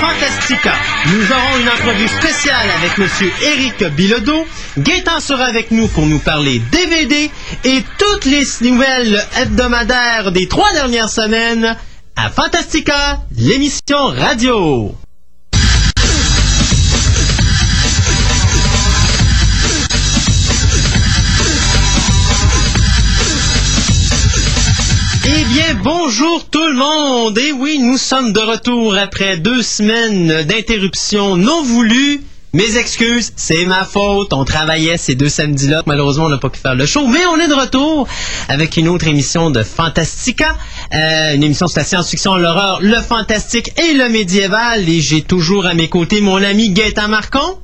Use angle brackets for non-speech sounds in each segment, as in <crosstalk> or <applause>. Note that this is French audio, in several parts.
Fantastica. Nous aurons une entrevue spéciale avec Monsieur Éric Bilodeau. Gaétan sera avec nous pour nous parler DVD et toutes les nouvelles hebdomadaires des trois dernières semaines à Fantastica, l'émission radio. Eh bien, bonjour tout le monde! Et oui, nous sommes de retour après deux semaines d'interruption non voulue. Mes excuses, c'est ma faute. On travaillait ces deux samedis-là. Malheureusement, on n'a pas pu faire le show. Mais on est de retour avec une autre émission de Fantastica. Euh, une émission sur la science-fiction, l'horreur, le fantastique et le médiéval. Et j'ai toujours à mes côtés mon ami Gaëtan Marcon.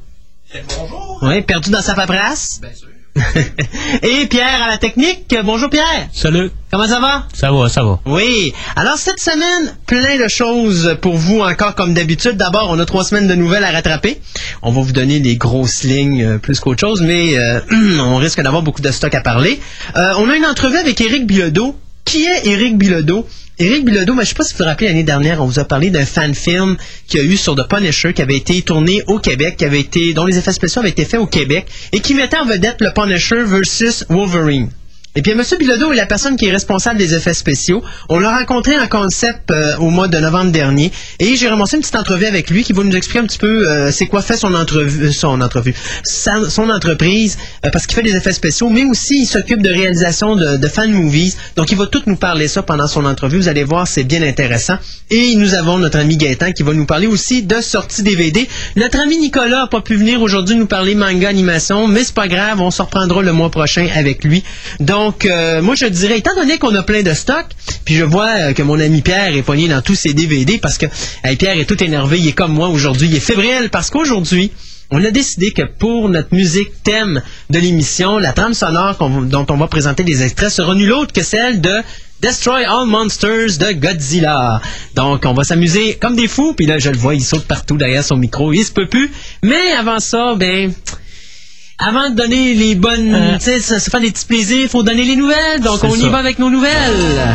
Bonjour. Oui, perdu dans sa paperasse. Bien sûr. <laughs> et Pierre à la technique. Bonjour Pierre. Salut. Comment ça va? Ça va, ça va. Oui. Alors, cette semaine, plein de choses pour vous encore comme d'habitude. D'abord, on a trois semaines de nouvelles à rattraper. On va vous donner des grosses lignes euh, plus qu'autre chose, mais euh, <clears throat> on risque d'avoir beaucoup de stock à parler. Euh, on a une entrevue avec Éric Bilodeau. Qui est Éric Bilodeau? Éric Bilodeau, ben, je ne sais pas si vous vous rappelez, l'année dernière, on vous a parlé d'un fan-film qu'il y a eu sur The Punisher, qui avait été tourné au Québec, qui avait été, dont les effets spéciaux avaient été faits au Québec, et qui mettait en vedette le Punisher versus Wolverine. Et bien, M. Bilodeau est la personne qui est responsable des effets spéciaux. On l'a rencontré en concept euh, au mois de novembre dernier. Et j'ai ramassé une petite entrevue avec lui qui va nous expliquer un petit peu euh, c'est quoi fait son entrevue, sa- son entreprise, euh, parce qu'il fait des effets spéciaux, mais aussi il s'occupe de réalisation de, fan movies. Donc, il va tout nous parler ça pendant son entrevue. Vous allez voir, c'est bien intéressant. Et nous avons notre ami Gaëtan qui va nous parler aussi de sortie DVD. Notre ami Nicolas n'a pas pu venir aujourd'hui nous parler manga animation, mais c'est pas grave, on se reprendra le mois prochain avec lui. Euh, moi, je dirais, étant donné qu'on a plein de stocks, puis je vois euh, que mon ami Pierre est poigné dans tous ses DVD parce que Pierre est tout énervé, il est comme moi aujourd'hui, il est fébrile parce qu'aujourd'hui, on a décidé que pour notre musique thème de l'émission, la trame sonore dont on va présenter des extraits sera nulle autre que celle de Destroy All Monsters de Godzilla. Donc, on va s'amuser comme des fous. Puis là, je le vois, il saute partout derrière son micro. Il se peut plus. Mais avant ça, ben, avant de donner les bonnes, Euh. tu sais, ça se fait des petits plaisirs, il faut donner les nouvelles. Donc, C'est on y va avec nos nouvelles.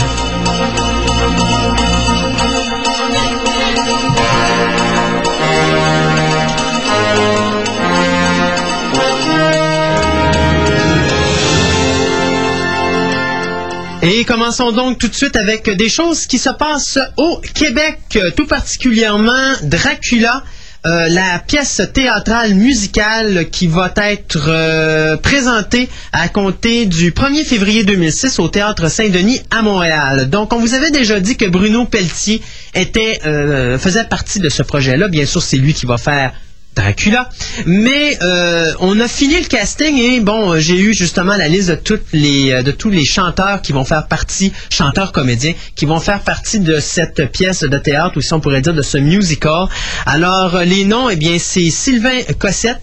Et commençons donc tout de suite avec des choses qui se passent au Québec, tout particulièrement Dracula. Euh, la pièce théâtrale musicale qui va être euh, présentée à compter du 1er février 2006 au Théâtre Saint-Denis à Montréal. Donc, on vous avait déjà dit que Bruno Pelletier était, euh, faisait partie de ce projet-là. Bien sûr, c'est lui qui va faire Dracula. Mais euh, on a fini le casting et bon, euh, j'ai eu justement la liste euh, de tous les chanteurs qui vont faire partie, chanteurs comédiens, qui vont faire partie de cette pièce de théâtre ou si on pourrait dire de ce musical. Alors les noms, eh bien c'est Sylvain Cossette,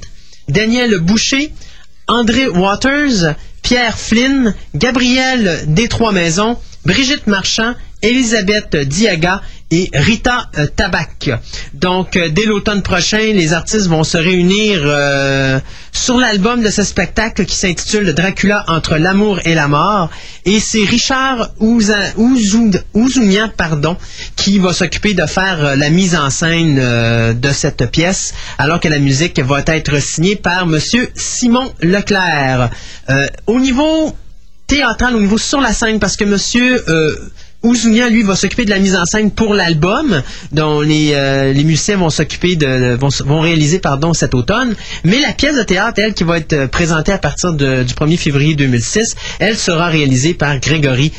Daniel Boucher, André Waters, Pierre Flynn, Gabriel Des-Trois-Maisons, Brigitte Marchand, Elisabeth Diaga et Rita euh, Tabac. Donc, euh, dès l'automne prochain, les artistes vont se réunir euh, sur l'album de ce spectacle qui s'intitule Dracula entre l'amour et la mort. Et c'est Richard Ouzounian pardon, qui va s'occuper de faire la mise en scène de cette pièce, alors que la musique va être signée par Monsieur Simon Leclerc. Au niveau théâtral, au niveau sur la scène, parce que Monsieur Ouzounian, lui, va s'occuper de la mise en scène pour l'album, dont les, euh, musiciens vont s'occuper de, vont, vont réaliser, pardon, cet automne. Mais la pièce de théâtre, elle, qui va être euh, présentée à partir du 1er février 2006, elle sera réalisée par Grégory,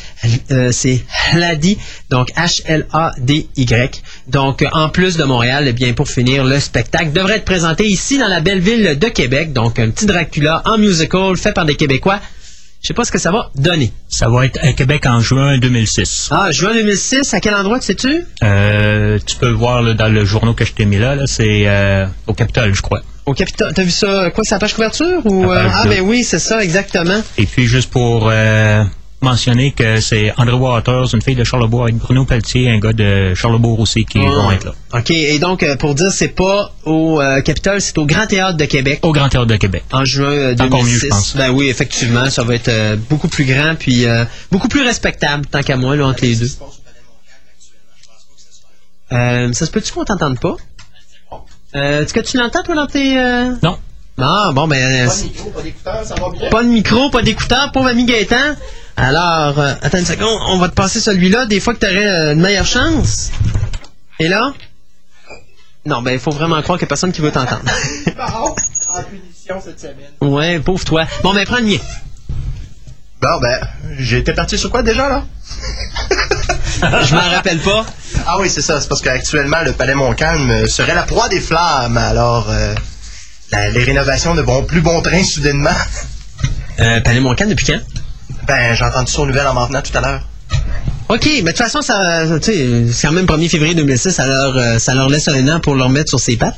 euh, c'est Hlady, donc H-L-A-D-Y. Donc, euh, en plus de Montréal, eh bien, pour finir, le spectacle devrait être présenté ici dans la belle ville de Québec. Donc, un petit Dracula en musical fait par des Québécois. Je sais pas ce que ça va donner. Ça va être à Québec en juin 2006. Ah, juin 2006, à quel endroit que sais-tu? Euh, tu peux le voir là, dans le journal que je t'ai mis là, là c'est euh, au Capitole, je crois. Au Capitole. T'as vu ça, quoi, c'est la page couverture? Ou, La euh, page ah, ben oui, c'est ça, exactement. Et puis juste pour euh, mentionner que c'est André Waters, une fille de Charlebois, avec Bruno Pelletier, un gars de Charlebourg aussi, qui vont être là. OK, et donc, euh, pour dire, c'est pas au euh, Capitole, c'est au Grand Théâtre de Québec. Au Grand Théâtre de Québec. En juin euh, C'est 2006. encore mieux, je pense. Ben oui, effectivement, ça va être euh, beaucoup plus grand puis euh, beaucoup plus respectable, tant qu'à moi, là, entre les deux. Euh, ça se peut-tu qu'on t'entende pas? Euh, Est-ce que tu l'entends, toi, dans tes... euh, Non. Ah, bon, ben... Pas de micro, pas d'écouteur, ça va bien? Pas de micro, pas d'écouteur, pauvre ami Gaëtan. Alors, euh, attends une seconde, on va te passer celui-là, des fois que tu aurais une meilleure chance. Et là? Non, ben, il faut vraiment croire qu'il n'y a personne qui veut t'entendre. <laughs> Bon, en punition cette semaine. ouais, pauvre toi. Bon, ben, prends le mien. Bon, ben, j'étais parti sur quoi déjà, là? <laughs> Je m'en rappelle pas. Ah oui, c'est ça. C'est parce qu'actuellement, le Palais Montcalm euh, serait la proie des flammes. Alors, euh, la- les rénovations ne vont plus bon train soudainement. Euh, Palais Montcalm, depuis quand? Ben, j'ai entendu ça aux nouvelles en m'en venant tout à l'heure. OK, mais de toute façon, ça, c'est quand même 1er février 2006, ça leur, euh, ça leur laisse un an pour leur mettre sur ses pattes.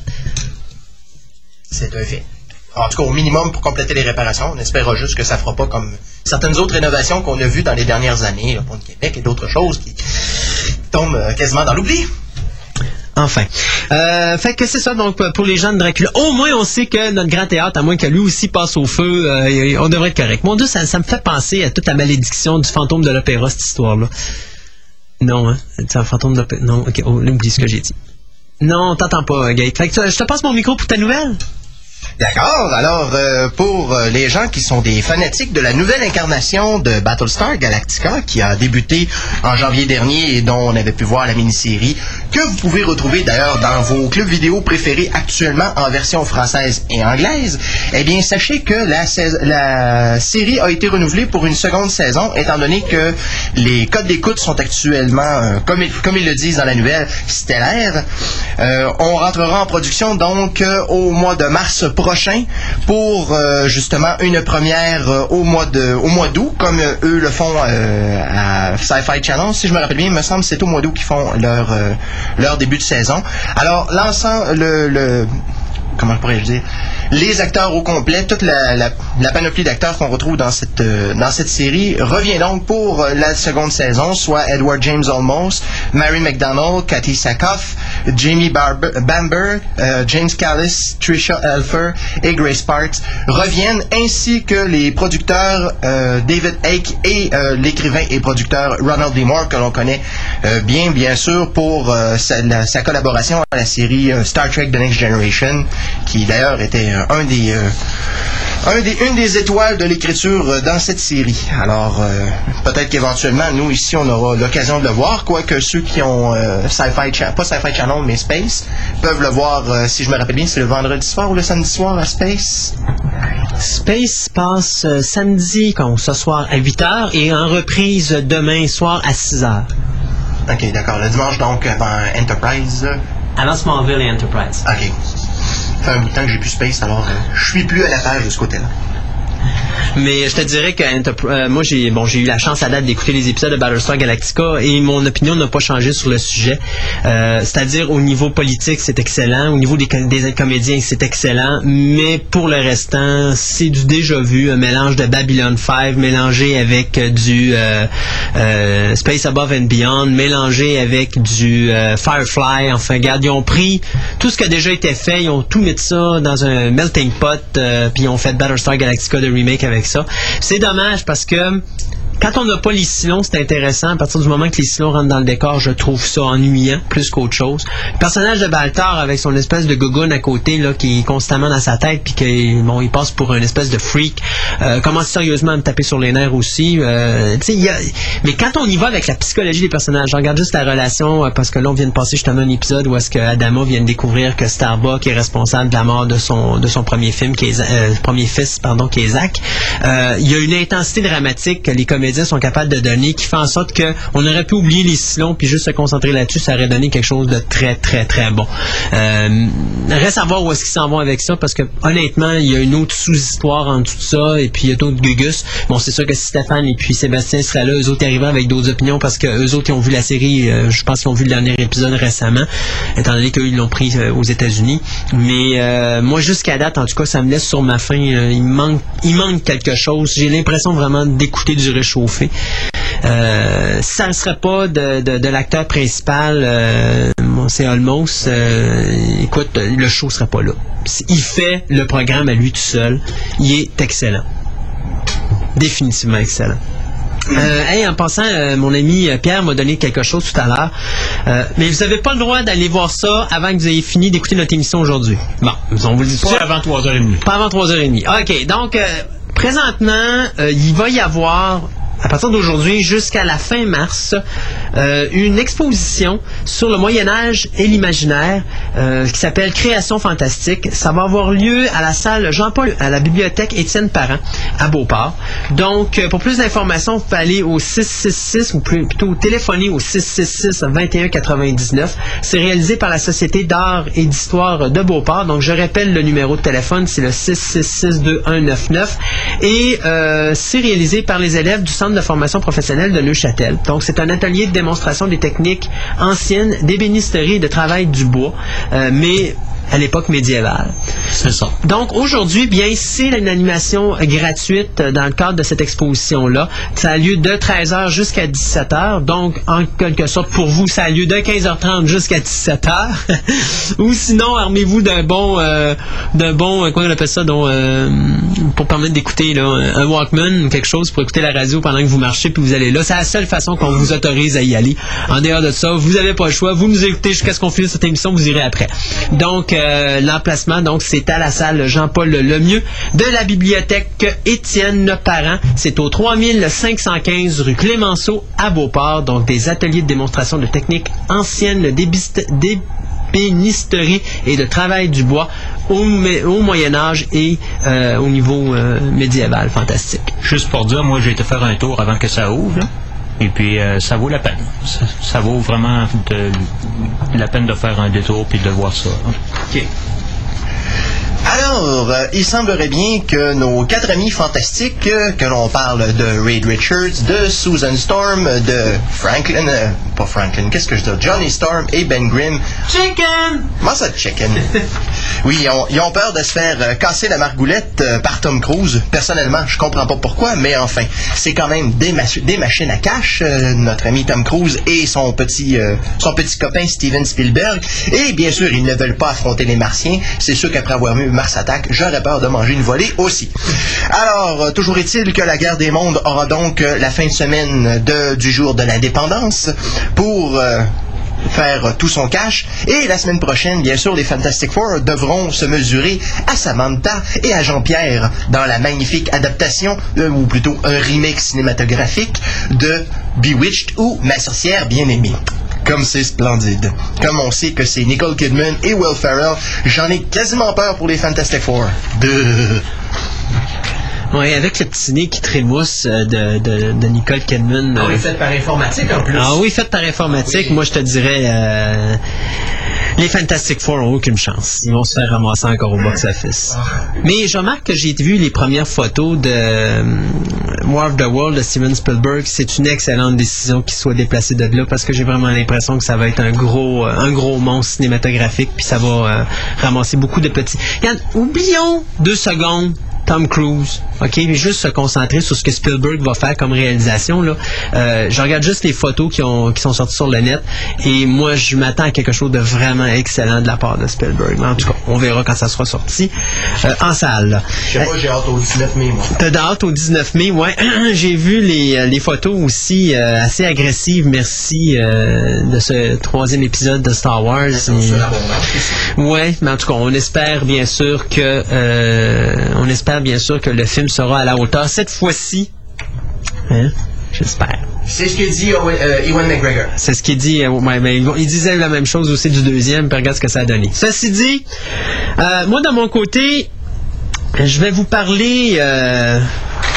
C'est un fait. En tout cas, au minimum, pour compléter les réparations, on espérera juste que ça fera pas comme certaines autres rénovations qu'on a vues dans les dernières années, le pont de Québec et d'autres choses qui tombent euh, quasiment dans l'oubli. Enfin. Euh, fait que c'est ça, donc, pour les gens de Dracula. Au moins, on sait que notre grand théâtre, à moins que lui aussi passe au feu, euh, on devrait être correct. Mon Dieu, ça, me fait penser à toute la malédiction du fantôme de l'opéra, cette histoire-là. Non, hein? C'est un fantôme de l'opéra. Non, ok, oh, oublie ce que j'ai dit. Non, t'entends pas, Gaël. Fait que je te passe mon micro pour ta nouvelle. D'accord. Alors, euh, pour euh, les gens qui sont des fanatiques de la nouvelle incarnation de Battlestar Galactica, qui a débuté en janvier dernier et dont on avait pu voir la mini-série, que vous pouvez retrouver d'ailleurs dans vos clubs vidéo préférés actuellement en version française et anglaise, eh bien, sachez que la, série a été renouvelée pour une seconde saison, étant donné que les codes d'écoute sont actuellement, euh, comme, ils, le disent dans la nouvelle, stellaires. On rentrera en production donc au mois de mars prochain pour euh, justement une première euh, au mois de au mois d'août comme euh, eux le font à Sci-Fi Channel si je me rappelle bien. Il me semble que c'est au mois d'août qu'ils font leur leur début de saison. Alors l'ensemble le, le comment pourrais-je dire les acteurs au complet, toute la, panoplie d'acteurs qu'on retrouve dans cette, euh, série revient donc pour euh, la seconde saison, soit Edward James Olmos, Mary McDonald, Cathy Sakoff, Jamie Barber, Bamber, euh, James Callis, Trisha Elfer et Grace Parks reviennent, ainsi que les producteurs David Ake et l'écrivain et producteur Ronald D. Que l'on connaît bien, bien sûr, pour sa, sa collaboration à la série Star Trek The Next Generation, qui d'ailleurs était un des, euh, un des, une des étoiles de l'écriture euh, dans cette série. Alors, euh, peut-être qu'éventuellement, nous, ici, on aura l'occasion de le voir, quoique ceux qui ont euh, Sci-Fi Channel, pas Sci-Fi Channel, mais Space, peuvent le voir, euh, si je me rappelle bien, c'est le vendredi soir ou le samedi soir à Space. Space passe samedi, comme ce soir, à 8h et en reprise demain soir à 6h. Ok, d'accord. Le dimanche, donc, avant Enterprise. Avant Smallville et Enterprise. Ok. Fait un bout de temps que j'ai plus Space, alors euh, je suis plus à la page de ce côté-là. Mais je te dirais que euh, moi j'ai bon eu la chance à date d'écouter les épisodes de Battlestar Galactica et mon opinion n'a pas changé sur le sujet. Euh, C'est-à-dire au niveau politique c'est excellent, au niveau des, des comédiens c'est excellent, mais pour le restant c'est du déjà vu, un mélange de Babylon 5 mélangé avec du euh, Space Above and Beyond, mélangé avec du Firefly. Enfin, regarde, ils ont pris tout ce qui a déjà été fait, ils ont tout mis ça dans un melting pot, puis ils ont fait Battlestar Galactica de remake avec ça. C'est dommage parce que quand on n'a pas les silons, c'est intéressant. À partir du moment que les silons rentrent dans le décor, je trouve ça ennuyant plus qu'autre chose. Le personnage de Baltar avec son espèce de gogoon à côté là, qui est constamment dans sa tête puis qu'il bon, il passe pour une espèce de freak, euh, commence sérieusement à me taper sur les nerfs aussi. Euh, Mais quand on y va avec la psychologie des personnages, je regarde juste la relation euh, parce que là on vient de passer justement un épisode où est-ce que Adama vient de découvrir que Starbuck est responsable de la mort de son de son premier film premier fils pardon qui est Zach. Il y a une intensité dramatique que les comédiens sont capables de donner qui fait en sorte que on aurait pu oublier les silons puis juste se concentrer là-dessus, ça aurait donné quelque chose de très très très bon. Euh, reste à voir où est-ce qu'ils s'en vont avec ça parce que honnêtement il y a une autre sous-histoire en tout ça et puis il y a d'autres gugus. Bon c'est sûr que si Stéphane et puis Sébastien seraient là, eux autres arriveraient avec d'autres opinions parce que eux autres ils ont vu la série, euh, je pense qu'ils ont vu le dernier épisode récemment, étant donné qu'eux ils l'ont pris euh, aux États-Unis. Mais moi jusqu'à date en tout cas ça me laisse sur ma faim. Il manque il manque quelque chose. J'ai l'impression vraiment d'écouter du Euh, ça ne serait pas de, de, de l'acteur principal, euh, c'est Olmos, euh, écoute, le show serait pas là. Il fait le programme à lui tout seul. Il est excellent. Définitivement excellent. Euh, hey, en passant, euh, mon ami euh, Pierre m'a donné quelque chose tout à l'heure. Euh, mais vous n'avez pas le droit d'aller voir ça avant que vous ayez fini d'écouter notre émission aujourd'hui. Bon, on vous le dit Pas avant 3h30. Pas avant 3h30. OK, donc euh, présentement, euh, il va y avoir à partir d'aujourd'hui jusqu'à la fin mars, euh, une exposition sur le Moyen Âge et l'imaginaire euh, qui s'appelle Création fantastique. Ça va avoir lieu à la salle Jean-Paul, à la bibliothèque Étienne Parent, à Beauport. Donc, euh, pour plus d'informations, vous pouvez aller au 666 ou plutôt téléphoner au 666 2199. C'est réalisé par la Société d'art et d'histoire de Beauport. Donc, je répète le numéro de téléphone, c'est le 666 2199 et c'est réalisé par les élèves du Centre de formation professionnelle de Neuchâtel. Donc, c'est un atelier de démonstration des techniques anciennes d'ébénisterie et de travail du bois, euh, mais à l'époque médiévale. C'est ça. Donc aujourd'hui, bien, c'est une animation gratuite euh, dans le cadre de cette exposition-là. Ça a lieu de 13h jusqu'à 17h. Donc, en quelque sorte, pour vous, ça a lieu de 15h30 jusqu'à 17h. <laughs> Ou sinon, armez-vous d'un bon, euh, d'un bon, euh, quoi on appelle ça, donc, euh, pour permettre d'écouter un Walkman ou quelque chose pour écouter la radio pendant que vous marchez puis vous allez là. C'est la seule façon qu'on vous autorise à y aller. En dehors de ça, vous n'avez pas le choix. Vous nous écoutez jusqu'à ce qu'on finisse cette émission, vous irez après. Donc, euh, l'emplacement, donc, c'est à la salle Jean-Paul Lemieux de la bibliothèque Étienne Parent. C'est au 3515 rue Clémenceau à Beauport. Donc, des ateliers de démonstration de techniques anciennes d'ébist- d'ébénisterie et de travail du bois au Moyen Âge et euh, au niveau euh, médiéval. Fantastique. Juste pour dire, moi, j'ai été faire un tour avant que ça ouvre. Et puis, euh, ça vaut la peine. Ça, vaut vraiment la peine de faire un détour puis de voir ça. Alors, euh, il semblerait bien que nos quatre amis fantastiques, euh, que l'on parle de Reed Richards, de Susan Storm, de Franklin, euh, pas Franklin, qu'est-ce que je dis, Johnny Storm et Ben Grimm. Chicken! Comment ça, chicken? <laughs> oui, ils ont, ils ont peur de se faire euh, casser la margoulette euh, par Tom Cruise. Personnellement, je comprends pas pourquoi, mais enfin, c'est quand même des, des machines à cash, euh, notre ami Tom Cruise et son petit, euh, son petit copain Steven Spielberg. Et bien sûr, ils ne veulent pas affronter les Martiens. C'est sûr qu'après avoir vu Mars Attack, j'aurais peur de manger une volée aussi. Alors, euh, toujours est-il que la guerre des mondes aura donc euh, la fin de semaine du jour de l'indépendance pour... euh, faire tout son cash. Et la semaine prochaine, bien sûr, les Fantastic Four devront se mesurer à Samantha et à Jean-Pierre dans la magnifique adaptation, ou plutôt un remake cinématographique de Bewitched ou Ma sorcière bien-aimée. Comme c'est splendide. Comme on sait que c'est Nicole Kidman et Will Ferrell, j'en ai quasiment peur pour les Fantastic Four. De... Oui, avec le petit nez qui trémousse euh, de, de, de Nicole Kidman. euh, fait par informatique en plus. Ah oui, fait par informatique, moi je te dirais euh, les Fantastic Four ont aucune chance. Ils vont se faire ramasser encore au box-office. Mais je remarque que j'ai vu les premières photos de euh, War of the World de Steven Spielberg. C'est une excellente décision qu'il soit déplacé de là parce que j'ai vraiment l'impression que ça va être un gros euh, un gros monstre cinématographique puis ça va euh, ramasser beaucoup de petits. Regarde, oublions deux secondes Tom Cruise, ok, mais juste se concentrer sur ce que Spielberg va faire comme réalisation là. Euh, je regarde juste les photos qui ont qui sont sorties sur le net et moi je m'attends à quelque chose de vraiment excellent de la part de Spielberg. Mais en tout cas, on verra quand ça sera sorti euh, en salle. Je sais pas, j'ai hâte au 19 mai. T'as hâte au 19 mai, ouais. <clears throat> J'ai vu les, euh, les photos aussi euh, assez agressives, merci, de ce troisième épisode de Star Wars. Et- Ouais, mais en tout cas, on espère bien sûr que on espère bien sûr que le film sera à la hauteur cette fois-ci. Hein? J'espère. C'est ce que dit Owen- euh, Ewan McGregor. C'est ce qu'il dit. euh, ouais, mais il, disait la même chose aussi du deuxième, puis regarde ce que ça a donné. Ceci dit, euh, moi de mon côté, je vais vous parler. Euh,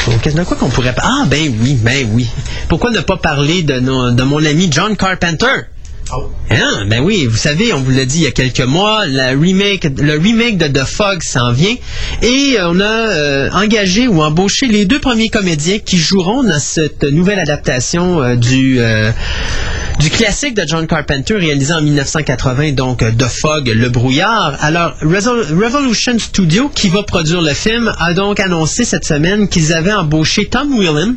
oh, qu'est-ce- de quoi qu'on pourrait parler? Ah ben oui, ben oui. Pourquoi ne pas parler de, nos- de mon ami John Carpenter? Oh. Hein? Ben oui, vous savez, on vous l'a dit il y a quelques mois, le remake de The Fog s'en vient et on a euh, engagé ou embauché les deux premiers comédiens qui joueront dans cette nouvelle adaptation euh, du euh, du classique de John Carpenter réalisé en 1980, donc euh, The Fog, le brouillard. Alors, Revolution Studio, qui va produire le film, a donc annoncé cette semaine qu'ils avaient embauché Tom Whelan,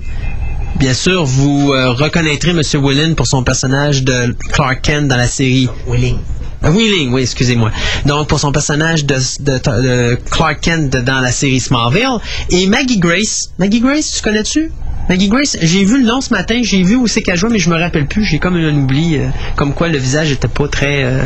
Bien sûr, vous euh, reconnaîtrez M. Whelan pour son personnage de Clark Kent dans la série Willing. euh, Wheeling, oui, excusez-moi. Donc, pour son personnage de, de- de Clark Kent dans la série Smallville. Et Maggie Grace. Maggie Grace, tu connais-tu? Maggie Grace, j'ai vu le nom ce matin, j'ai vu où c'est qu'elle jouait, mais je me rappelle plus. J'ai comme un oubli, euh, comme quoi le visage était pas très euh,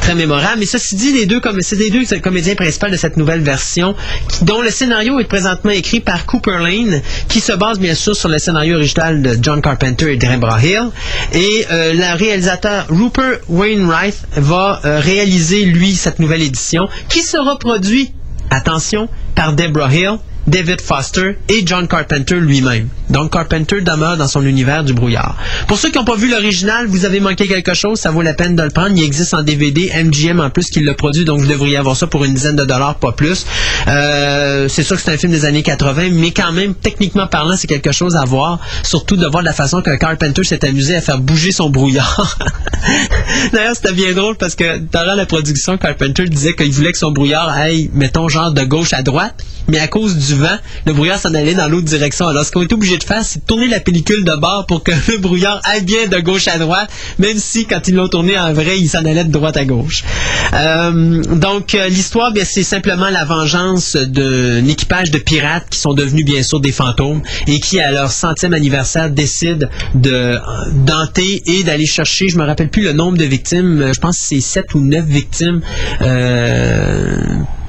très mémorable. Mais ceci dit, les deux comme c'est les deux comédiens principaux de cette nouvelle version, dont le scénario est présentement écrit par Cooper Lane, qui se base bien sûr sur le scénario original de John Carpenter et Deborah Hill. Et euh, le réalisateur Rupert Wainwright va réaliser lui cette nouvelle édition, qui sera produit, attention, par Deborah Hill. David Foster et John Carpenter lui-même. Donc Carpenter demeure dans son univers du brouillard. Pour ceux qui n'ont pas vu l'original, vous avez manqué quelque chose, ça vaut la peine de le prendre. Il existe en DVD, MGM en plus qui le produit, donc vous devriez avoir ça pour une dizaine de dollars, pas plus. Euh, c'est sûr que c'est un film des années 80, mais quand même, techniquement parlant, c'est quelque chose à voir. Surtout de voir la façon que Carpenter s'est amusé à faire bouger son brouillard. <laughs> D'ailleurs, c'était bien drôle parce que durant la production, Carpenter disait qu'il voulait que son brouillard aille, mettons, genre de gauche à droite, mais à cause du vent, le brouillard s'en allait dans l'autre direction. Alors, ce qu'on était obligé de faire, c'est de tourner la pellicule de bord pour que <laughs> le brouillard aille bien de gauche à droite, même si, quand ils l'ont tourné en vrai, il s'en allait de droite à gauche. Euh, donc, euh, l'histoire, bien, c'est simplement la vengeance d'un équipage de pirates qui sont devenus, bien sûr, des fantômes et qui, à leur centième anniversaire, décident de d'enter et d'aller chercher, je me rappelle plus le nombre de victimes, euh, je pense que c'est sept ou neuf victimes euh,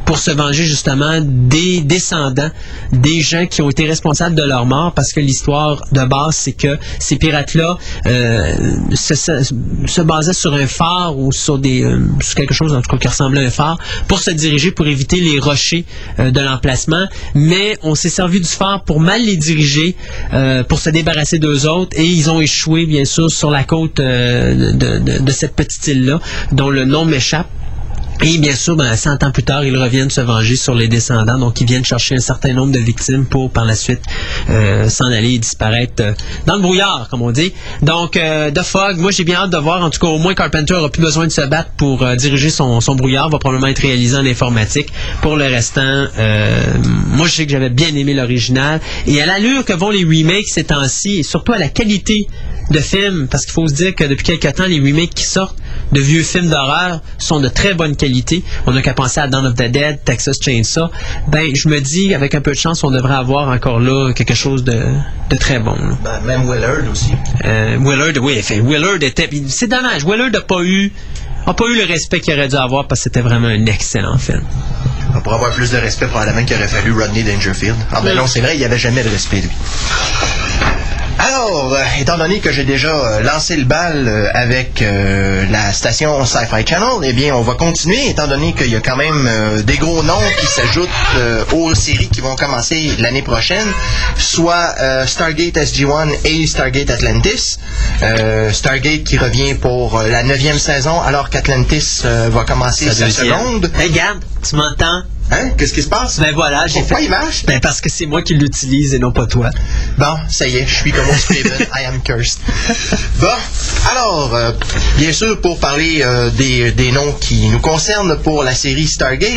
pour se venger justement des descendants des gens qui ont été responsables de leur mort parce que l'histoire de base c'est que ces pirates-là euh, se, basaient sur un phare ou euh, sur quelque chose en tout cas qui ressemblait à un phare pour se diriger pour éviter les rochers euh, de l'emplacement. Mais on s'est servi du phare pour mal les diriger pour se débarrasser d'eux autres. Et ils ont échoué bien sûr sur la côte de cette petite île-là dont le nom m'échappe et bien sûr, ben, 100 ans plus tard, ils reviennent se venger sur les descendants. Donc, ils viennent chercher un certain nombre de victimes pour, par la suite, euh, s'en aller et disparaître euh, dans le brouillard, comme on dit. Donc, euh, The Fog, moi, j'ai bien hâte de voir. En tout cas, au moins, Carpenter aura plus besoin de se battre pour euh, diriger son, son brouillard. Va probablement être réalisé en informatique. Pour le restant, moi, je sais que j'avais bien aimé l'original. Et à l'allure que vont les remakes ces temps-ci, et surtout à la qualité de films, parce qu'il faut se dire que depuis quelque temps, les remakes qui sortent de vieux films d'horreur sont de très bonne qualité. On n'a qu'à penser à Dawn of the Dead, Texas Chainsaw. Ben, je me dis, avec un peu de chance, on devrait avoir encore là quelque chose de, de très bon. Ben, même Willard aussi. Euh, Willard, oui, fait, Willard était. C'est dommage, Willard n'a pas eu. a pas eu le respect qu'il aurait dû avoir parce que c'était vraiment un excellent film. Pour avoir plus de respect, probablement qu'il aurait fallu Rodney Dangerfield. Ah ben Oui. non, c'est vrai, il n'y avait jamais de respect, lui. Alors, euh, étant donné que j'ai déjà euh, lancé le bal euh, avec la station Sci-Fi Channel, eh bien, on va continuer, étant donné qu'il y a quand même des gros noms qui s'ajoutent aux séries qui vont commencer l'année prochaine, soit Stargate SG-1 et Stargate Atlantis. Stargate qui revient pour la neuvième saison, alors qu'Atlantis va commencer sa seconde. Regarde, tu m'entends? Hein? Qu'est-ce qui se passe? Ben voilà, j'ai Pourquoi fait. il marche? Ben parce que c'est moi qui l'utilise et non pas toi. Bon, ça y est, je suis comme au Craven, <laughs> I am cursed. Bon, alors, euh, bien sûr, pour parler euh, des, des noms qui nous concernent pour la série Stargate,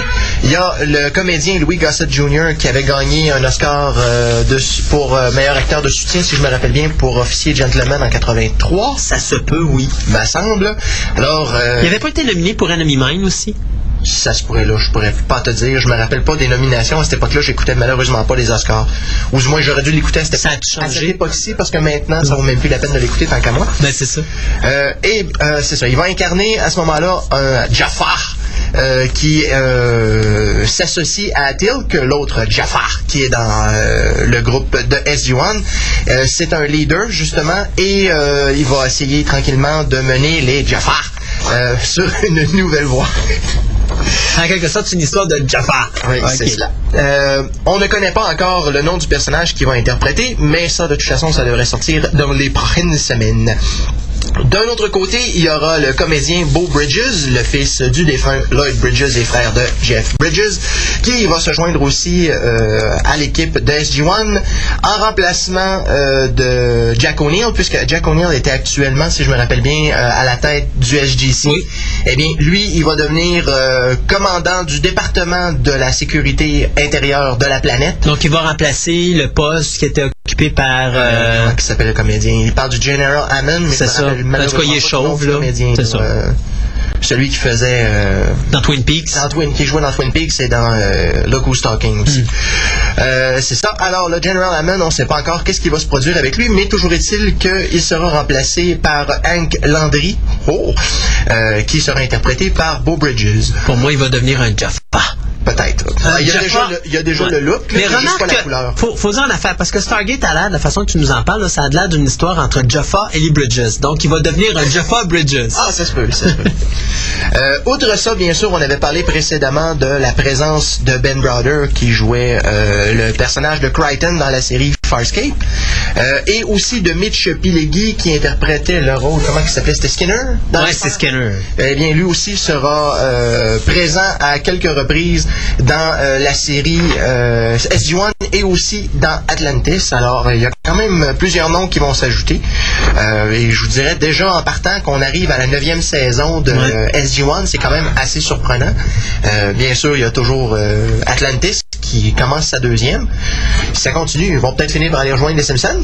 il y a le comédien Louis Gossett Jr. qui avait gagné un Oscar euh, de, pour meilleur acteur de soutien, si je me rappelle bien, pour Officier Gentleman en 83, Ça se peut, oui. me semble. Alors, Il avait pas été nominé pour Enemy Mine aussi? Ça se pourrait là, je pourrais pas te dire. Je me rappelle pas des nominations. À cette époque-là, j'écoutais malheureusement pas les Oscars. Ou du moins, j'aurais dû l'écouter à cette, Ça a à changé. cette époque-ci, parce que maintenant, ça vaut même plus la peine de l'écouter tant qu'à moi. Ben c'est ça. Euh, et euh, c'est ça, il va incarner à ce moment-là un Jafar euh, qui euh, s'associe à Tilk, l'autre Jafar qui est dans euh, le groupe de SG-1. Euh, c'est un leader justement et euh, il va essayer tranquillement de mener les Jafar euh, sur une nouvelle voie. En quelque sorte, c'est une histoire de Jafar. Oui, c'est cela. Euh, on ne connaît pas encore le nom du personnage qui va interpréter, mais ça, de toute façon, ça devrait sortir dans les prochaines semaines. D'un autre côté, il y aura le comédien Beau Bridges, le fils du défunt Lloyd Bridges et frère de Jeff Bridges, qui va se joindre aussi euh, à l'équipe de SG-1 en remplacement euh, de Jack O'Neill, puisque Jack O'Neill était actuellement, si je me rappelle bien, euh, à la tête du SGC. Oui. Eh bien, lui, il va devenir euh, commandant du département de la sécurité intérieure de la planète. Donc, il va remplacer le poste qui était occupé par. euh, Comment il s'appelle le comédien? Il parle du General Hammond, mais C'est ça. En tout cas, il est chauve, là. C'est ça. Celui qui faisait euh, Dans Twin Peaks. dans Twin, qui jouait dans Twin Peaks et dans euh, Look Who's Talking aussi. Euh, c'est ça. Alors, le General Hammond, on ne sait pas encore qu'est-ce qui va se produire avec lui, mais toujours est-il qu'il sera remplacé par Hank Landry, oh, euh, qui sera interprété par Beau Bridges. Pour moi, il va devenir un Jaffa. Peut-être. Euh, il y a Jaffa- déjà le, il y a déjà Ouais. le look, Mais juste remarque pas la couleur. faut, faut en affaire parce que Stargate a l'air, de la façon que tu nous en parles, là, ça a l'air d'une histoire entre Jaffa et Lee Bridges. Donc, il va devenir un Jaffa Bridges. Ah, ça se peut, ça se peut. <laughs> Euh, outre ça, bien sûr, on avait parlé précédemment de la présence de Ben Browder qui jouait euh, le personnage de Crichton dans la série Farscape, euh, et aussi de Mitch Pileggi qui interprétait le rôle, comment il s'appelait, c'était Skinner? le c'est? Skinner. Eh bien, lui aussi sera euh, présent à quelques reprises dans euh, la série euh, SG-1 et aussi dans Atlantis. Alors, il y a quand même plusieurs noms qui vont s'ajouter. Et je vous dirais déjà en partant qu'on arrive à la neuvième saison de Ouais. euh, SG-1, c'est quand même assez surprenant. Bien sûr, il y a toujours Atlantis qui commence sa deuxième. Si ça continue, ils vont peut-être finir par aller rejoindre les Simpsons.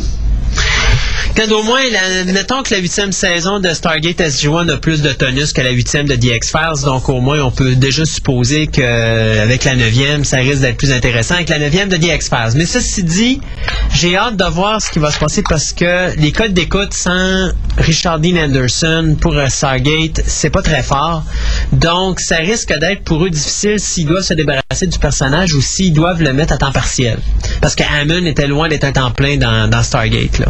Quand au moins, la- que la huitième saison de Stargate SG-1 a plus de tonus que la huitième de The X-Files, donc au moins on peut déjà supposer qu'avec la neuvième, ça risque d'être plus intéressant avec la neuvième de The X-Files. Mais ceci dit, j'ai hâte de voir ce qui va se passer parce que les codes d'écoute sans Richard Dean Anderson pour euh, Stargate, c'est pas très fort. Donc ça risque d'être pour eux difficile s'ils doivent se débarrasser du personnage ou s'ils doivent le mettre à temps partiel. Parce que Hammond était loin d'être un temps plein dans, dans Stargate. Là.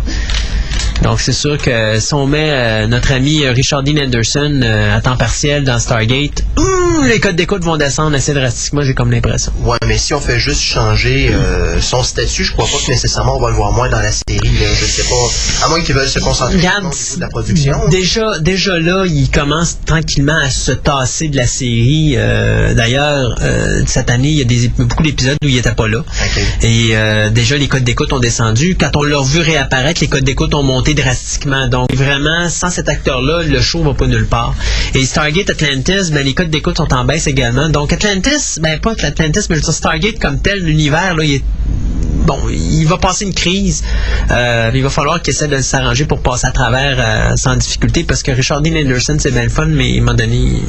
Donc, c'est sûr que si on met euh, notre ami euh, Richard Dean Anderson euh, à temps partiel dans Stargate, ouh, les codes d'écoute vont descendre assez drastiquement, j'ai comme l'impression. Ouais, mais si on fait juste changer euh, son statut, je crois pas que nécessairement on va le voir moins dans la série. Là. Je sais pas. À moins qu'ils veulent se concentrer Regarde, niveau de la production. déjà, déjà là, il commence tranquillement à se tasser de la série. D'ailleurs, cette année, il y a des, beaucoup d'épisodes où il n'était pas là. Et déjà, les codes d'écoute ont descendu. Quand on l'a vu réapparaître, les codes d'écoute ont monté drastiquement. Donc, vraiment, sans cet acteur-là, le show va pas nulle part. Et Stargate Atlantis, ben, les codes d'écoute sont en baisse également. Donc, Atlantis, ben, pas Atlantis, mais je veux dire, Stargate comme tel, l'univers, là, il est bon, il va passer une crise. Euh, il va falloir qu'il essaie de s'arranger pour passer à travers euh, sans difficulté parce que Richard Dean Anderson, c'est bien le fun, mais à un moment donné, il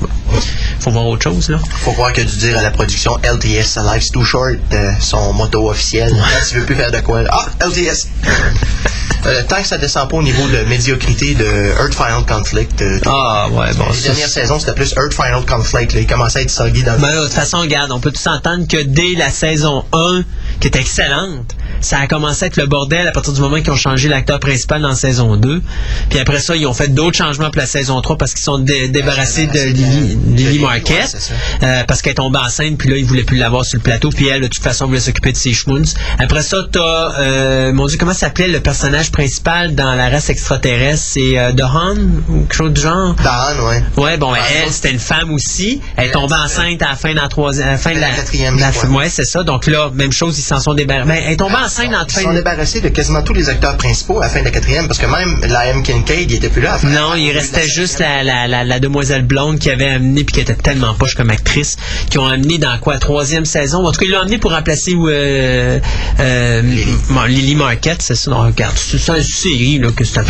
faut voir autre chose. Là. Faut croire a dû dire à la production LTS, Life's Too Short, euh, son motto officiel. Quand tu veux plus faire de quoi. Ah, LTS! <laughs> Tant que ça descend pas au niveau de médiocrité de Earth Final Conflict. Ah, ouais, bon. les ça, dernières saisons, c'était plus Earth Final Conflict. Là. Il commençait à être soggy dans le... Ben là, de toute façon, regarde, on peut tous s'entendre que dès la saison 1, qui était excellente, important. Ça a commencé à être le bordel à partir du moment qu'ils ont changé l'acteur principal dans saison 2. Puis après ça, ils ont fait d'autres changements pour la saison 3 parce qu'ils sont dé- débarrassés de Lily, Marquette. ouais, euh, parce qu'elle est tombée enceinte, puis là, ils voulaient plus l'avoir sur le plateau. Puis elle, de toute façon, voulait s'occuper de ses schmoons. Après ça, t'as, euh, mon Dieu, comment s'appelait le personnage principal dans la race extraterrestre? C'est euh, Dawn ou quelque chose du genre? Dawn, ouais. Ouais, bon, Ouais, elle, c'était une femme aussi. Elle est tombée enceinte à la fin de la troisième, à la fin de La la, quatrième, la- ouais, c'est ça. Donc là, même chose, ils s'en sont débarrassés. Mais elle est tombée dans la Ils sont de... débarrassés de quasiment tous les acteurs principaux à la fin de la quatrième, parce que même la M. Kincaid, il était plus là. Non, il restait juste la, la, la, la demoiselle blonde qui avait amené puis qui était tellement poche comme actrice, qui ont amené dans quoi troisième saison? En tout cas, ils l'ont amené pour remplacer euh, euh, bon, Lily Marquette, c'est ça. Non, regarde, c'est une série là que c'est.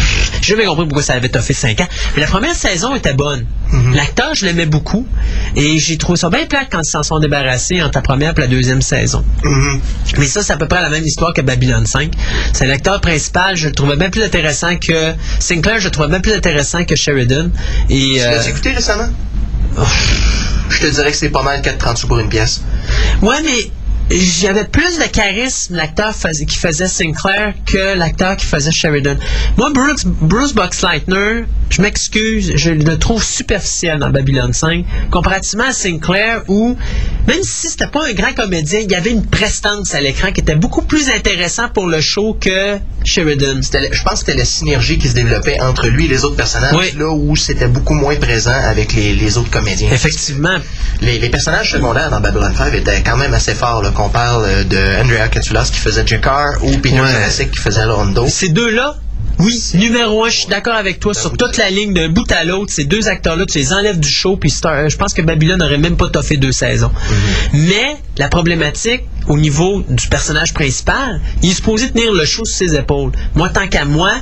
J'ai jamais compris pourquoi ça avait toffé 5 ans. Mais la première saison était bonne. L'acteur, je l'aimais beaucoup et j'ai trouvé ça bien plate quand ils s'en sont débarrassés entre la première et la deuxième saison. Mhm. Mais ça, c'est à peu près la même histoire que Babylon 5. C'est l'acteur principal, je le trouvais bien plus intéressant que Sinclair, je le trouvais bien plus intéressant que Sheridan. Et Tu euh, l'as écouté récemment? Je te dirais que c'est pas mal 4,30 sous pour une pièce. ouais, mais j'avais plus de charisme l'acteur qui faisait Sinclair que l'acteur qui faisait Sheridan. Moi, Bruce, Bruce Boxleitner, je m'excuse, je le trouve superficiel dans Babylon 5, comparativement à Sinclair où, même si c'était pas un grand comédien, il y avait une prestance à l'écran qui était beaucoup plus intéressant pour le show que Sheridan. Je pense que c'était la synergie qui se développait entre lui et les autres personnages, Oui. là où c'était beaucoup moins présent avec les, les autres comédiens. Effectivement. Les, les personnages secondaires dans Babylon 5 étaient quand même assez forts, là, qu'on parle euh, de Andrea Catsulas qui faisait Jakar ou Peter Ouais. Jurassic qui faisait Rondo. Ces deux-là, oui, numéro un, je suis d'accord avec toi. Sur toute la ligne d'un bout à l'autre, ces deux acteurs-là, tu les enlèves du show, puis je pense que Babylon n'aurait même pas toffé deux saisons. Mais la problématique au niveau du personnage principal, il est supposé tenir le show sur ses épaules. Moi, tant qu'à moi,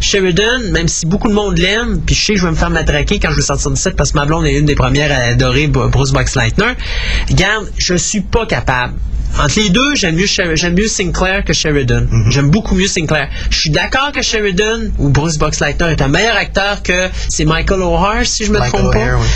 Sheridan, même si beaucoup de monde l'aime, puis je sais que je vais me faire matraquer quand je vais sortir de set parce que ma blonde est une des premières à adorer Bruce Boxleitner. Regarde, je suis pas capable. Entre les deux, j'aime mieux, j'aime mieux Sinclair que Sheridan. Mhm. J'aime beaucoup mieux Sinclair. Je suis d'accord que Sheridan ou Bruce Boxleitner est un meilleur acteur que c'est Michael O'Hare, si je me Michael trompe pas. Oui.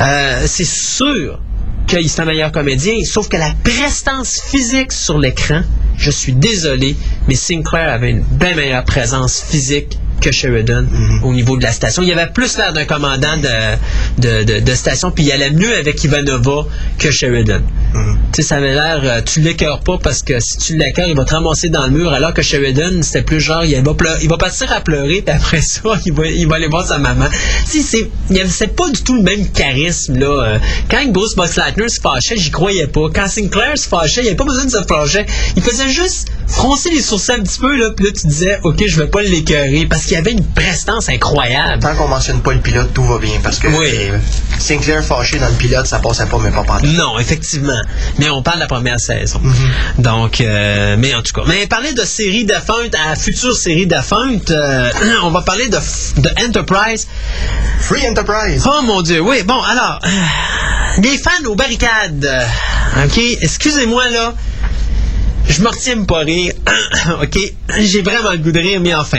Euh, c'est sûr qu'il est un meilleur comédien, sauf que la prestance physique sur l'écran, je suis désolé, mais Sinclair avait une bien meilleure présence physique que Sheridan Mhm. au niveau de la station. Il avait plus l'air d'un commandant de, de, de- de station, puis il allait mieux avec Ivanova que Sheridan. Mhm. Tu sais, ça avait l'air, euh, tu l'écœures pas parce que si tu l'écœures, il va te ramasser dans le mur, alors que Sheridan, c'était plus genre, il va, pleu- il va partir à pleurer, puis après <laughs> ça, il va, il va aller voir sa maman. Tu sais, c'est pas du tout le même charisme, là. Euh, Quand Bruce Boxleitner se fâchait, j'y croyais pas. Quand Sinclair se fâchait, il n'y avait pas besoin de se fâcher. Il faisait juste froncer les sourcils un petit peu, là, puis là, tu disais, OK, je vais pas l'écœurer, parce qu'il y avait une prestance incroyable. Tant qu'on mentionne pas le pilote, tout va bien. Parce que Oui. Sinclair fâché dans le pilote, ça passait pas, mais pas par Non, effectivement. Mais on parle de la première saison. Mm-hmm. Donc, euh, mais en tout cas. Mais parler de série défunte à future série défunte, euh, <clears throat> on va parler de, de Enterprise. Free Enterprise. Oh mon Dieu, oui. Bon, alors, euh, les fans aux barricades. euh, OK, excusez-moi là. Je me retiens pas rire. <coughs> OK, j'ai vraiment le goût de rire, mais enfin.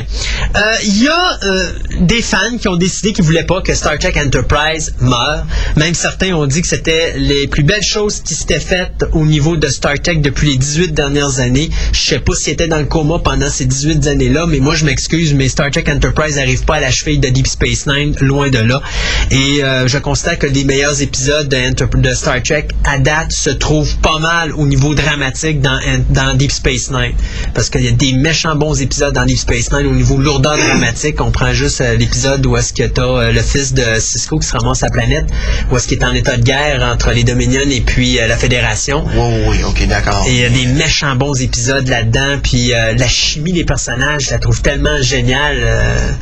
Euh, Il y a euh, des fans qui ont décidé qu'ils voulaient pas que Star Trek Enterprise meure. Même certains ont dit que c'était les plus belles choses qui s'étaient faites au niveau de Star Trek depuis les 18 dernières années. Je sais pas s'ils étaient dans le coma pendant ces 18 années-là, mais moi je m'excuse, mais Star Trek Enterprise n'arrive pas à la cheville de Deep Space Nine, loin de là. Et euh, je constate que les meilleurs épisodes de Star Trek à date se trouvent pas mal au niveau dramatique dans, dans Deep Space Nine. Parce qu'il y a des méchants bons épisodes dans Deep Space Nine au niveau lourdeur dramatique. On prend juste euh, l'épisode où est-ce que t'as euh, le fils de Cisco qui se ramasse la planète, où est-ce qu'il est en état de guerre entre les Dominions et puis euh, la Fédération. Oui, oui, ok, d'accord. Et il y a des méchants bons épisodes là-dedans, puis euh, la chimie des personnages, je la trouve tellement géniale.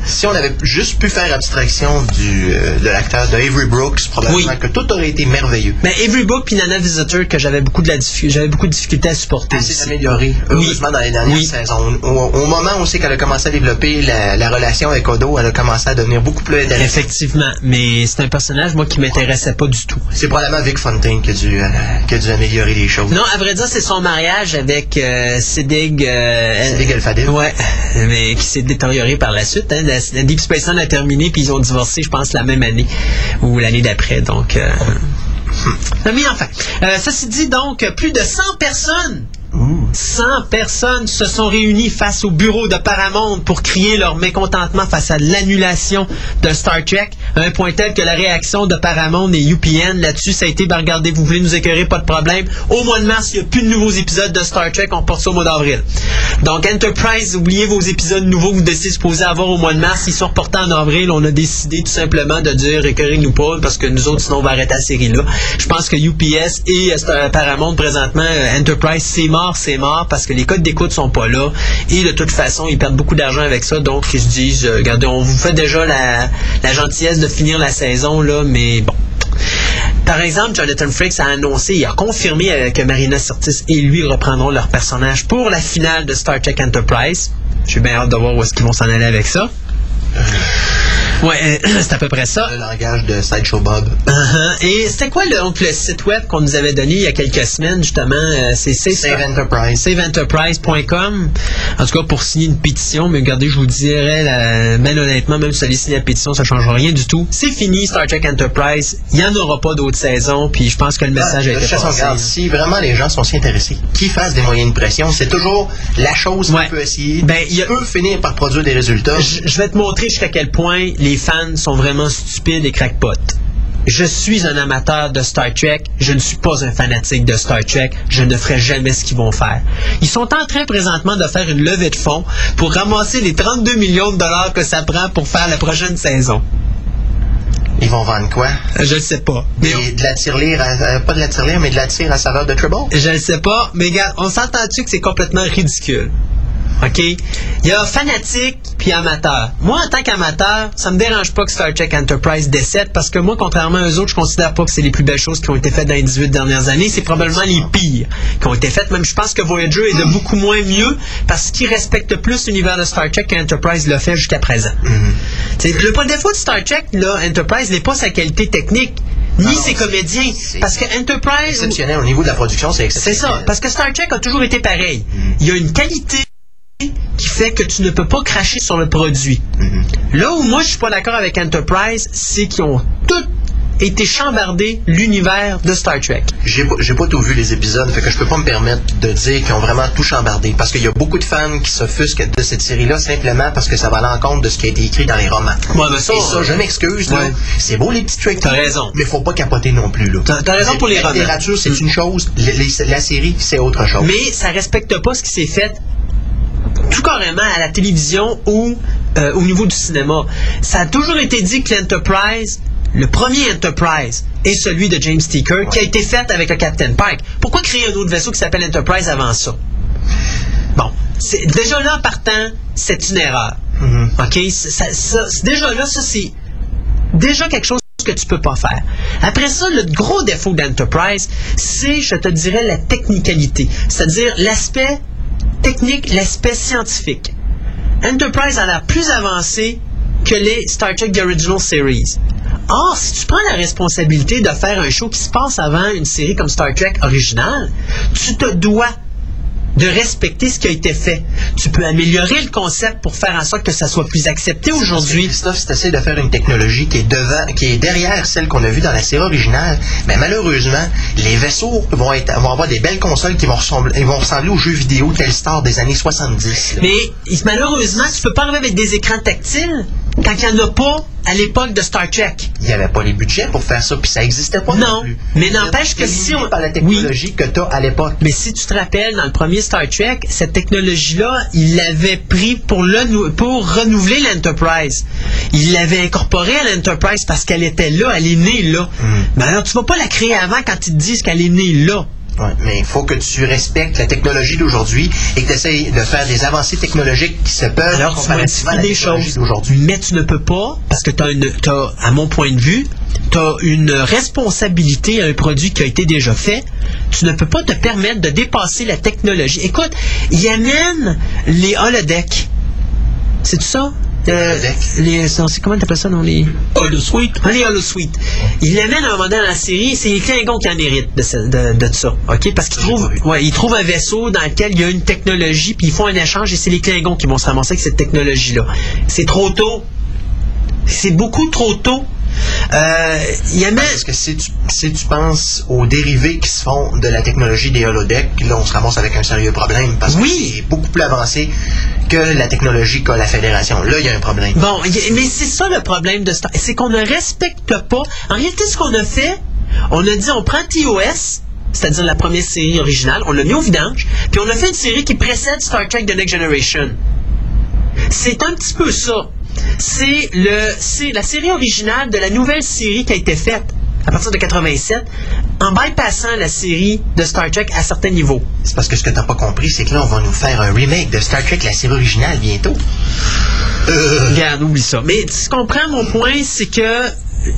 Si on avait juste pu faire abstraction du, de l'acteur de Avery Brooks, probablement Oui. que tout aurait été merveilleux. Mais Avery Book puis Nana Visitor que j'avais beaucoup de la j'avais beaucoup de difficultés à supporter. Elle améliorée, heureusement, dans les dernières Oui. saisons. Au, au moment où c'est qu'elle a commencé à développer la, la relation avec Odo, elle a commencé à devenir beaucoup plus intéressante. Effectivement, mais c'est un personnage moi qui m'intéressait pas du tout. C'est probablement Vic Fontaine qui a dû, euh, qui a dû améliorer les choses. Non, à vrai dire, c'est son mariage avec euh, Siddig. Euh, Siddig El-Fadil. Ouais, <laughs> mais qui s'est détérioré par la suite. Hein. La, Deep Space Nine a terminé, puis ils ont divorcé, je pense, la même année ou l'année d'après. Donc, euh, mais enfin, euh, ceci dit, donc, plus de 100 personnes 100 personnes se sont réunies face au bureau de Paramount pour crier leur mécontentement face à l'annulation de Star Trek, un point tel que la réaction de Paramount et UPN là-dessus, ça a été, ben, regardez, vous voulez nous écœurer, pas de problème. Au mois de mars, il n'y a plus de nouveaux épisodes de Star Trek, on porte ça au mois d'avril. Donc, Enterprise, oubliez vos épisodes nouveaux que vous décidez supposé avoir au mois de mars, ils sont reportés en avril, on a décidé tout simplement de dire écœurez-nous pas, parce que nous autres, sinon, on va arrêter la série-là. Je pense que UPS et euh, Paramount, présentement, euh, Enterprise, c'est mort, c'est mort, parce que les codes d'écoute sont pas là, et de toute façon, ils perdent beaucoup d'argent avec ça, donc ils se disent, euh, regardez, on vous fait déjà la, gentillesse de finir la saison, là, mais bon. Par exemple, Jonathan Frakes a annoncé, il a confirmé euh, que Marina Sirtis et lui reprendront leur personnage pour la finale de Star Trek Enterprise. J'ai bien hâte de voir où est-ce qu'ils vont s'en aller avec ça. Ouais, euh, <clears throat> c'est à peu près ça. Le langage de Sideshow Bob. Uh-huh. Et c'était quoi le, donc, le site web qu'on nous avait donné il y a quelques semaines, justement? euh, c'est c'est Save Enterprise. saveenterprise.com. En tout cas, pour signer une pétition, mais regardez, je vous dirais, la, ben honnêtement, même si vous allez signer la pétition, ça ne changera rien du tout. C'est fini, Star Trek Enterprise. Il n'y en aura pas d'autres saisons, puis je pense que le message a Ah, de été passé. si vraiment les gens sont si intéressés, qu'ils fassent des moyens de pression, c'est toujours la chose Ouais. qu'on peut essayer. Ben, il a- peut finir par produire des résultats. Je vais te montrer jusqu'à quel point les fans sont vraiment stupides et crackpots. Je suis un amateur de Star Trek, je ne suis pas un fanatique de Star Trek, je ne ferai jamais ce qu'ils vont faire. Ils sont en train présentement de faire une levée de fonds pour ramasser les 32 millions de dollars que ça prend pour faire la prochaine saison. Ils vont vendre quoi? Je ne sais pas. Mais on- de la tirelire, à- euh, pas de la tirelire, mais de la tire à saveur de Trouble? je ne sais pas, mais regarde, on s'entend-tu que c'est complètement ridicule? OK? Il y a fanatique puis amateur. Moi, en tant qu'amateur, ça me dérange pas que Star Trek Enterprise décède parce que moi, contrairement aux autres, je considère pas que c'est les plus belles choses qui ont été faites dans les 18 dernières années. C'est probablement les pires qui ont été faites. Même je pense que Voyager est de beaucoup moins mieux parce qu'il respecte plus l'univers de Star Trek qu'Enterprise l'a fait jusqu'à présent. C'est Le point défaut de Star Trek, là, Enterprise n'est pas sa qualité technique ni ses comédiens. Parce que Enterprise... Exceptionnel au niveau de la production, c'est C'est exceptionnel. ça, parce que Star Trek a toujours été pareil. Il y a une qualité qui fait que tu ne peux pas cracher sur le produit. Là où moi je suis pas d'accord avec Enterprise, c'est qu'ils ont tous été chambardés l'univers de Star Trek. J'ai pas, tout vu les épisodes, fait que je peux pas me permettre de dire qu'ils ont vraiment tout chambardé. Parce qu'il y a beaucoup de fans qui s'offusquent de cette série-là simplement parce que ça va à l'encontre de ce qui a été écrit dans les romans. Ouais, mais ça, Et ça, je m'excuse, là. Ouais. C'est beau les petits trucs. T'as raison. Mais faut pas capoter non plus, là. T'as- raison pour les La romans. littérature, c'est une chose. les- les- la série, c'est autre chose. Mais ça respecte pas ce qui s'est fait tout carrément à la télévision ou euh, au niveau du cinéma. Ça a toujours été dit que l'Enterprise, le premier Enterprise, est celui de James T. Kirk, qui a été fait avec le Captain Pike. Pourquoi créer un autre vaisseau qui s'appelle Enterprise avant ça? Bon, déjà là, en partant, c'est une erreur. OK? Ça- ça- c'est- déjà là, ça, c'est déjà quelque chose que tu peux pas faire. Après ça, le gros défaut d'Enterprise, c'est, je te dirais, la technicalité. C'est-à-dire l'aspect technique, l'aspect scientifique. Enterprise a l'air plus avancé que les Star Trek The Original Series. Or, si tu prends la responsabilité de faire un show qui se passe avant une série comme Star Trek originale, tu te dois de respecter ce qui a été fait. Tu peux améliorer le concept pour faire en sorte que ça soit plus accepté aujourd'hui. Christophe, si t'essaies de faire une technologie qui est devant, qui est derrière celle qu'on a vue dans la série originale, mais malheureusement, les vaisseaux vont, être, vont avoir des belles consoles qui vont ressembler, ils vont ressembler aux jeux vidéo Telstar des années 70. là. Mais malheureusement, tu peux pas arriver avec des écrans tactiles quand il n'y en a pas à l'époque de Star Trek. Il n'y avait pas les budgets pour faire ça, puis ça n'existait pas non, Non, plus. mais n'empêche que si on- par la technologie que tu as à l'époque. Mais si tu te rappelles, dans le premier Star Trek, cette technologie-là, il l'avait pris pour, le, pour renouveler l'Enterprise. Il l'avait incorporée à l'Enterprise parce qu'elle était là, elle est née là. Mais alors, tu vas pas la créer avant quand ils te disent qu'elle est née là. Ouais, mais il faut que tu respectes la technologie d'aujourd'hui et que tu essayes de faire des avancées technologiques qui se peuvent Alors, tu à la des choses. Mais tu ne peux pas, parce que tu as, à mon point de vue, tu as une responsabilité à un produit qui a été déjà fait. Tu ne peux pas te permettre de dépasser la technologie. Écoute, il amène les holodecks. C'est tout ça? Euh, les, comment t'appelles ça dans les... Holosuite. Ah, les holosuites. Il l'amène à un moment donné dans la série, c'est les Klingons qui en héritent de, ce- de, de ça. OK? Parce qu'ils trouvent, ouais, ils trouvent un vaisseau dans lequel il y a une technologie, puis ils font un échange et c'est les Klingons qui vont se ramasser avec cette technologie-là. C'est trop tôt. C'est beaucoup trop tôt. Euh, il. Parce que si tu, si tu penses aux dérivés qui se font de la technologie des holodecks, là, on se ramasse avec un sérieux problème. Parce Oui. que c'est beaucoup plus avancé que la technologie qu'a la Fédération. Là, il y a un problème. Bon, mais c'est ça le problème de Star c'est qu'on ne respecte pas. En réalité, ce qu'on a fait, on a dit on prend TOS, c'est-à-dire la première série originale, on l'a mis au vidange, puis on a fait une série qui précède Star Trek The Next Generation. C'est un petit peu ça. C'est le, c'est la série originale de la nouvelle série qui a été faite à partir de 87, en bypassant la série de Star Trek à certains niveaux. C'est parce que ce que t'as pas compris, c'est que là, on va nous faire un remake de Star Trek, la série originale, bientôt. Regarde, oublie ça. Mais tu comprends mon point, c'est que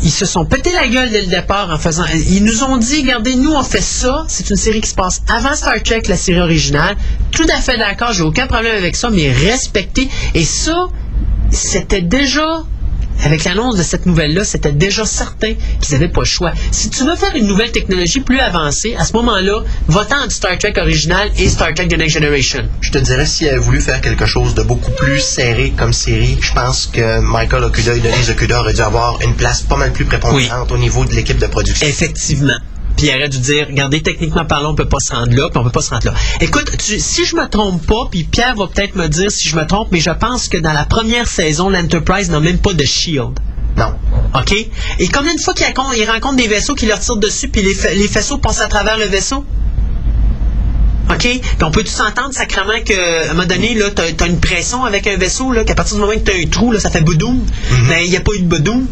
ils se sont pété la gueule dès le départ en faisant. Ils nous ont dit, regardez, nous on fait ça. C'est une série qui se passe avant Star Trek, la série originale. Tout à fait d'accord, j'ai aucun problème avec ça, mais respecter. Et ça, c'était déjà. Avec l'annonce de cette nouvelle-là, c'était déjà certain qu'ils n'avaient pas le choix. Si tu veux faire une nouvelle technologie plus avancée, à ce moment-là, va-t'en du Star Trek original et Star Trek The Next Generation. Je te dirais, s'il avait voulu faire quelque chose de beaucoup plus serré comme série, je pense que Michael Okuda et Denise Okuda auraient dû avoir une place pas mal plus prépondérante au niveau de l'équipe de production. Effectivement. Puis il aurait dû dire, regardez, techniquement parlant, on peut pas se rendre là, puis on peut pas se rendre là. Écoute, tu- si je me trompe pas, puis Pierre va peut-être me dire si je me trompe, mais je pense que dans la première saison, l'Enterprise n'a même pas de shield. Non. OK? Et combien de fois qu'il rencontre des vaisseaux qui leur tirent dessus, puis les, fa- les vaisseaux passent à travers le vaisseau? OK? Puis on peut tout s'entendre sacrément qu'à un moment donné, là, t'as, as une pression avec un vaisseau, là, qu'à partir du moment que t'as un trou, là, ça fait boudoum. Mais il n'y a pas eu de boudoum.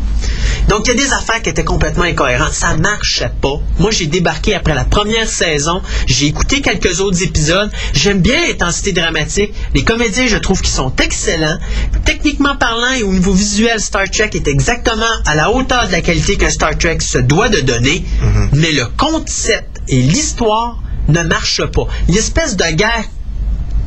Donc, il y a des affaires qui étaient complètement incohérentes. Ça marchait pas. Moi, j'ai débarqué après la première saison. J'ai écouté quelques autres épisodes. J'aime bien l'intensité dramatique. Les comédiens, je trouve qu'ils sont excellents. Techniquement parlant et au niveau visuel, Star Trek est exactement à la hauteur de la qualité que Star Trek se doit de donner. Mais le concept et l'histoire ne marchent pas. L'espèce de guerre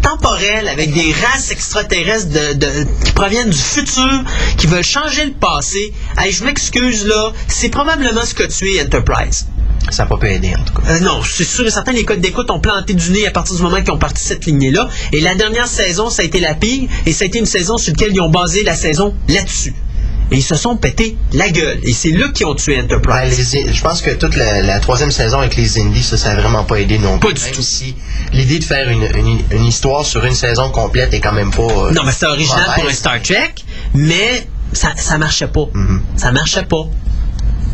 temporelle avec des races extraterrestres de- de- qui proviennent du futur, qui veulent changer le passé. Hey, je m'excuse là, c'est probablement ce que tu es Enterprise. Ça n'a pas pu aider, en tout cas. Euh, non, c'est sûr et certain, les codes d'écoute ont planté du nez à partir du moment qu'ils ont parti cette lignée-là. Et la dernière saison, ça a été la pire, et ça a été une saison sur laquelle ils ont basé la saison là-dessus. Ils se sont pété la gueule. Et c'est là qu'ils ont tué Ben, Enterprise. les- je pense que toute la, la troisième saison avec les Indies, ça, ça n'a vraiment pas aidé non plus. Pas du Même tout. si l'idée de faire une, une- une histoire sur une saison complète est quand même pas. euh, Non, mais c'est original pour un. Star Trek, mais ça, ça marchait pas. Mhm. Ça marchait pas.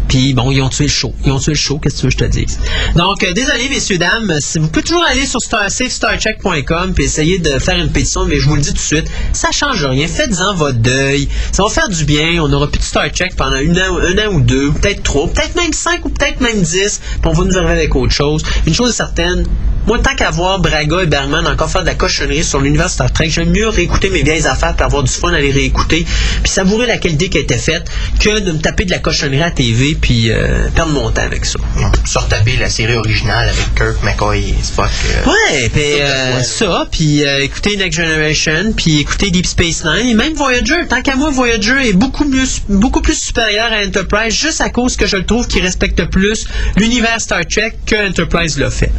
Puis bon, ils ont tué le show. Ils ont tué le show, qu'est-ce que tu veux que je te dise? Donc, euh, désolé, messieurs, dames, vous pouvez toujours aller sur star, safestartrek.com puis essayer de faire une pétition, mais je vous le dis tout de suite, ça change rien. Faites-en votre deuil. Ça va faire du bien. On n'aura plus de Star Trek pendant an, un an ou deux, peut-être trois, peut-être même cinq ou peut-être même dix, puis on va nous arriver avec autre chose. Une chose est certaine, moi, tant qu'à voir Braga et Berman encore faire de la cochonnerie sur l'univers Star Trek, j'aime mieux réécouter mes vieilles affaires pour avoir du fun à les réécouter, puis savourer la qualité qui a été faite, que de me taper de la cochonnerie à TV, puis euh, perdre mon temps avec ça. On peut se retaper la série originale avec Kirk, McCoy et Spock. euh, Ouais, puis euh, ça, puis écouter Next Generation, puis écouter Deep Space Nine, et même Voyager. Tant qu'à moi, Voyager est beaucoup mieux, beaucoup plus supérieur à Enterprise, juste à cause que je le trouve qu'il respecte plus l'univers Star Trek que Enterprise l'a fait.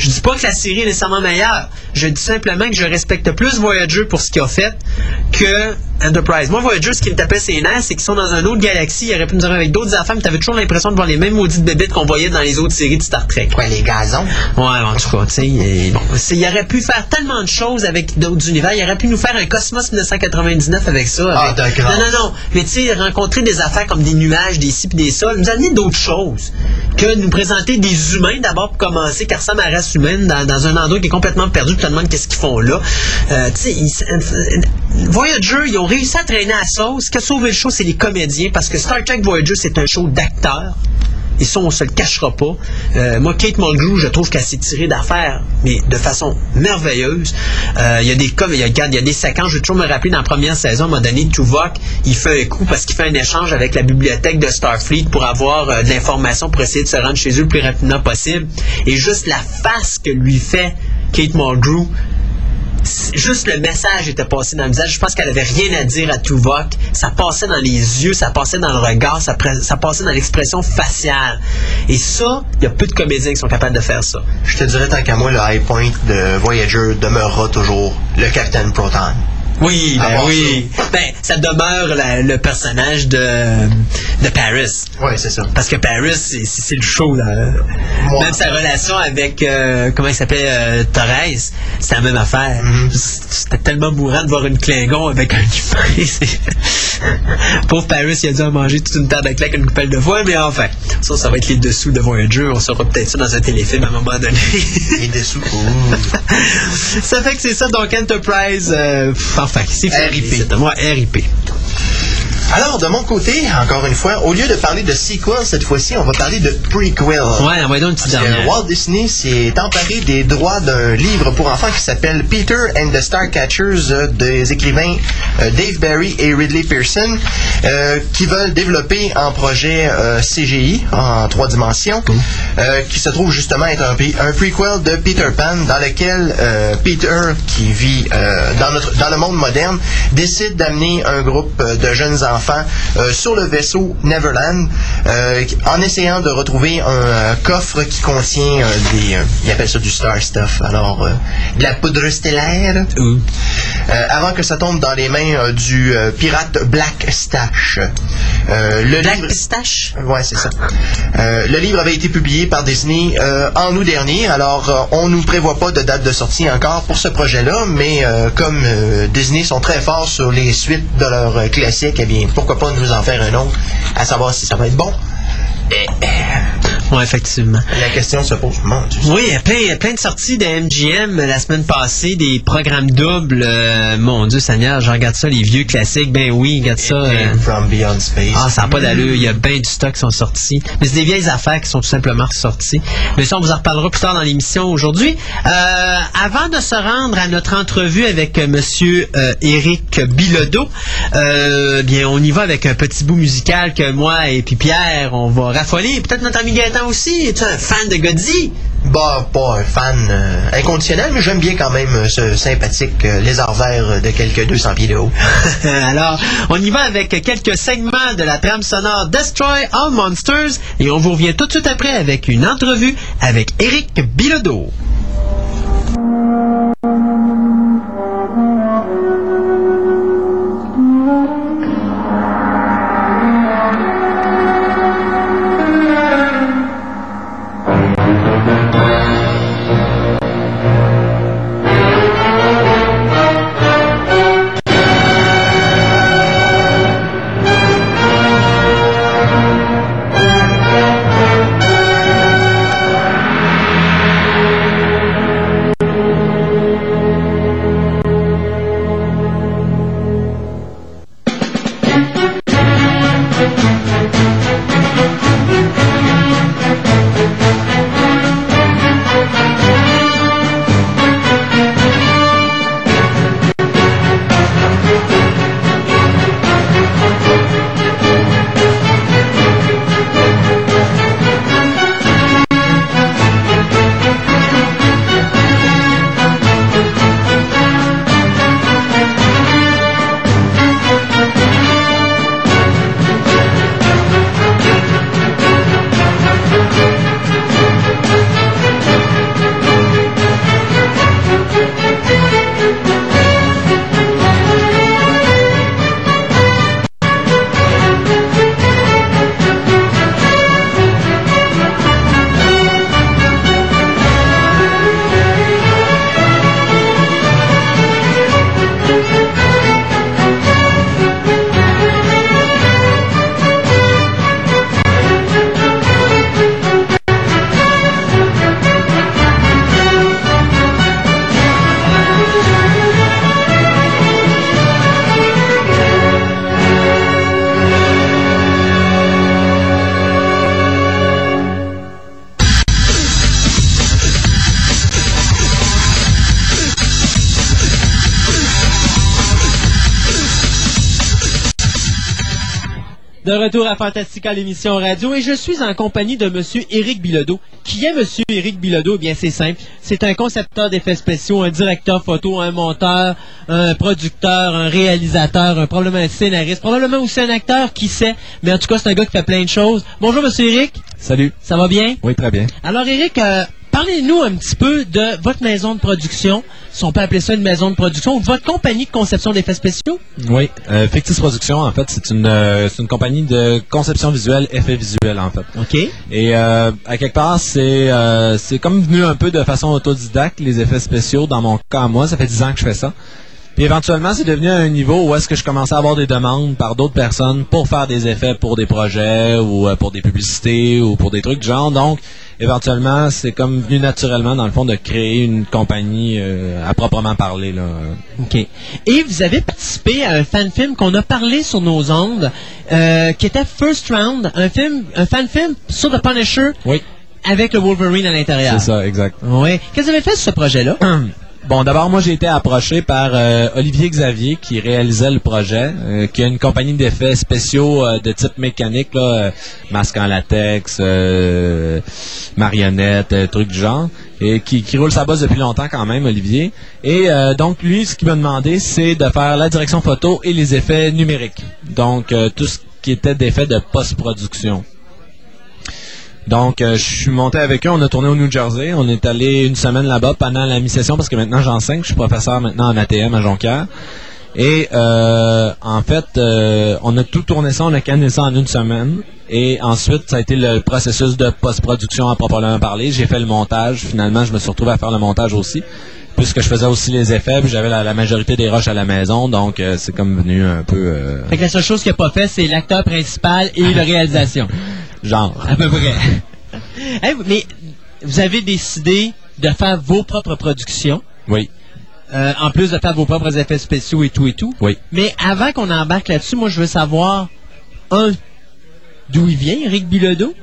Je dis pas que la série est nécessairement meilleure. Je dis simplement que je respecte plus Voyager pour ce qu'il a fait que Enterprise. Moi, Voyager, ce qui me tapait ses nerfs, c'est qu'ils sont dans une autre galaxie. Ils auraient pu nous arriver avec d'autres affaires, mais t'avais toujours l'impression de voir les mêmes maudites bébites qu'on voyait dans les autres séries de Star Trek. Quoi, les gazons? Ouais, en tout cas, tu sais, bon, il aurait pu faire tellement de choses avec d'autres univers. Il aurait pu nous faire un Cosmos 1999 avec ça. Ah, d'accord. Non, non, non. Mais tu sais, rencontrer des affaires comme des nuages, des ci pis des ça, nous amener d'autres choses que nous présenter des humains d'abord pour commencer, qui ressemblent à la race humaine dans, un endroit qui est complètement perdu. Tu te demandes qu'est-ce qu'ils font là. Euh, ils- euh, Voyager, ils ont réussi à traîner à sauce. Ce qui a sauvé le show, c'est les comédiens parce que Star Trek Voyager, c'est un show d'acteurs. Et ça, on se le cachera pas. Euh, moi, Kate Mulgrew, je trouve qu'elle s'est tirée d'affaire, mais de façon merveilleuse. Euh, Il y a des cas, il y a, des séquences, je vais toujours me rappeler dans la première saison, à un moment donné, Tuvok, il fait un coup parce qu'il fait un échange avec la bibliothèque de Starfleet pour avoir euh, de l'information pour essayer de se rendre chez eux le plus rapidement possible. Et juste la face que lui fait Kate Mulgrew, juste le message était passé dans le visage. Je pense qu'elle avait rien à dire à Tuvok. Ça passait dans les yeux, ça passait dans le regard, ça, passait dans l'expression faciale. Et ça, il y a peu de comédiens qui sont capables de faire ça. Je te dirais, tant qu'à moi, le high point de Voyager demeurera toujours le Captain Proton. Oui, ben oui. Ben, ça demeure la- le personnage de, de Paris. Ouais, c'est ça. Parce que Paris, c'est- c'est c'est le show. Là. Même sa relation avec, euh, comment il s'appelait, euh, Torres, c'était la même affaire. Mhm. C'était tellement mourant de voir une Klingon avec un humain. <laughs> c'est- <laughs> Pauvre Paris, il a dû en manger toute une terre de claque une coupelle de fois, mais enfin, ça, ça va être les dessous de Voyager. On saura peut-être ça dans un téléfilm à un moment donné. Et dessous. ouh. <laughs> ça fait que c'est ça, donc Enterprise, euh, pff, enfin, c'est RIP. Ouais, RIP. Alors, de mon côté, encore une fois, au lieu de parler de sequel, cette fois-ci, on va parler de prequel. Ouais, va donc une dernière. Walt Disney s'est emparé des droits d'un livre pour enfants qui s'appelle Peter and the Starcatchers euh, des écrivains euh, Dave Barry et Ridley Pearson euh, qui veulent développer un projet euh, CGI en trois dimensions qui se trouve justement être un, pre- un prequel de Peter Pan dans lequel Peter qui vit dans, notre, dans le monde moderne décide d'amener un groupe de jeunes enfants euh, sur le vaisseau Neverland euh, en essayant de retrouver un euh, coffre qui contient euh, des euh, ils appellent ça du star stuff alors euh, de la poudre stellaire euh, avant que ça tombe dans les mains euh, du euh, pirate Black Stash. Euh, le Black livre-? Ouais, c'est ça. Euh, le livre avait été publié par Disney euh, en août dernier, alors euh, on nous prévoit pas de date de sortie encore pour ce projet-là, mais euh, comme euh, Disney sont très forts sur les suites de leurs euh, classiques, eh bien, pourquoi pas nous en faire un autre, à savoir si ça va être bon. Oui, effectivement. La question se pose, Dieu. Oui, il y a plein, il y a plein de sorties de MGM la semaine passée, des programmes doubles. euh, mon Dieu Seigneur, je regarde ça, les vieux classiques. Ben oui, regarde ça. euh, From Beyond Space. Ah, ça n'a pas d'allure. Il y a bien du stock qui sont sortis. Mais c'est des vieilles affaires qui sont tout simplement ressorties. Mais ça, on vous en reparlera plus tard dans l'émission aujourd'hui. Euh, avant de se rendre à notre entrevue avec euh, Monsieur euh, Éric Bilodeau, euh, bien, on y va avec un petit bout musical que moi et puis Pierre, on va raffoler. Peut-être notre ami Gaëtan aussi. Es-tu un fan de Godzilla? Bah, pas un fan euh, inconditionnel, mais j'aime bien quand même euh, ce sympathique euh, lézard vert de quelques 200 pieds de haut. <laughs> Alors, on y va avec quelques segments de la trame sonore Destroy All Monsters et on vous revient tout de suite après avec une entrevue avec Éric Bilodeau. Fantastica, l'émission radio, et je suis en compagnie de Monsieur Éric Bilodeau. Qui est Monsieur Éric Bilodeau? Eh bien, c'est simple. C'est un concepteur d'effets spéciaux, un directeur photo, un monteur, un producteur, un réalisateur, un, probablement un scénariste, probablement aussi un acteur, qui sait? Mais en tout cas, c'est un gars qui fait plein de choses. Bonjour, Monsieur Éric. Salut. Ça va bien? Oui, très bien. Alors, Éric, euh, parlez-nous un petit peu de votre maison de production, si on peut appeler ça une maison de production, ou votre compagnie de conception d'effets spéciaux. Oui, euh, Fictis Production, en fait, c'est une, euh, c'est une compagnie de conception visuelle, effets visuels, en fait. OK. Et euh, à quelque part, c'est euh, c'est comme venu un peu de façon autodidacte, les effets spéciaux. Dans mon cas, moi, ça fait 10 ans que je fais ça. Puis éventuellement, c'est devenu un niveau où est-ce que je commençais à avoir des demandes par d'autres personnes pour faire des effets pour des projets ou euh, pour des publicités ou pour des trucs du genre. Donc, éventuellement, c'est comme venu naturellement, dans le fond, de créer une compagnie euh, à proprement parler. Là. OK. Et vous avez participé à un fan-film qu'on a parlé sur nos ondes, euh, qui était First Round, un film, un fan-film sur The Punisher Oui, avec le Wolverine à l'intérieur. c'est ça, exact. Oui. Qu'est-ce que vous avez fait sur ce projet-là? <clears throat> Bon, d'abord, moi, j'ai été approché par euh, Olivier Xavier, qui réalisait le projet, euh, qui a une compagnie d'effets spéciaux euh, de type mécanique, là, masque en latex, marionnette, euh, trucs du genre, et qui, qui roule sa bosse depuis longtemps quand même, Olivier. Et donc, lui, ce qu'il m'a demandé, c'est de faire la direction photo et les effets numériques. Donc, tout ce qui était d'effets de post-production. Donc, euh, je suis monté avec eux, on a tourné au New Jersey. On est allé une semaine là-bas pendant la mi-session parce que maintenant j'enseigne, je suis professeur maintenant en ATM à Jonquière. Et euh, en fait, euh, on a tout tourné ça, on a canné ça en une semaine. Et ensuite, ça a été le processus de post-production à proprement parler. J'ai fait le montage. Finalement, je me suis retrouvé à faire le montage aussi. Puisque je faisais aussi les effets, puis j'avais la, la majorité des rushs à la maison, donc euh, c'est comme venu un peu euh, Fait que la seule chose qu'il n'a pas fait, c'est l'acteur principal et la réalisation. <laughs> genre. À peu près. <laughs> Hey, mais vous avez décidé de faire vos propres productions, Oui. euh, en plus de faire vos propres effets spéciaux et tout et tout. Oui. Mais avant qu'on embarque là-dessus, moi, je veux savoir, un, d'où il vient, Eric Bilodeau?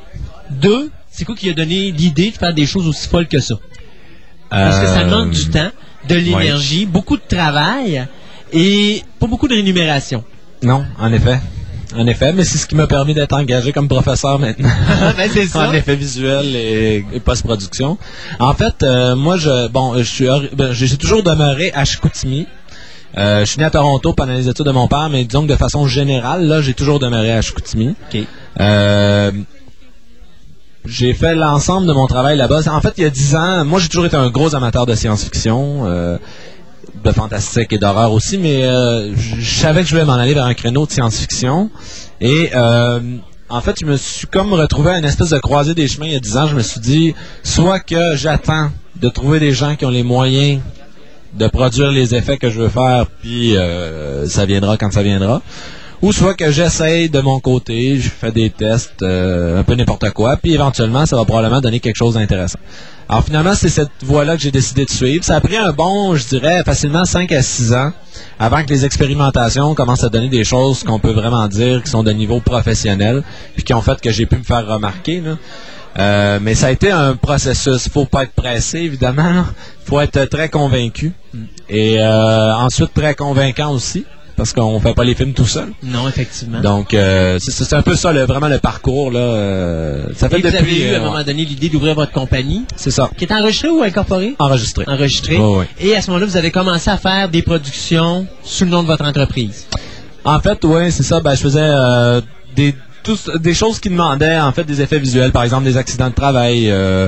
Deux, c'est quoi qui a donné l'idée de faire des choses aussi folles que ça? Parce que ça Euh, demande du temps, de l'énergie, beaucoup de travail et pas beaucoup de rémunération. Non, en effet. En effet, mais c'est ce qui m'a permis d'être engagé comme professeur maintenant. <laughs> ben, c'est <laughs> ça. en effet visuel et, et post-production. En fait, euh, moi, je bon, je suis, ben, j'ai toujours demeuré à Chicoutimi. Euh, je suis né à Toronto pendant les études de mon père, mais disons que de façon générale, là, j'ai toujours demeuré à Chicoutimi. OK. Euh, j'ai fait l'ensemble de mon travail là-bas. En fait, il y a dix ans, moi, j'ai toujours été un gros amateur de science-fiction. De fantastique et d'horreur aussi, mais euh, je je savais que je voulais m'en aller vers un créneau de science-fiction. Et euh, en fait, je me suis comme retrouvé à une espèce de croisée des chemins il y a 10 ans. Je me suis dit, soit que j'attends de trouver des gens qui ont les moyens de produire les effets que je veux faire, puis euh, ça viendra quand ça viendra. Ou soit que j'essaye de mon côté, je fais des tests, euh, un peu n'importe quoi, puis éventuellement, ça va probablement donner quelque chose d'intéressant. Alors finalement, c'est cette voie-là que j'ai décidé de suivre. Ça a pris un bon, je dirais, facilement 5 à 6 ans avant que les expérimentations commencent à donner des choses qu'on peut vraiment dire qui sont de niveau professionnel, puis qui ont fait que j'ai pu me faire remarquer. Là. Euh, mais ça a été un processus. faut pas être pressé, évidemment. faut être très convaincu. Et euh, ensuite, très convaincant aussi, parce qu'on fait pas les films tout seul. Non, effectivement. Donc, euh, c'est un peu ça, le- vraiment le parcours. là. euh, ça fait Et vous depuis... avez eu à euh, un moment donné l'idée d'ouvrir votre compagnie, c'est ça, qui est enregistrée ou incorporée? enregistré. Enregistrée. Ouais. Et à ce moment-là, vous avez commencé à faire des productions sous le nom de votre entreprise. En fait, ouais, c'est ça. Ben, je faisais euh, des des choses qui demandaient en fait des effets visuels, par exemple des accidents de travail, euh,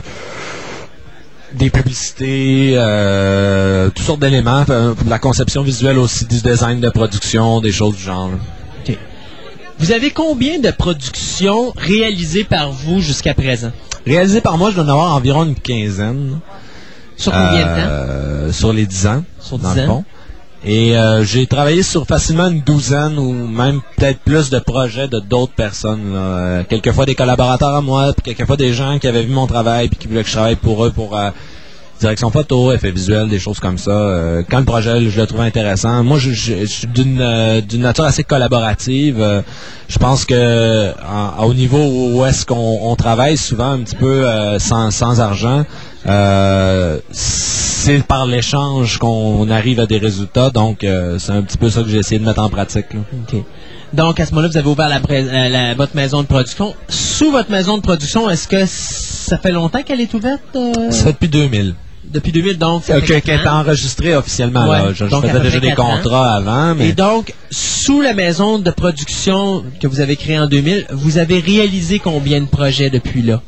des publicités, euh, toutes sortes d'éléments, euh, de la conception visuelle aussi, du design de production, des choses du genre. là. Vous avez combien de productions réalisées par vous jusqu'à présent? Réalisé par moi, je dois en avoir environ une quinzaine. Sur combien de temps? Euh, Sur les 10 ans. Sur dans 10 le ans? fond. Et euh, j'ai travaillé sur facilement une douzaine ou même peut-être plus de projets de d'autres personnes. Là. Euh, quelquefois des collaborateurs à moi, puis quelquefois des gens qui avaient vu mon travail puis qui voulaient que je travaille pour eux pour euh, direction photo, effets visuels, des choses comme ça. Euh, quand le projet, je le trouvais intéressant. Moi, je, je- je suis d'une euh, d'une nature assez collaborative. Euh, je pense que au niveau où est-ce qu'on on travaille souvent un petit peu sans, sans argent, euh, c'est par l'échange qu'on arrive à des résultats. Donc, euh, c'est un petit peu ça que j'ai essayé de mettre en pratique. là. Donc, à ce moment-là, vous avez ouvert la, pré- la- votre maison de production. Sous votre maison de production, est-ce que ça fait longtemps qu'elle est ouverte? euh, Ça fait depuis 2000. Depuis 2000, donc. Euh, Qu'elle est enregistrée officiellement. Ouais, là. Je, je donc à faisais déjà des ans. contrats avant, mais Et donc, sous la maison de production que vous avez créée en 2000, vous avez réalisé combien de projets depuis là?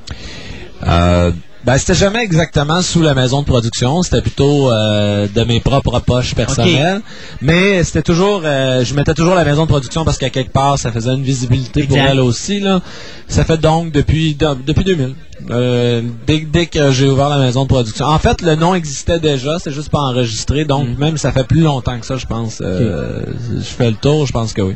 Euh, ben, c'était jamais exactement sous la maison de production, c'était plutôt euh, de mes propres poches personnelles. Mais c'était toujours, euh, je mettais toujours la maison de production parce qu'à quelque part, ça faisait une visibilité pour elle aussi. Là. Ça fait donc depuis de- depuis 2000. Euh, dès, dès que j'ai ouvert la maison de production. En fait, le nom existait déjà, c'est juste pas enregistré. Donc, Mhm. même ça fait plus longtemps que ça, je pense. Euh, Je fais le tour, je pense que oui.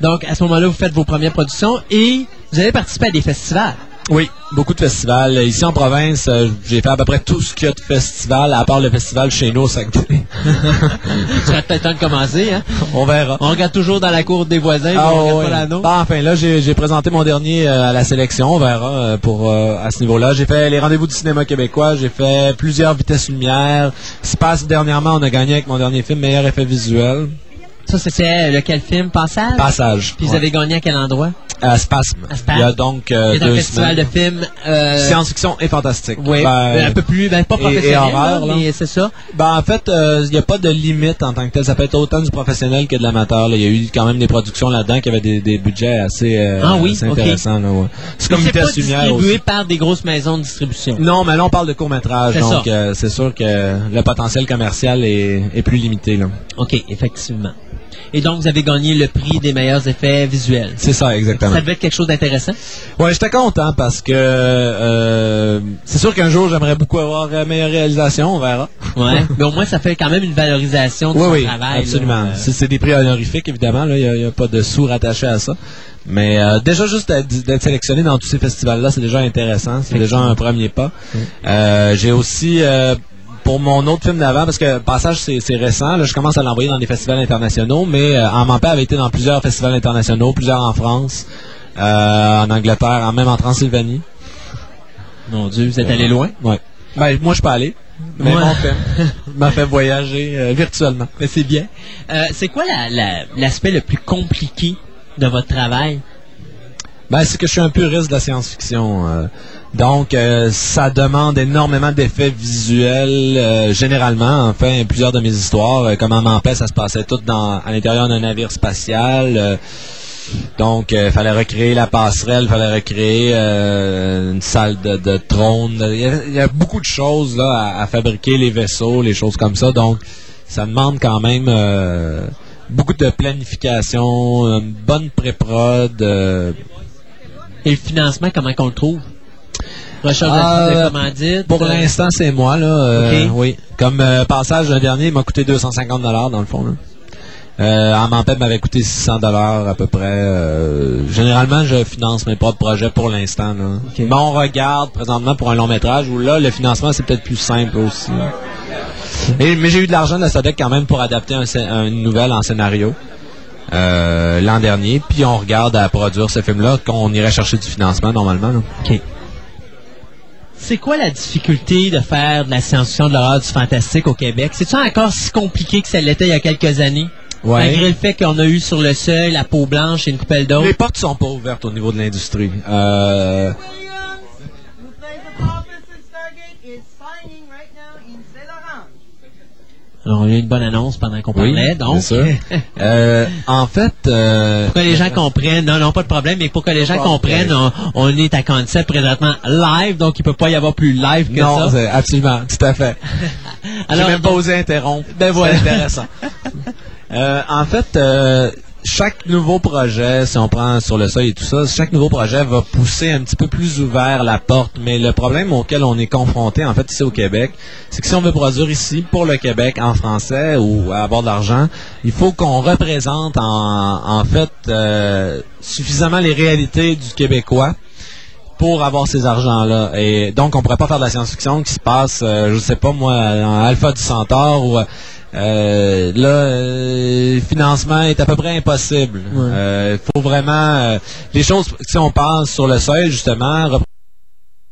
Donc, à ce moment-là, vous faites vos premières productions et vous avez participé à des festivals. Oui, beaucoup de festivals. Ici en province, euh, j'ai fait à peu près tout ce qu'il y a de festival, à part le festival chez nous au Saguenay. <laughs> Tu serait peut-être temps de commencer, hein? On verra. On regarde toujours dans la cour des voisins, Ah, on regarde ouais. pas la nôtre. Bah, enfin, là, j'ai présenté mon dernier euh, à la sélection. On verra euh, pour à ce niveau-là. J'ai fait les rendez-vous du cinéma québécois. J'ai fait plusieurs vitesses lumière. Se passe dernièrement, on a gagné avec mon dernier film meilleur effet visuel. Ça, c'était lequel film? Passage? Passage. Puis vous Ouais. avez gagné à quel endroit? À Spasme. À Spasme. Il y a donc euh, C'est un deux festival semaines. de films... Euh, Science-fiction et fantastique. Oui, Ben, un peu plus, ben, pas et- et professionnel, horreur, là, mais c'est ça. Ben, en fait, il n'y a pas de limite en tant que tel. Ça peut être autant du professionnel que de l'amateur. Il y a eu quand même des productions là-dedans qui avaient des, des budgets assez, euh, Ah oui, assez intéressants. là, ouais. C'est comme Vitesse Lumière distribué aussi. par des grosses maisons de distribution. Non, mais là, on parle de court-métrage. C'est Donc, euh, c'est sûr que le potentiel commercial est, est plus limité. Là. OK, effectivement. Et donc, vous avez gagné le prix des meilleurs effets visuels. C'est ça, exactement. Ça devait être quelque chose d'intéressant. Ouais, j'étais content parce que euh, c'est sûr qu'un jour j'aimerais beaucoup avoir euh, meilleure réalisation, on verra. Ouais. <laughs> Mais au moins, ça fait quand même une valorisation de Oui, son oui, travail. absolument. Euh, C'est des prix honorifiques, évidemment. Il n'y a, pas de sous rattachés à ça. Mais euh, déjà, juste d'être sélectionné dans tous ces festivals-là, c'est déjà intéressant. C'est déjà un premier pas. Euh, J'ai aussi... pour mon autre film d'avant, parce que Passage, c'est récent, là, je commence à l'envoyer dans des festivals internationaux, mais euh, En Mampé avait été dans plusieurs festivals internationaux, plusieurs en France, euh, en Angleterre, en- même en Transylvanie. Mon Dieu, vous êtes allé loin? Ouais. Ben, moi, je pas allé. Mais Ouais. mon film <laughs> m'a fait voyager euh, virtuellement. Mais c'est bien. Euh, c'est quoi la- la- l'aspect le plus compliqué de votre travail? Ben, c'est que je suis un puriste de la science-fiction. Euh. donc, euh, ça demande énormément d'effets visuels, euh, généralement. Enfin, plusieurs de mes histoires, euh, comme en paix, ça se passait tout dans, à l'intérieur d'un navire spatial. euh. donc, il fallait recréer la passerelle, fallait recréer euh, une salle de, de trône. Il y, a, il y a beaucoup de choses là à, à fabriquer, les vaisseaux, les choses comme ça. Donc, ça demande quand même euh, beaucoup de planification, une bonne pré-prod. euh, Et le financement, comment qu'on le trouve? Recherche Ah, de commandite? Pour euh, l'instant, c'est moi, là. euh. Oui. Comme euh, passage, le dernier, il m'a coûté 250 dans le fond, là. Euh, en Mampeb m'avait coûté 600 à peu près. Euh, généralement, je finance mes propres projets pour l'instant. Mais on regarde présentement pour un long métrage où là, le financement, c'est peut-être plus simple aussi. Et- mais j'ai eu de l'argent de la SODEC quand même pour adapter un une nouvelle en scénario euh, l'an dernier. Puis on regarde à produire ce film-là qu'on irait chercher du financement normalement. là. C'est quoi la difficulté de faire de la science-fiction, de l'horreur, du fantastique au Québec? C'est-tu encore si compliqué que ça l'était il y a quelques années? Ouais. Malgré le fait qu'on a eu sur le seuil la peau blanche et une coupelle d'eau. Les portes sont pas ouvertes au niveau de l'industrie. Euh, Alors, on a eu une bonne annonce pendant qu'on parlait, donc. <laughs> Euh, en fait, euh, Pour que les gens comprennent, non, non, pas de problème, mais pour que les gens comprennent, on, on est à concept présentement live, donc il peut pas y avoir plus live que non, ça. c'est- absolument, tout à fait. <laughs> J'ai même pas osé interrompre. Ben voilà. intéressant. <laughs> Euh, en fait, euh, chaque nouveau projet, si on prend sur le seuil et tout ça, chaque nouveau projet va pousser un petit peu plus ouvert la porte. Mais le problème auquel on est confronté, en fait, ici au Québec, c'est que si on veut produire ici pour le Québec en français ou avoir de l'argent, il faut qu'on représente en, en fait euh, suffisamment les réalités du Québécois pour avoir ces argents-là. Et donc, on pourrait pas faire de la science-fiction qui se passe, euh, je sais pas moi, en Alpha du Centaure ou euh, là, euh, le financement est à peu près impossible. Il faut vraiment euh, les choses. Si on pense sur le seuil justement.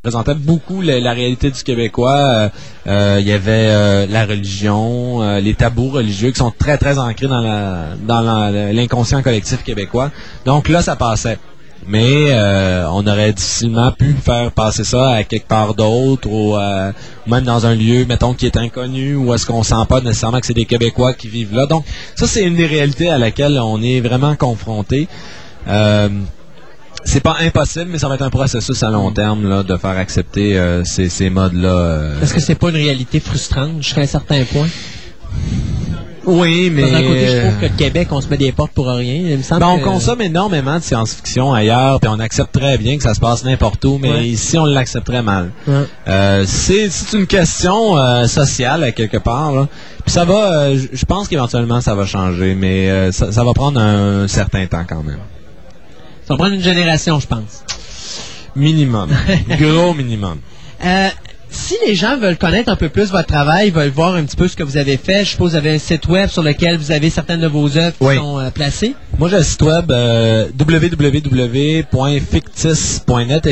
représentait beaucoup la, la réalité du Québécois. Euh, euh, Il y avait euh, la religion, euh, les tabous religieux qui sont très très ancrés dans la dans la- l'inconscient collectif québécois. Donc là, ça passait. Mais euh, on aurait difficilement pu faire passer ça à quelque part d'autre ou euh, même dans un lieu, mettons, qui est inconnu ou est-ce qu'on sent pas nécessairement que c'est des Québécois qui vivent là. Donc ça, c'est une des réalités à laquelle on est vraiment confronté. Euh, c'est pas impossible, mais ça va être un processus à long terme là, de faire accepter euh, ces, ces modes-là. Est-ce que c'est pas une réalité frustrante jusqu'à un certain point? Oui, mais D'un côté, je trouve que le Québec, on se met des portes pour rien. Il me semble Ben, on que- consomme énormément de science-fiction ailleurs, puis on accepte très bien que ça se passe n'importe où, mais Ouais. ici, on l'accepte très mal. Ouais. Euh, c'est une question euh, sociale, à quelque part. là. Puis ça va, euh, je pense qu'éventuellement, ça va changer, mais euh, ça, ça va prendre un, certain temps quand même. Ça va prendre une génération, je pense. Minimum. <laughs> Gros minimum. Si les gens veulent connaître un peu plus votre travail, veulent voir un petit peu ce que vous avez fait, je suppose que vous avez un site web sur lequel vous avez certaines de vos œuvres qui sont euh, placées. Moi, j'ai le site web euh, www.fictis.net,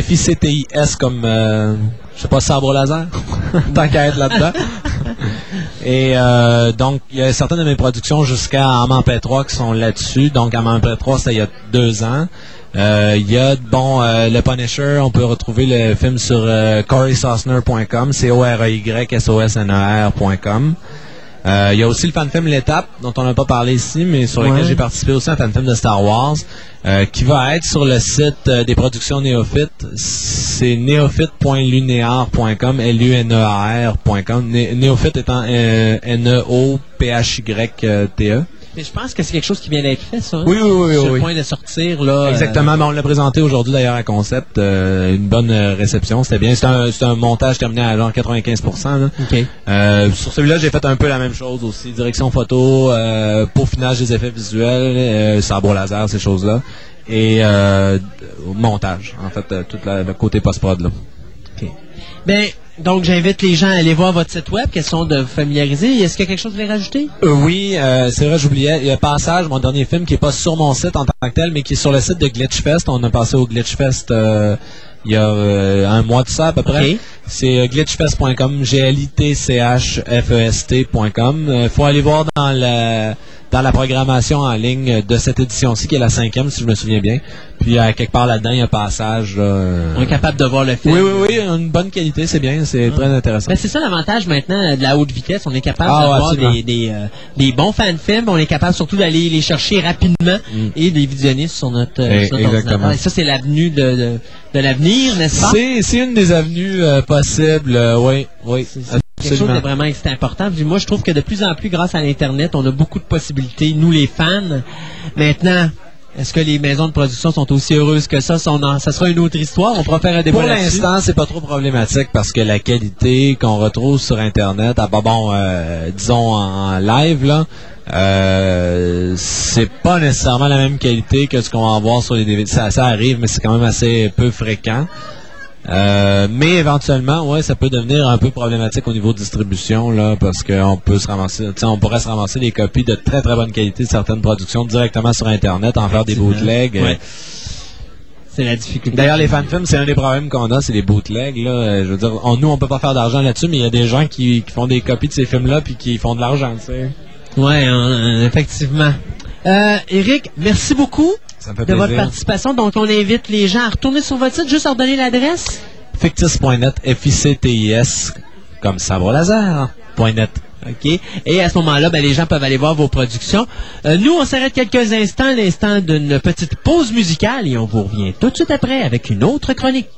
F-I-C-T-I-S comme, euh, je sais pas, sabre laser, <laughs> tant qu'à être là-dedans. <laughs> Et euh, donc, il y a certaines de mes productions jusqu'à Amant 3 qui sont là-dessus. Donc, Amant 3, c'était il y a deux ans. Euh, Il y a, bon, euh, Le Punisher, on peut retrouver le film sur euh, coreysosner.com, C-O-R-E-Y-S-O-S-N-E-R.com. Euh, Il y a aussi le fan-film L'étape, dont on n'a pas parlé ici, mais sur lequel Ouais. j'ai participé aussi à un fan-film de Star Wars, euh, qui va être sur le site euh, des productions Néophyte. C'est néophyte.lunéar.com, L-U-N-E-A-R.com. Né- Néophyte étant euh, N-E-O-P-H-Y-T-E. Mais je pense que c'est quelque chose qui vient d'être fait, ça. hein? Oui, oui, oui, Sur oui, le oui. point de sortir, là. euh, Exactement, mais on l'a présenté aujourd'hui d'ailleurs à Concept, euh, une bonne euh, réception, c'était bien. C'est un, un montage terminé à genre 95%. Là. OK. Euh, sur celui-là, j'ai fait un peu la même chose aussi, direction photo, euh, peaufinage des effets visuels, euh, sabre laser, ces choses-là, et euh, montage, en fait, euh, tout la- le côté post-prod. là. Ben, donc, j'invite les gens à aller voir votre site web, question de vous familiariser. Est-ce qu'il y a quelque chose que vous voulez rajouter? Euh, oui, euh, c'est vrai, j'oubliais. Il y a Passage, mon dernier film, qui est pas sur mon site en tant que tel, mais qui est sur le site de Glitchfest. On a passé au Glitchfest euh, il y a euh, un mois de ça à peu près. Ok. C'est glitchfest.com, g l i t c h f e s t.com. Il faut aller voir dans la dans la programmation en ligne de cette édition-ci, qui est la cinquième, si je me souviens bien. Puis, à quelque part là-dedans, il y a Passage. là, euh, On est capable de voir le film. Oui, oui, oui, une bonne qualité, c'est bien, c'est très intéressant. Ben, c'est ça l'avantage maintenant euh, de la haute vitesse. On est capable Ah, d'avoir des, des, euh, des bons fan-films. On est capable surtout d'aller les chercher rapidement et de les visionner sur notre, euh, Mm. Eh, sur notre exactement. Et ça, c'est l'avenue de, de, de l'avenir, n'est-ce pas? C'est, c'est une des avenues euh, possibles, euh, oui, oui. quelque chose de vraiment important. Puis moi, je trouve que de plus en plus, grâce à l'Internet, on a beaucoup de possibilités, nous les fans. Maintenant, est-ce que les maisons de production sont aussi heureuses que ça? Ça, on en- ça sera une autre histoire. On pourra faire un débat Pour l'instant, c'est pas trop problématique parce que la qualité qu'on retrouve sur Internet, ah, bah bon, euh, disons en live là, euh, c'est pas nécessairement la même qualité que ce qu'on va voir sur les DVD. Ça, ça arrive, mais c'est quand même assez peu fréquent. Euh, mais éventuellement, ouais, ça peut devenir un peu problématique au niveau de distribution là, parce qu'on peut se ramasser, on pourrait se ramasser des copies de très très bonne qualité de certaines productions directement sur Internet, en faire des bootlegs. euh, Ouais. C'est la difficulté. D'ailleurs, les fanfilms, c'est un des problèmes qu'on a, c'est les bootlegs. Là. Euh, Je veux dire, on, nous, on peut pas faire d'argent là-dessus, mais il y a des gens qui, qui font des copies de ces films-là puis qui font de l'argent, tu sais. Ouais, hein, effectivement. Euh, Eric, merci beaucoup Ça me fait de votre participation. Donc, on invite les gens à retourner sur votre site, juste à redonner l'adresse. Fictis.net, F-I-C-T-I-S, comme sabre laser. point .net. OK. Et à ce moment-là, ben, les gens peuvent aller voir vos productions. Euh, nous, on s'arrête quelques instants, l'instant d'une petite pause musicale, et on vous revient tout de suite après avec une autre chronique.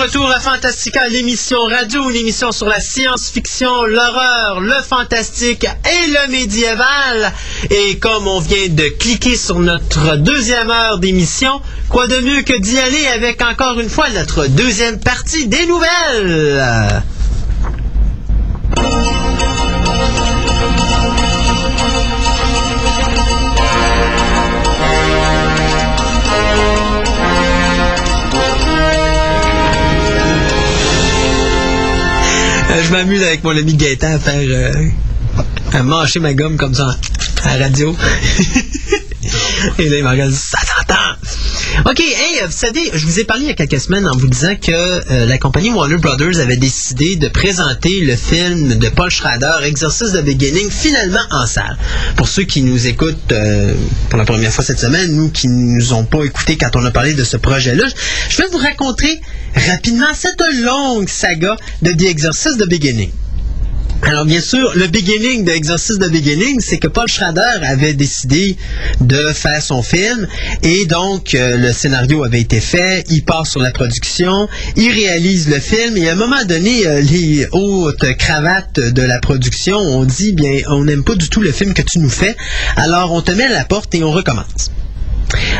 Retour à Fantastica, l'émission radio, une émission sur la science-fiction, l'horreur, le fantastique et le médiéval. Et comme on vient de cliquer sur notre deuxième heure d'émission, quoi de mieux que d'y aller avec encore une fois notre deuxième partie des nouvelles? Je m'amuse avec mon ami Gaëtan à faire euh, à mâcher ma gomme comme ça à la radio. <laughs> Et là, il me regarde, ça. OK, hey, euh, vous savez, je vous ai parlé il y a quelques semaines en vous disant que euh, la compagnie Warner Brothers avait décidé de présenter le film de Paul Schrader, Exercice de Beginning, finalement en salle. Pour ceux qui nous écoutent euh, pour la première fois cette semaine, nous qui ne nous ont pas écoutés quand on a parlé de ce projet-là, je vais vous raconter rapidement cette longue saga de The Exercice de Beginning. Alors bien sûr, le beginning de Exercice de Beginning, c'est que Paul Schrader avait décidé de faire son film et donc euh, le scénario avait été fait, il part sur la production, il réalise le film et à un moment donné, euh, les hautes cravates de la production ont dit bien, on n'aime pas du tout le film que tu nous fais, alors on te met à la porte et on recommence.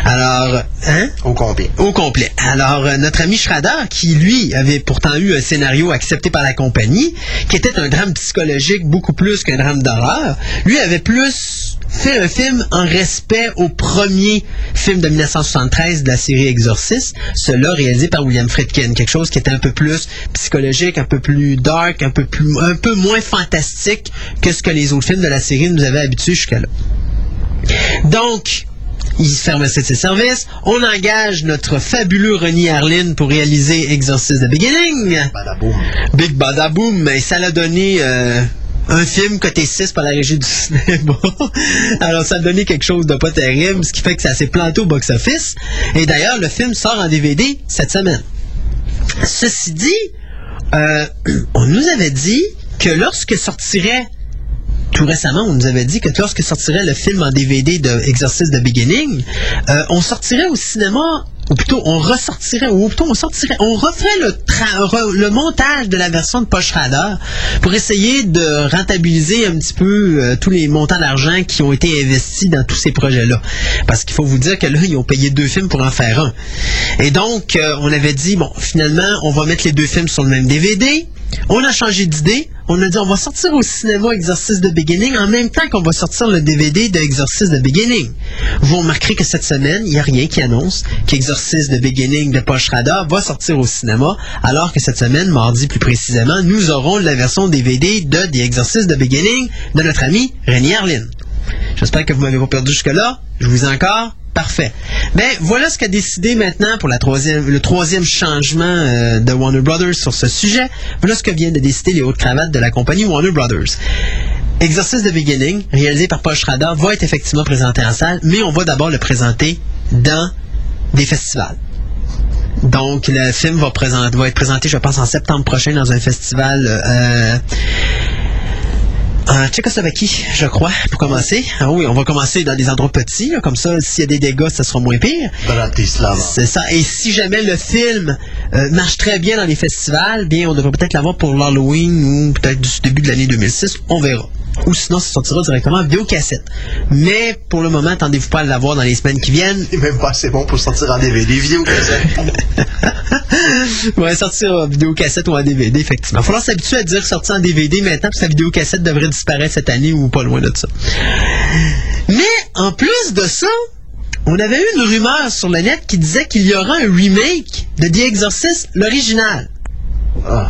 Alors, hein? Au complet. Au complet. Alors, euh, notre ami Schrader, qui lui avait pourtant eu un scénario accepté par la compagnie, qui était un drame psychologique beaucoup plus qu'un drame d'horreur, lui avait plus fait un film en respect au premier film de 1973 de la série Exorcist, celui-là réalisé par William Friedkin, quelque chose qui était un peu plus psychologique, un peu plus dark, un peu plus, un peu moins fantastique que ce que les autres films de la série nous avaient habitués jusqu'à là. Donc, il ferme ses services. On engage notre fabuleux René Harlin pour réaliser Exorcist the Beginning. Badaboum. Big Badaboom. Et ça l'a donné euh, un film côté 6 par la régie du cinéma. <laughs> Alors, ça a donné quelque chose de pas terrible, ce qui fait que ça s'est planté au box-office. Et d'ailleurs, le film sort en DVD cette semaine. Ceci dit, euh, <clears throat> on nous avait dit que lorsque sortirait tout récemment, on nous avait dit que lorsque sortirait le film en DVD de Exercice de Beginning, euh, on sortirait au cinéma, ou plutôt on ressortirait, ou plutôt on sortirait, on referait le, montage de la version de Poche Schrader pour essayer de rentabiliser un petit peu euh, tous les montants d'argent qui ont été investis dans tous ces projets-là. Parce qu'il faut vous dire que là, ils ont payé deux films pour en faire un. Et donc, euh, on avait dit, bon, finalement, on va mettre les deux films sur le même DVD. On a changé d'idée. On a dit, on va sortir au cinéma Exercice de Beginning en même temps qu'on va sortir le DVD de Exercice de Beginning. Vous remarquerez que cette semaine, il n'y a rien qui annonce qu'Exercice de Beginning de Paul Schrader va sortir au cinéma, alors que cette semaine, mardi plus précisément, nous aurons la version DVD de The Exercice de Beginning de notre ami René Harlin. J'espère que vous m'avez pas perdu jusque-là. Je vous ai encore. Parfait. Mais voilà ce qu'a décidé maintenant pour la troisième, le troisième changement euh, de Warner Brothers sur ce sujet. Voilà ce que viennent de décider les hautes cravates de la compagnie Warner Brothers. Exercice de Beginning, réalisé par Paul Schrader, va être effectivement présenté en salle, mais on va d'abord le présenter dans des festivals. Donc, le film va être présenté, je pense, en septembre prochain dans un festival euh, en Tchécoslovaquie, je crois, pour commencer. Ah oui, on va commencer dans des endroits petits, là, comme ça, s'il y a des dégâts, ça sera moins pire. Bratislava. C'est ça. Et si jamais le film euh, marche très bien dans les festivals, bien, on devrait peut-être l'avoir pour l'Halloween ou peut-être du début de l'année 2006. On verra. Ou sinon, ça sortira directement en vidéocassette. Mais pour le moment, attendez-vous pas à l'avoir dans les semaines qui viennent. C'est même pas assez bon pour sortir en DVD. Vidéo <laughs> Ouais, sortir en vidéocassette ou en DVD, effectivement. Il va falloir s'habituer à dire sortir en DVD maintenant, parce que la vidéocassette devrait disparaître cette année ou pas loin de ça. Mais, en plus de ça, on avait eu une rumeur sur le net qui disait qu'il y aura un remake de The Exorcist, l'original. Ah.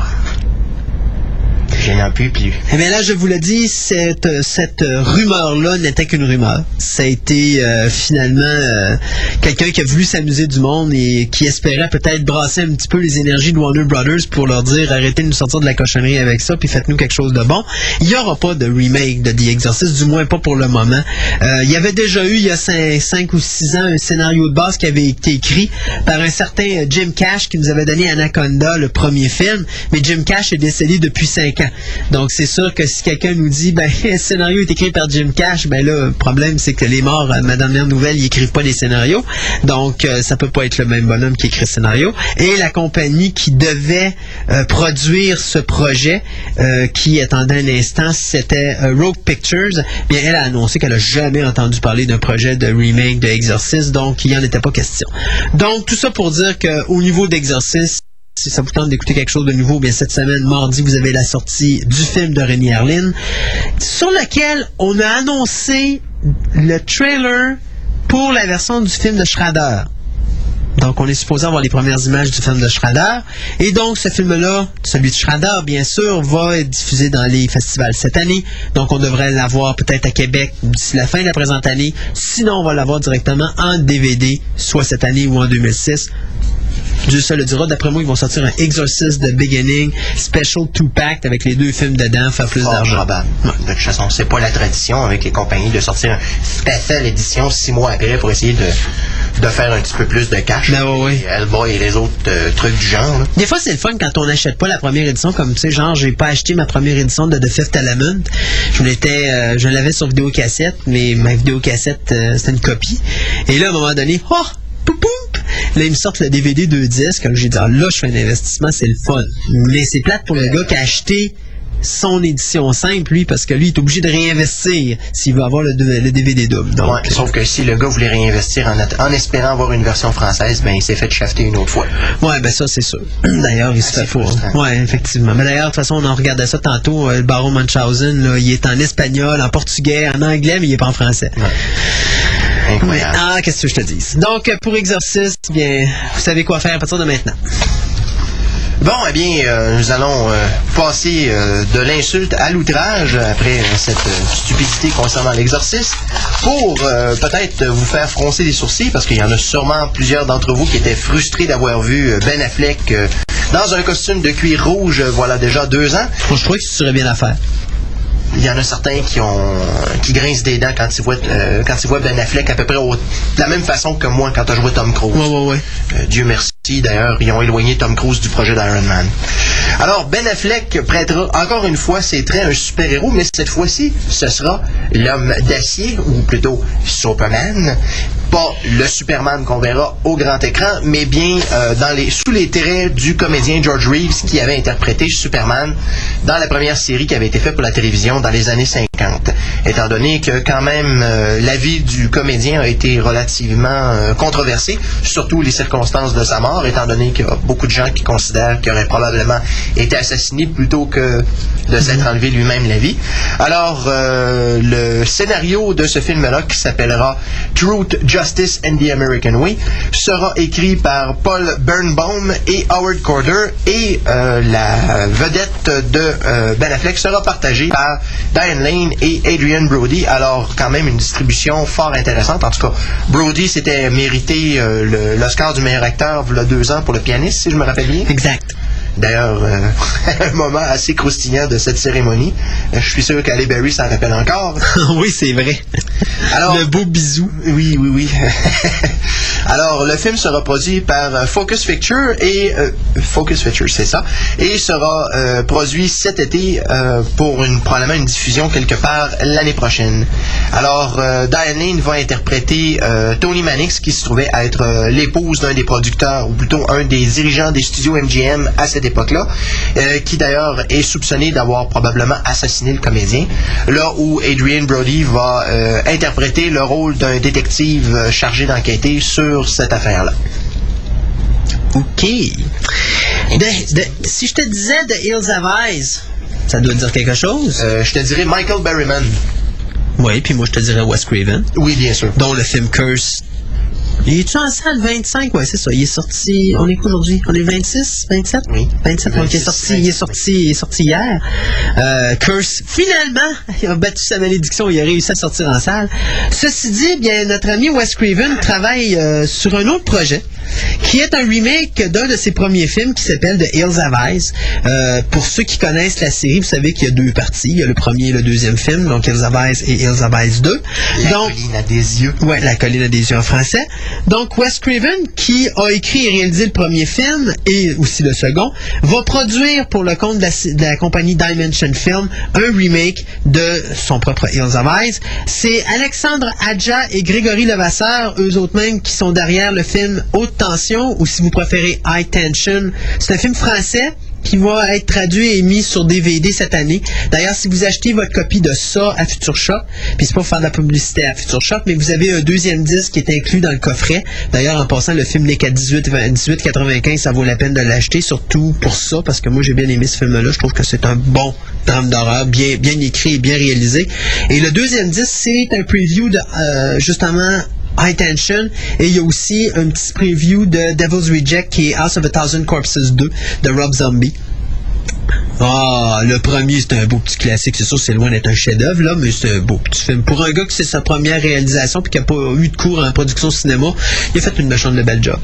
Je n'en peux plus. Eh bien là, je vous le dis, cette, cette rumeur-là n'était qu'une rumeur. Ça a été euh, finalement euh, quelqu'un qui a voulu s'amuser du monde et qui espérait peut-être brasser un petit peu les énergies de Warner Brothers pour leur dire arrêtez de nous sortir de la cochonnerie avec ça, puis faites-nous quelque chose de bon. Il n'y aura pas de remake de The Exorcist, du moins pas pour le moment. Euh, il y avait déjà eu, il y a 5, ou 6 ans, un scénario de base qui avait été écrit par un certain Jim Cash qui nous avait donné Anaconda, le premier film, mais Jim Cash est décédé depuis 5 ans. Donc c'est sûr que si quelqu'un nous dit ben <laughs> le scénario est écrit par Jim Cash, ben là le problème c'est que les morts à Madame Mère Nouvelle ils écrivent pas des scénarios. Donc euh, ça peut pas être le même bonhomme qui écrit le scénario et la compagnie qui devait euh, produire ce projet euh, qui attendait un instant, c'était euh, Rogue Pictures, bien elle a annoncé qu'elle a jamais entendu parler d'un projet de remake de Exorcist, donc il n'y en était pas question. Donc tout ça pour dire qu'au niveau d'Exorcist si ça vous tente d'écouter quelque chose de nouveau, bien cette semaine, mardi, vous avez la sortie du film de René Harlin, sur lequel on a annoncé le trailer pour la version du film de Schrader. Donc, on est supposé avoir les premières images du film de Schrader. Et donc, ce film-là, celui de Schrader, bien sûr, va être diffusé dans les festivals cette année. Donc, on devrait l'avoir peut-être à Québec d'ici la fin de la présente année. Sinon, on va l'avoir directement en DVD, soit cette année ou en 2006. Dieu seul le dira. D'après moi, ils vont sortir un Exorcist de Beginning Special 2-Pack avec les deux films dedans, faire plus d'argent. probable. De toute façon, c'est pas la tradition avec les compagnies de sortir un spécial édition six mois après pour essayer de, de faire un petit peu plus de cash. Ben ouais, ouais. Et Hellboy et les autres euh, trucs du genre. là. Des fois, c'est le fun quand on n'achète pas la première édition, comme tu sais, genre, j'ai pas acheté ma première édition de The Fifth Element. Je l'étais, euh, je l'avais sur vidéocassette, mais ma vidéocassette, euh, c'était une copie. Et là, à un moment donné, oh, Là, ils me sortent le DVD 2 disques. Comme j'ai dit, ah, là, je fais un investissement, c'est le fun. Mais c'est plate pour le gars qui a acheté son édition simple, lui, parce que lui, il est obligé de réinvestir s'il veut avoir le, le DVD double. Donc, Ouais, sauf que si le gars voulait réinvestir en, espérant avoir une version française, ben il s'est fait shafter une autre fois. Ouais, ben ça, c'est sûr. <clears throat> D'ailleurs, il se fait c'est fou. frustrant. Ouais, effectivement. Mais d'ailleurs, de toute façon, on en regardait ça tantôt. euh, le baron Munchausen, là, il est en espagnol, en portugais, en anglais, mais il est pas en français. Incroyable. Ah, qu'est-ce que je te dis? Donc, pour exercice, bien, vous savez quoi faire à partir de maintenant. Bon, eh bien, euh, nous allons euh, passer euh, de l'insulte à l'outrage après euh, cette euh, stupidité concernant l'exorcisme pour euh, peut-être vous faire froncer les sourcils parce qu'il y en a sûrement plusieurs d'entre vous qui étaient frustrés d'avoir vu euh, Ben Affleck euh, dans un costume de cuir rouge, voilà déjà deux ans. Moi, je trouvais que ce serait bien à faire. Il y en a certains qui ont qui grincent des dents quand ils voient euh, quand ils voient Ben Affleck à peu près au- de la même façon que moi quand je joué Tom Cruise. Ouais, ouais, ouais. Euh, Dieu merci, d'ailleurs, ils ont éloigné Tom Cruise du projet d'Iron Man. Alors, Ben Affleck prêtera encore une fois ses traits à un super-héros, mais cette fois-ci, ce sera l'homme d'acier, ou plutôt Superman. Pas le Superman qu'on verra au grand écran, mais bien euh, dans les, sous les traits du comédien George Reeves qui avait interprété Superman dans la première série qui avait été faite pour la télévision dans les années 50. Étant donné que quand même euh, la vie du comédien a été relativement euh, controversée, surtout les circonstances de sa mort, étant donné qu'il y a beaucoup de gens qui considèrent qu'il aurait probablement été assassiné plutôt que de s'être enlevé lui-même la vie. Alors, euh, le scénario de ce film-là, qui s'appellera Truth, Justice and the American Way, sera écrit par Paul Birnbaum et Howard Corder, et euh, la vedette de euh, Ben Affleck sera partagée par Diane Lane et Adrian Brody. Alors, quand même, une distribution fort intéressante. En tout cas, Brody s'était mérité euh, l'Oscar du meilleur acteur deux ans pour le pianiste, si je me rappelle bien. Exact. D'ailleurs, euh, <laughs> un moment assez croustillant de cette cérémonie. Euh, Je suis sûr qu'Ali Berry s'en rappelle encore. <laughs> oui, c'est vrai. Alors, Le beau bisou. oui, oui, oui. <laughs> Alors, le film sera produit par euh, Focus Picture et euh, Focus Picture, c'est ça, et sera euh, produit cet été euh, pour une probablement une diffusion quelque part l'année prochaine. Alors, Diane Lane va interpréter Tony Mannix, qui se trouvait à être l'épouse d'un des producteurs, ou plutôt un des dirigeants des studios MGM à cette époque-là, euh, qui d'ailleurs est soupçonné d'avoir probablement assassiné le comédien. Là où Adrian Brody va euh, interpréter le rôle d'un détective euh, chargé d'enquêter sur cette affaire-là. OK. De- de- si je te disais The Hills of Eyes, ça doit te dire quelque chose? Euh, je te dirais Michael Berryman. oui, puis moi, je te dirais Wes Craven, Oui, bien sûr. dont le film Curse. Il est-tu en salle 25? Ouais, c'est ça. Il est sorti. On est quoi aujourd'hui? On est 26? 27? Oui. 27. donc il est 26, sorti, il est 27, sorti, il est sorti hier. Euh, Curse, finalement, <laughs> il a battu sa malédiction. Il a réussi à sortir en salle. Ceci dit, bien, notre ami Wes Craven travaille euh, sur un autre projet qui est un remake d'un de ses premiers films qui s'appelle The Hills of Eyes. Euh, pour ceux qui connaissent la série, vous savez qu'il y a deux parties. Il y a le premier et le deuxième film, donc Hills of Eyes et Hills of Eyes 2. La donc, colline a des yeux. Ouais, La colline a des yeux en français. Donc, Wes Craven, qui a écrit et réalisé le premier film et aussi le second, va produire pour le compte de la, de la compagnie Dimension Film un remake de son propre Hills of Eyes. C'est Alexandre Adja et Grégory Levasseur, eux autres mêmes, qui sont derrière le film Haute Tension, ou si vous préférez High Tension. C'est un film français qui va être traduit et mis sur DVD cette année. D'ailleurs, si vous achetez votre copie de ça à Future Shop, puis c'est pas pour faire de la publicité à Future Shop, mais vous avez un deuxième disque qui est inclus dans le coffret. D'ailleurs, en passant, le film n'est qu'à 18, 18,95, ça vaut la peine de l'acheter, surtout pour ça, parce que moi j'ai bien aimé ce film-là. Je trouve que c'est un bon drame d'horreur, bien, bien écrit et bien réalisé. Et le deuxième disque, c'est un preview de euh, justement High Tension. Et il y a aussi un petit preview de Devil's Reject qui est House of a Thousand Corpses 2 de Rob Zombie. Ah, le premier, c'est un beau petit classique. C'est sûr, c'est loin d'être un chef-d'œuvre, là, mais c'est un beau petit film. Pour un gars qui c'est sa première réalisation puis qui n'a pas eu de cours en production cinéma, il a fait une méchante de belle job.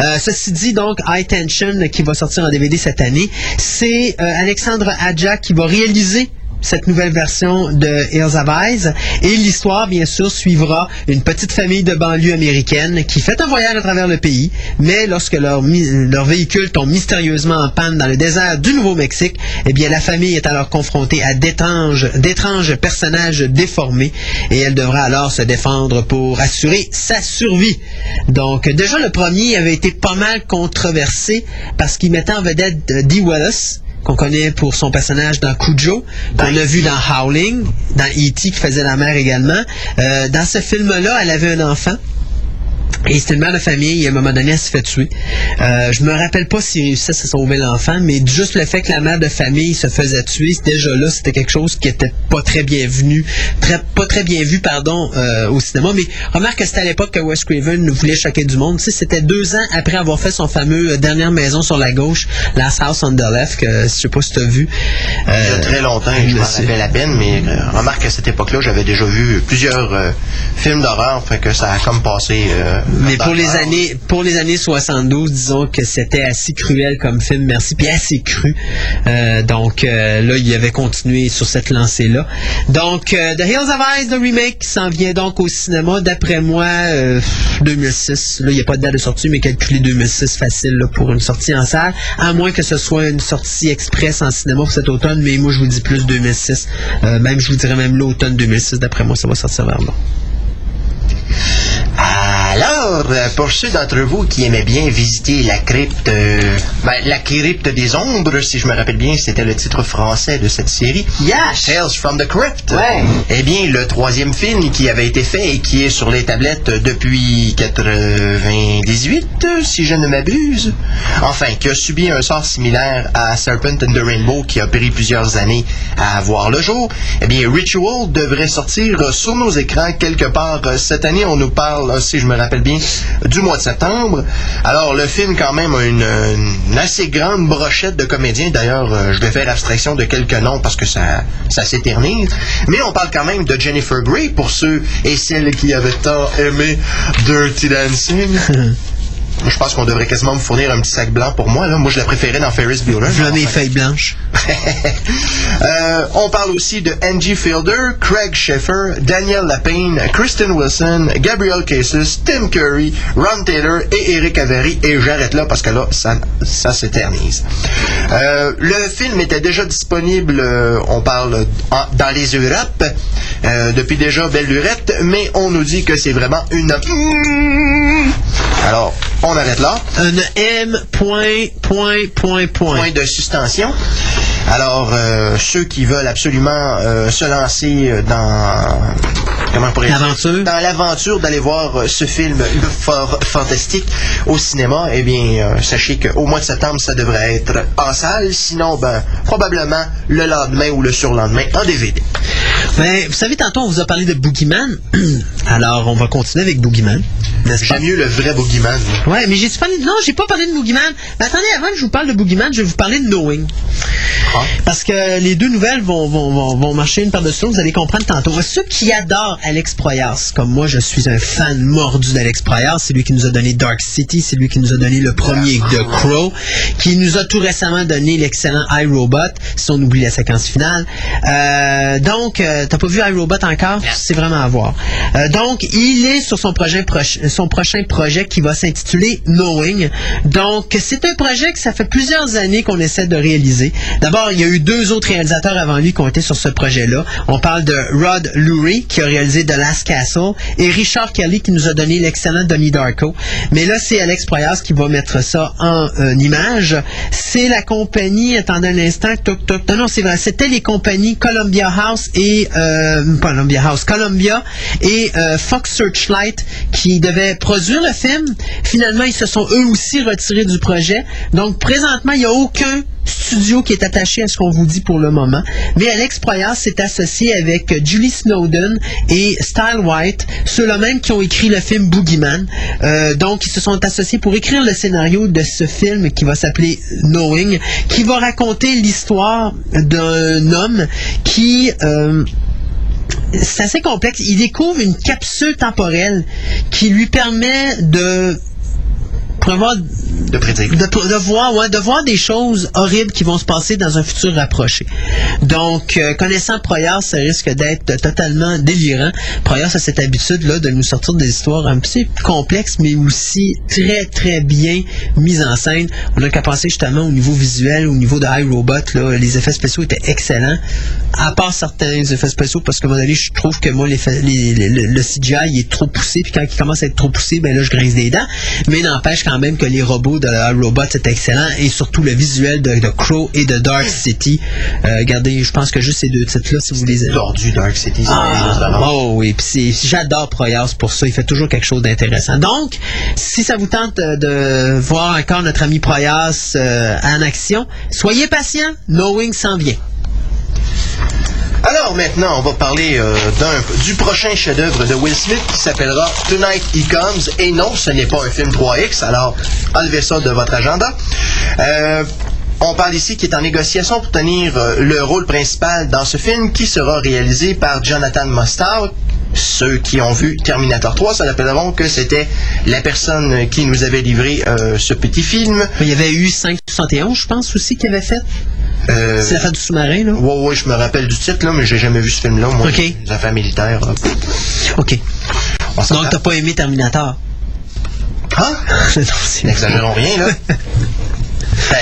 Euh, ceci dit, donc, High Tension, qui va sortir en DVD cette année, c'est euh, Alexandre Adja qui va réaliser cette nouvelle version de Hills of Eyes. Et l'histoire, bien sûr, suivra une petite famille de banlieue américaine qui fait un voyage à travers le pays, mais lorsque leur, leur véhicule tombe mystérieusement en panne dans le désert du Nouveau-Mexique, eh bien, la famille est alors confrontée à d'étranges, d'étranges personnages déformés et elle devra alors se défendre pour assurer sa survie. Donc, déjà, le premier avait été pas mal controversé parce qu'il mettait en vedette euh, Dee Wallace, qu'on connaît pour son personnage dans Cujo, qu'on a vu dans Howling, dans E.T. qui faisait la mère également. Euh, dans ce film-là, elle avait un enfant. Et c'était une mère de famille, et à un moment donné, elle se fait tuer. Euh, je me rappelle pas s'il réussissait à sauver l'enfant, mais juste le fait que la mère de famille se faisait tuer, déjà là, c'était quelque chose qui était pas très bienvenu, très, pas très bien vu, pardon, euh, au cinéma. Mais remarque que c'était à l'époque que Wes Craven voulait choquer du monde. Tu sais, c'était deux ans après avoir fait son fameux euh, Dernière maison sur la gauche, Last House on the Left, que je sais pas si tu as vu. Il y a Euh, très longtemps, et je m'en rappelle à peine, mais euh, remarque qu'à cette époque-là, j'avais déjà vu plusieurs euh, films d'horreur, fait que ça a comme passé. Mais pour les le années pour les années 72, disons que c'était assez cruel comme film, merci, puis assez cru. Euh, donc euh, là, il avait continué sur cette lancée-là. Donc euh, The Hills of Ice, the remake, qui s'en vient donc au cinéma, d'après moi, euh, 2006. Là, il n'y a pas de date de sortie, mais calculé 2006 facile là, pour une sortie en salle, à moins que ce soit une sortie express en cinéma pour cet automne, mais moi je vous dis plus 2006. Euh, même je vous dirais même l'automne 2006, d'après moi, ça va sortir vers là. Alors, euh, pour ceux d'entre vous qui aimaient bien visiter la crypte, euh, ben, la crypte des ombres, si je me rappelle bien, c'était le titre français de cette série. Yes! Tales from the Crypt. Ouais. Eh bien, le troisième film qui avait été fait et qui est sur les tablettes depuis 98, si je ne m'abuse. Enfin, qui a subi un sort similaire à Serpent and the Rainbow qui a pris plusieurs années à voir le jour. Eh bien, Ritual devrait sortir sur nos écrans quelque part euh, cette année. On nous parle, si je me rappelle bien, du mois de septembre. Alors, le film, quand même, a une, une assez grande brochette de comédiens. D'ailleurs, euh, je vais faire abstraction de quelques noms parce que ça, ça s'éternise. Mais on parle quand même de Jennifer Grey pour ceux et celles qui avaient tant aimé Dirty Dancing. <laughs> Je pense qu'on devrait quasiment me fournir un petit sac blanc pour moi. Là. Moi, je la préférais dans Ferris Bueller. Voilà mes feuilles blanches. <laughs> Euh, on parle aussi de Angie Fielder, Craig Schaeffer, Daniel Lapine, Kristen Wilson, Gabriel Casus, Tim Curry, Ron Taylor et Eric Avery. Et j'arrête là parce que là, ça, ça s'éternise. Euh, le film était déjà disponible, euh, on parle en- dans les Europes, depuis déjà belle lurette, mais on nous dit que c'est vraiment une... Alors, on arrête là. Un M point, point, point, point. point de suspension. Alors, euh, ceux qui veulent absolument euh, se lancer euh, dans comment? L'aventure. dans l'aventure d'aller voir ce film fort fantastique au cinéma, eh bien, euh, sachez qu'au mois de septembre, ça devrait être en salle. Sinon, ben, probablement le lendemain ou le surlendemain en DVD. Ben, vous savez, tantôt, on vous a parlé de Boogeyman. <clears throat> Alors, on va continuer avec Boogeyman. N'est-ce pas? J'aime mieux le vrai Boogeyman. Ouais, mais j'ai parlé de... Non, j'ai pas parlé de Boogeyman. Mais attendez, avant que je vous parle de Boogeyman, je vais vous parler de Knowing. Ah. Parce que les deux nouvelles vont, vont, vont, vont marcher une par-dessus l'autre, vous allez comprendre tantôt. Ceux qui adorent Alex Proyas, comme moi, je suis un fan mordu d'Alex Proyas, c'est lui qui nous a donné Dark City, c'est lui qui nous a donné le premier The Crow, qui nous a tout récemment donné l'excellent iRobot, si on oublie la séquence finale. Euh, donc, euh, t'as pas vu iRobot encore? C'est vraiment à voir. Euh, donc, il est sur son projet proche- son prochain projet qui va s'intituler Knowing. Donc, c'est un projet que ça fait plusieurs années qu'on essaie de réaliser. D'abord, il y a eu deux autres réalisateurs avant lui qui ont été sur ce projet-là. On parle de Rod Lurie, qui a réalisé The Last Castle, et Richard Kelly, qui nous a donné l'excellent Donnie Darko. Mais là, c'est Alex Proyas qui va mettre ça en euh, image. C'est la compagnie, attendez un instant, toc, toc, non, non, c'est vrai, c'était les compagnies Columbia House et, euh, Columbia House, Columbia et euh, Fox Searchlight qui devaient produire le film. Finalement, ils se sont eux aussi retirés du projet. Donc, présentement, il n'y a aucun studio qui est attaché à ce qu'on vous dit pour le moment. Mais Alex Proyas s'est associé avec Julie Snowden et Style White, ceux-là même qui ont écrit le film Boogeyman. Euh, donc, ils se sont associés pour écrire le scénario de ce film qui va s'appeler Knowing, qui va raconter l'histoire d'un homme qui... euh, c'est assez complexe. Il découvre une capsule temporelle qui lui permet de De prédire. de, de voir ouais, de voir des choses horribles qui vont se passer dans un futur rapproché. Donc, euh, connaissant Proyas, ça risque d'être totalement délirant. Proyas a cette habitude-là de nous sortir des histoires un petit peu complexes, mais aussi très, très bien mises en scène. On n'a qu'à penser justement au niveau visuel, au niveau de iRobot, là, les effets spéciaux étaient excellents, à part certains effets spéciaux, parce que moment donné, je trouve que moi, les, fa- les- les- le, le CGI il est trop poussé, puis quand il commence à être trop poussé, ben là, je grince des dents. Mais n'empêche quand même que les robots de iRobot, c'est excellent, et surtout le visuel de, de Crow et de Dark City. Euh, regardez, je pense que juste ces deux titres-là, si vous les Tordu Dark City, c'est ah, oh oui, puis j'adore Proyas pour ça. Il fait toujours quelque chose d'intéressant. Donc, si ça vous tente de voir encore notre ami Proyas euh, en action, soyez patient. Knowing s'en vient. Alors maintenant, on va parler euh, du prochain chef-d'œuvre de Will Smith qui s'appellera Tonight He Comes. Et non, ce n'est pas un film 3X, alors enlevez ça de votre agenda. Euh, on parle ici qui est en négociation pour tenir euh, le rôle principal dans ce film qui sera réalisé par Jonathan Mostow. Ceux qui ont vu Terminator 3 se rappelleront que c'était la personne qui nous avait livré ce petit film. Il y avait eu 571, je pense aussi, qu'il avait fait. Euh, C'est l'affaire du sous-marin, là? Ouais, ouais, je me rappelle du titre, là, mais j'ai jamais vu ce film-là. Moi, Ok. les affaires militaires. là. OK. Donc, t'as pas aimé Terminator? Hein? <laughs> N'exagérons rien, là. <laughs>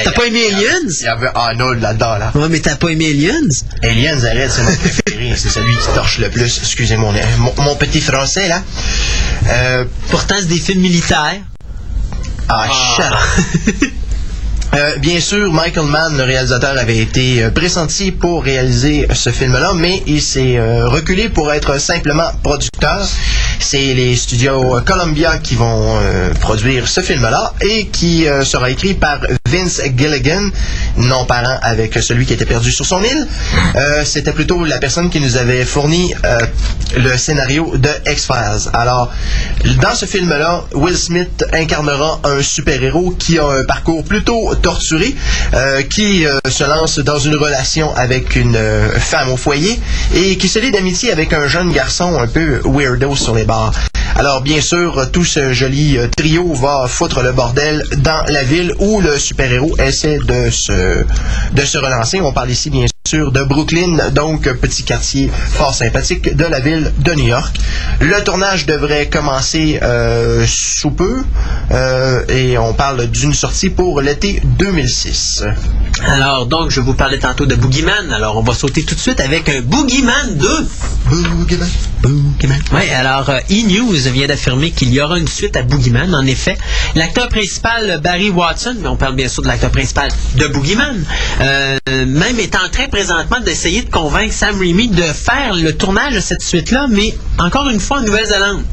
T'as pas aimé Aliens? Il y avait Arnold là-dedans, là. Ouais, mais t'as pas aimé Aliens? Aliens, arrête, c'est mon préféré. C'est celui qui torche le plus. Excusez mon, mon, mon petit français, là. Euh, Pourtant, c'est des films militaires. ah, chat. <laughs> Euh, bien sûr, Michael Mann, le réalisateur, avait été euh, pressenti pour réaliser ce film-là, mais il s'est euh, reculé pour être simplement producteur. C'est les studios euh, Columbia qui vont euh, produire ce film-là et qui euh, sera écrit par Vince Gilligan, non parent avec celui qui était perdu sur son île. C'était plutôt la personne qui nous avait fourni le scénario de X-Files. Alors, dans ce film-là, Will Smith incarnera un super-héros qui a un parcours plutôt torturé, qui se lance dans une relation avec une femme au foyer et qui se lie d'amitié avec un jeune garçon un peu weirdo sur les Alors bien sûr, tout ce joli euh, trio va foutre le bordel dans la ville où le super-héros essaie de se, de se relancer. On parle ici bien sûr de Brooklyn, donc petit quartier fort sympathique de la ville de New York. Le tournage devrait commencer euh, sous peu euh, et on parle d'une sortie pour l'été 2006. Alors, donc, je vous parlais tantôt de Boogeyman. Alors, on va sauter tout de suite avec un Boogeyman 2. Boogeyman. Boogeyman. Oui, alors euh, E-News vient d'affirmer qu'il y aura une suite à Boogeyman. En effet, l'acteur principal, Barry Watson, mais on parle bien sûr de l'acteur principal de Boogeyman, euh, même est en train présentement d'essayer de convaincre Sam Raimi de faire le tournage de cette suite-là, mais encore une fois en Nouvelle-Zélande.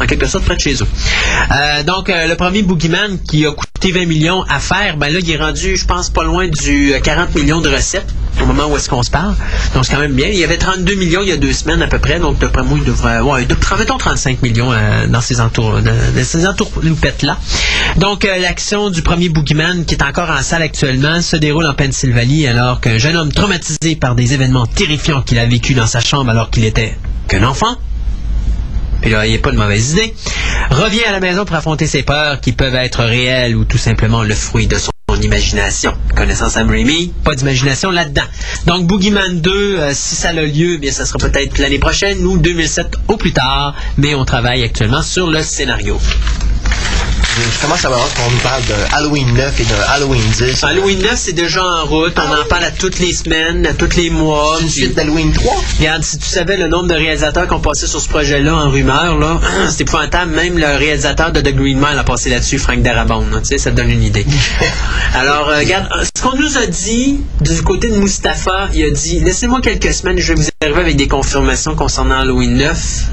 En quelque sorte, près de chez eux. Euh, donc, euh, le premier Boogeyman qui a coûté 20 millions à faire, ben là, il est rendu, je pense, pas loin du euh, 40 millions de recettes au moment où est-ce qu'on se parle. Donc, c'est quand même bien. Il y avait 32 millions il y a deux semaines à peu près. Donc, d'après moi, il devrait... Ouais, de, mettons 35 millions euh, dans ces entours, dans, dans ces entourloupettes-là. Donc, euh, l'action du premier Boogeyman, qui est encore en salle actuellement, se déroule en Pennsylvanie alors qu'un jeune homme traumatisé par des événements terrifiants qu'il a vécu dans sa chambre alors qu'il était qu'un enfant, puis là, il n'y a pas de mauvaise idée, revient à la maison pour affronter ses peurs qui peuvent être réelles ou tout simplement le fruit de son imagination. Connaissant Sam Raimi, pas d'imagination là-dedans. Donc, Boogeyman 2, euh, si ça a lieu, bien, ça sera peut-être l'année prochaine ou 2007 au plus tard, mais on travaille actuellement sur le scénario. Je commence à voir qu'on nous parle de Halloween 9 et de Halloween 10. Halloween 9, c'est déjà en route. On en parle à toutes les semaines, à tous les mois. Une suite d'Halloween 3. Regarde, si tu savais le nombre de réalisateurs qui ont passé sur ce projet-là en rumeur, là, <clears throat> c'est épouvantable. Même le réalisateur de The Green Mile a passé là-dessus, Frank Darabont. Tu sais, ça te donne une idée. <laughs> Alors, euh, regarde, euh, ce qu'on nous a dit du côté de Mustapha, il a dit laissez-moi quelques semaines, je vais vous arriver avec des confirmations concernant Halloween 9.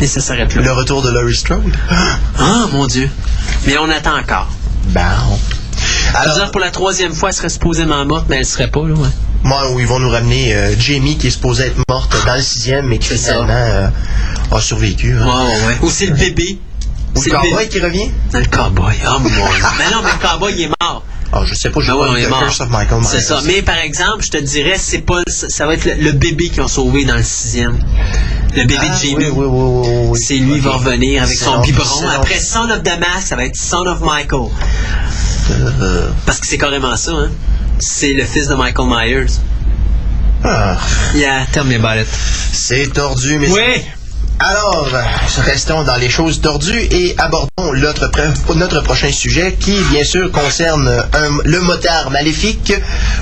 Et ça s'arrête là. Le retour de Laurie Strode? Ah, mon Dieu. Mais on attend encore. Bon. Alors, dire, pour la troisième fois, elle serait supposément morte, mais elle serait pas, là, ouais. moi, où ils vont nous ramener euh, Jamie qui est supposée être morte dans le sixième, mais qui C'est ça. finalement euh, a survécu. hein. Ouais. Ou c'est le bébé. Ou C'est le cowboy bébé. qui revient? Le cowboy. Oh mon dieu. Mais non, mais le cowboy, il est mort. Ah, je sais pas, mort. Curse of Michael. C'est ça. Mais par exemple, je te dirais, c'est pas, ça ça va être le, bébé qu'ils ont sauvé dans le sixième. Le bébé Ah, de Jamie. oui, oui, oui, oui, oui. C'est lui qui va revenir avec son biberon. Après Son of Damasque, ça va être Son of Michael. Euh, Parce que c'est carrément ça, hein. C'est le fils de Michael Myers. ah, Yeah, tell me about it. c'est tordu, mais Oui! Alors, restons dans les choses tordues et abordons notre, prochain sujet qui, bien sûr, concerne le motard maléfique,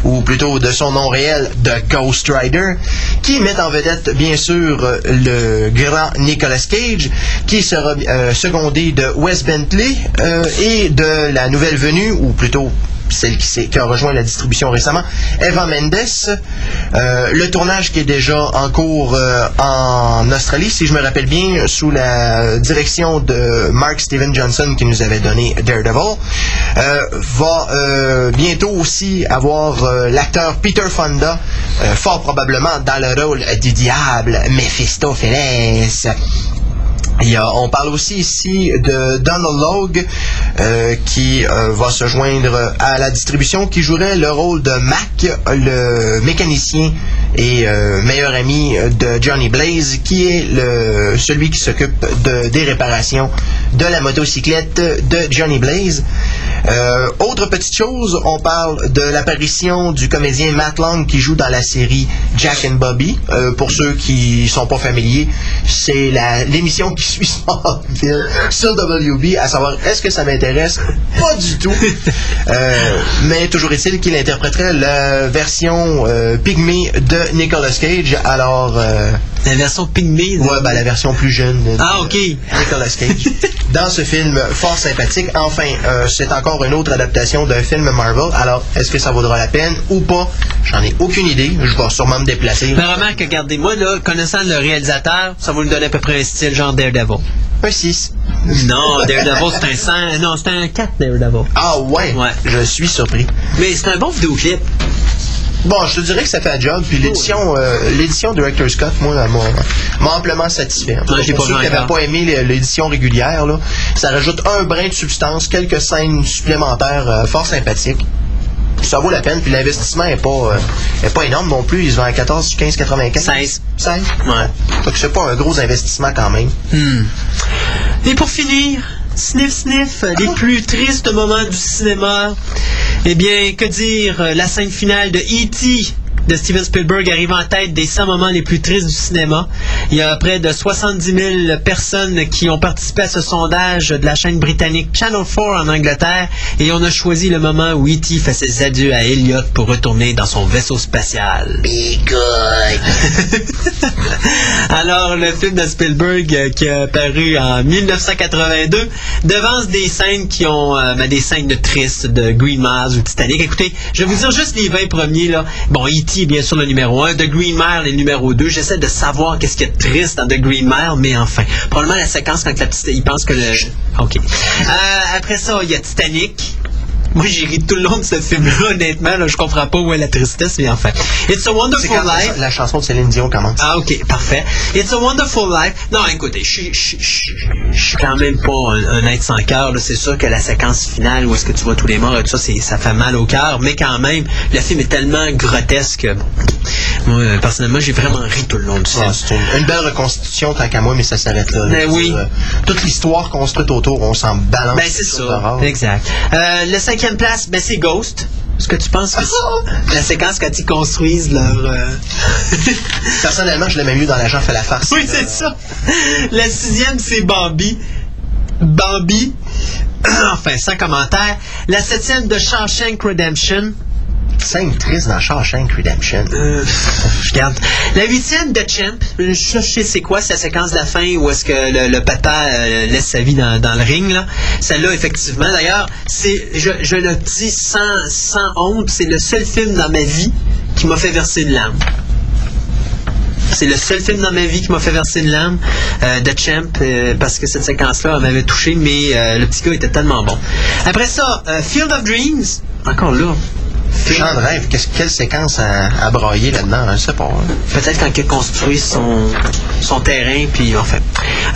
ou plutôt de son nom réel, The Ghost Rider, qui met en vedette, bien sûr, le grand Nicolas Cage, qui sera euh, secondé de Wes Bentley euh, et de la nouvelle venue, ou plutôt celle qui, a rejoint la distribution récemment, Eva Mendes. Euh, le tournage qui est déjà en cours euh, en Australie, si je me rappelle bien, sous la direction de Mark Steven Johnson qui nous avait donné Daredevil, euh, va bientôt aussi avoir l'acteur Peter Fonda, fort probablement dans le rôle du diable Mephistopheles. On parle aussi ici de Donald Logue euh, qui euh, va se joindre à la distribution, qui jouerait le rôle de Mac, le mécanicien et euh, meilleur ami de Johnny Blaze, qui est celui qui s'occupe de- des réparations de la motocyclette de Johnny Blaze. Autre petite chose, on parle de l'apparition du comédien Matt Long qui joue dans la série Jack and Bobby. Pour ceux qui sont pas familiers, c'est l'émission qui suit Smallville <laughs> sur WB, à savoir est-ce que ça m'intéresse? Pas du tout. <laughs> Euh, mais toujours est-il qu'il interpréterait la version euh, pygmée de Nicolas Cage. Alors, euh, La version pygmée. de- ouais, ben, la version plus jeune de Ah, ok. Nicolas Cage. <laughs> Dans ce film fort sympathique, enfin, euh, c'est encore une autre adaptation d'un film Marvel. Alors, est-ce que ça vaudra la peine ou pas? J'en ai aucune idée. Je vais sûrement me déplacer. Mais remarque, regardez-moi, là, connaissant le réalisateur, ça va lui donner à peu près un style genre Daredevil. Un 6. Non, Daredevil, c'est un 100. Non, c'est un 4 Daredevil. Ah ouais, Ouais. je suis surpris. Mais c'est un bon vidéoclip. Bon, je te dirais que ça fait un job. Puis l'édition, euh, l'édition Director Scott, moi, m'a amplement satisfait. Tout Ouais, pour pas ceux vu qui n'avaient pas aimé l'é- l'édition régulière, là, ça rajoute un brin de substance, quelques scènes supplémentaires euh, fort sympathiques. Ça vaut la peine. Puis l'investissement est pas, euh, est pas énorme non plus. Ils se vendent à 14, 15, 95. 16. 16. Ouais. Donc c'est pas un gros investissement quand même. Et pour finir, sniff sniff, les plus tristes moments du cinéma. Eh bien, que dire, euh, la scène finale de E.T. de Steven Spielberg arrive en tête des 100 moments les plus tristes du cinéma. Il y a près de 70 000 personnes qui ont participé à ce sondage de la chaîne britannique Channel 4 en Angleterre et on a choisi le moment où E.T. fait ses adieux à Elliot pour retourner dans son vaisseau spatial. <laughs> Alors, le film de Spielberg euh, qui a paru en 1982 devance des scènes qui ont euh, ben, des scènes de tristes de Green Mile ou Titanic. Écoutez, je vais vous dire juste les 20 premiers là. Bon, E.T. bien sûr le numéro 1, The Green Mile est le numéro 2. J'essaie de savoir qu'est-ce qui est triste dans The Green Mile, mais enfin, probablement la séquence quand la petite il pense que le OK. Euh, après ça, il y a Titanic. Moi, j'ai ri tout le long de ce film-là, honnêtement. Là, je comprends pas où est la tristesse, mais enfin. It's a Wonderful Life. la, la chanson de Céline Dion commence. Ah, ok, parfait. It's a Wonderful Life. Non, écoutez, je suis- quand même pas un, un être sans cœur. C'est sûr que la séquence finale où est-ce que tu vois tous les morts et tout ça, ça fait mal au cœur. Mais quand même, le film est tellement grotesque. que, bon, moi, euh, personnellement, j'ai vraiment ri tout le long du film. Ah, c'est une, une belle reconstitution tant qu'à moi, mais ça s'arrête là. Ben oui. dire, euh, toute l'histoire construite autour, on s'en balance. Ben, c'est ça. Exact. Euh, le cinquième place, ben, c'est Ghost. Est-ce que tu penses que c'est la séquence quand ils construisent leur... euh, <laughs> Personnellement, je l'aimais mieux dans l'agent fait la farce. Oui, c'est ça. La sixième, c'est Bambi. Bambi. <clears throat> Enfin, sans commentaire. La septième de Shawshank Redemption. Scène triste dans Shawshank Redemption. Euh, je regarde. La huitième de Champ. Je sais c'est quoi, c'est la séquence de la fin où est-ce que le, papa euh, laisse sa vie dans, le ring. là. Celle-là, effectivement. D'ailleurs, c'est, je, le dis sans, honte, c'est le seul film dans ma vie qui m'a fait verser une larme. C'est le seul film dans ma vie qui m'a fait verser une larme euh, de Champ euh, parce que cette séquence-là m'avait touché, mais euh, le petit gars était tellement bon. Après ça, Field of Dreams encore là. Champ de rêve, qu'est-ce- quelle séquence à, à broyer là-dedans, je sais pas. hein. Peut-être quand il construit son, son terrain, puis enfin.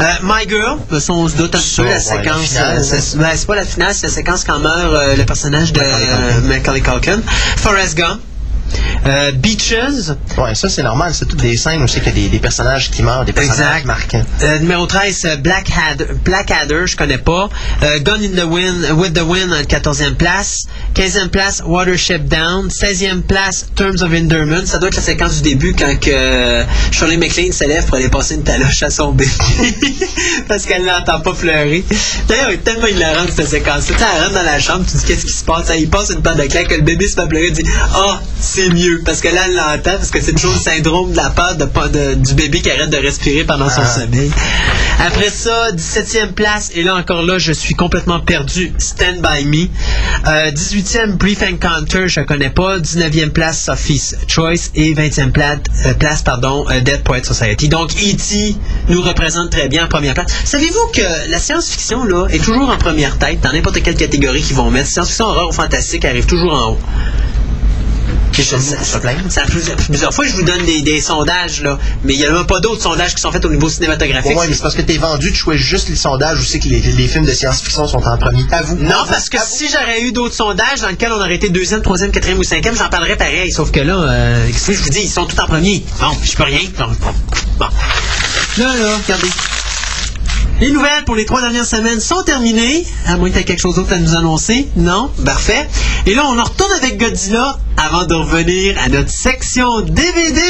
Euh, My Girl, on se doute un peu, la ouais, séquence. euh, c'est ben, c'est pas la finale, c'est la séquence quand meurt euh, le personnage de Macaulay Culkin. Forrest Gump. Euh, Beaches. Ouais, ça c'est normal, c'est toutes des scènes où c'est qu'il y a des, des personnages qui meurent, des personnages Exact. marquants. Euh, numéro 13, euh, Blackadder, Blackadder, je connais pas. Euh, Gun in the Wind, With the Wind, en 14e place. 15e place, Watership Down. 16e place, Terms of Endearment. Ça doit être la séquence du début quand que euh, Shirley MacLaine s'élève pour aller passer une taloche à son bébé. <laughs> Parce qu'elle l'entend pas pleurer. D'ailleurs, elle est tellement hilarante cette séquence. Tu sais, elle rentre dans la chambre, tu dis qu'est-ce qui se passe? Il passe une paire de claques, que le bébé se fait pleurer, il dit Ah, c'est mieux. Parce que là, elle l'entend, parce que c'est toujours le syndrome de la peur de, du bébé qui arrête de respirer pendant son Ah. sommeil. Après ça, 17e place, et là encore là, je suis complètement perdu. Stand By Me. Euh, 18e, Brief Encounter, je connais pas. 19e place, Sophie's Choice. Et 20e place, euh, place pardon, euh, Dead Poet Society. Donc, E.T. nous représente très bien en première place. Savez-vous que la science-fiction, là, est toujours en première tête dans n'importe quelle catégorie qu'ils vont mettre? Science-fiction, horreur ou fantastique arrive toujours en haut. Puis je- ça, plaindre. ça- plusieurs, fois, je vous donne des, des sondages, là, mais il n'y a même pas d'autres sondages qui sont faits au niveau cinématographique. Ouais, mais c'est parce que t'es vendu, tu choisis juste les sondages où c'est que les, les films de science-fiction sont en premier. À vous. Non, parce que si j'aurais eu d'autres sondages dans lesquels on aurait été deuxième, troisième, quatrième ou cinquième, j'en parlerais pareil. Sauf que là, euh, qu'est-ce que je vous dis, ils sont tous en premier. Bon, je peux rien. Bon, bon. Là, là, regardez. Les nouvelles pour les trois dernières semaines sont terminées. À moins que tu aies quelque chose d'autre à nous annoncer? Non? Parfait. Et là, on en retourne avec Godzilla avant de revenir à notre section DVD.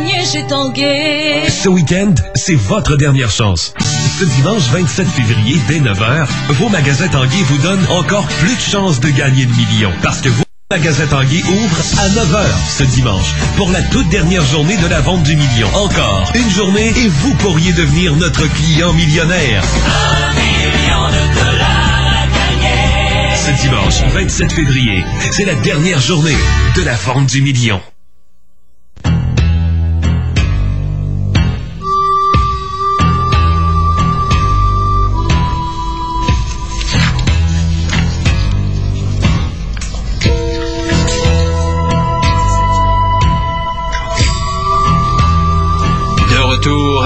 Neige et Tanguay. Ce week-end, c'est votre dernière chance. Ce dimanche 27 février, dès 9h, vos magasins Tanguay vous donnent encore plus de chances de gagner le million. Parce que vos magasins Tanguay ouvrent à 9h ce dimanche pour la toute dernière journée de la vente du million. Encore une journée et vous pourriez devenir notre client millionnaire. Ce dimanche 27 février, c'est la dernière journée de la vente du million.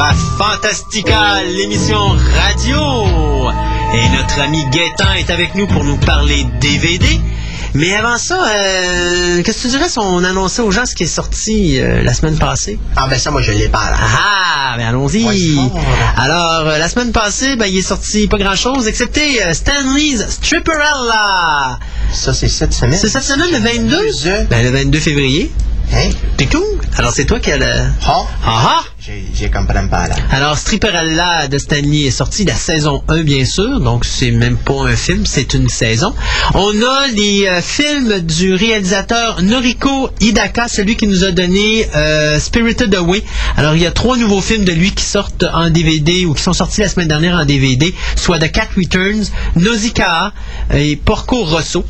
À Fantastica, l'émission radio. Et notre ami Gaétan est avec nous pour nous parler DVD. Mais avant ça, euh, qu'est-ce que tu dirais si on annonçait aux gens ce qui est sorti euh, la semaine passée? Ah ben ça, moi, je l'ai pas là. Ah, mais allons-y. Ouais, fort. Alors, euh, la semaine passée, ben, il est sorti pas grand-chose, excepté Stanley's Stripperella. Ça, c'est cette semaine. C'est cette semaine, le 22? Euh, Ben, le 22 février. Hein? C'est cool. Alors, c'est toi qui as le... Ah, Ah j'ai comme pas. Alors, Stripperella de Stanley est sorti la saison 1, bien sûr. Donc, c'est même pas un film, c'est une saison. On a les euh, films du réalisateur Noriko Hidaka, celui qui nous a donné euh, Spirited Away. Alors, il y a trois nouveaux films de lui qui sortent en DVD ou qui sont sortis la semaine dernière en DVD, soit The Cat Returns, Nausicaa et Porco Rosso.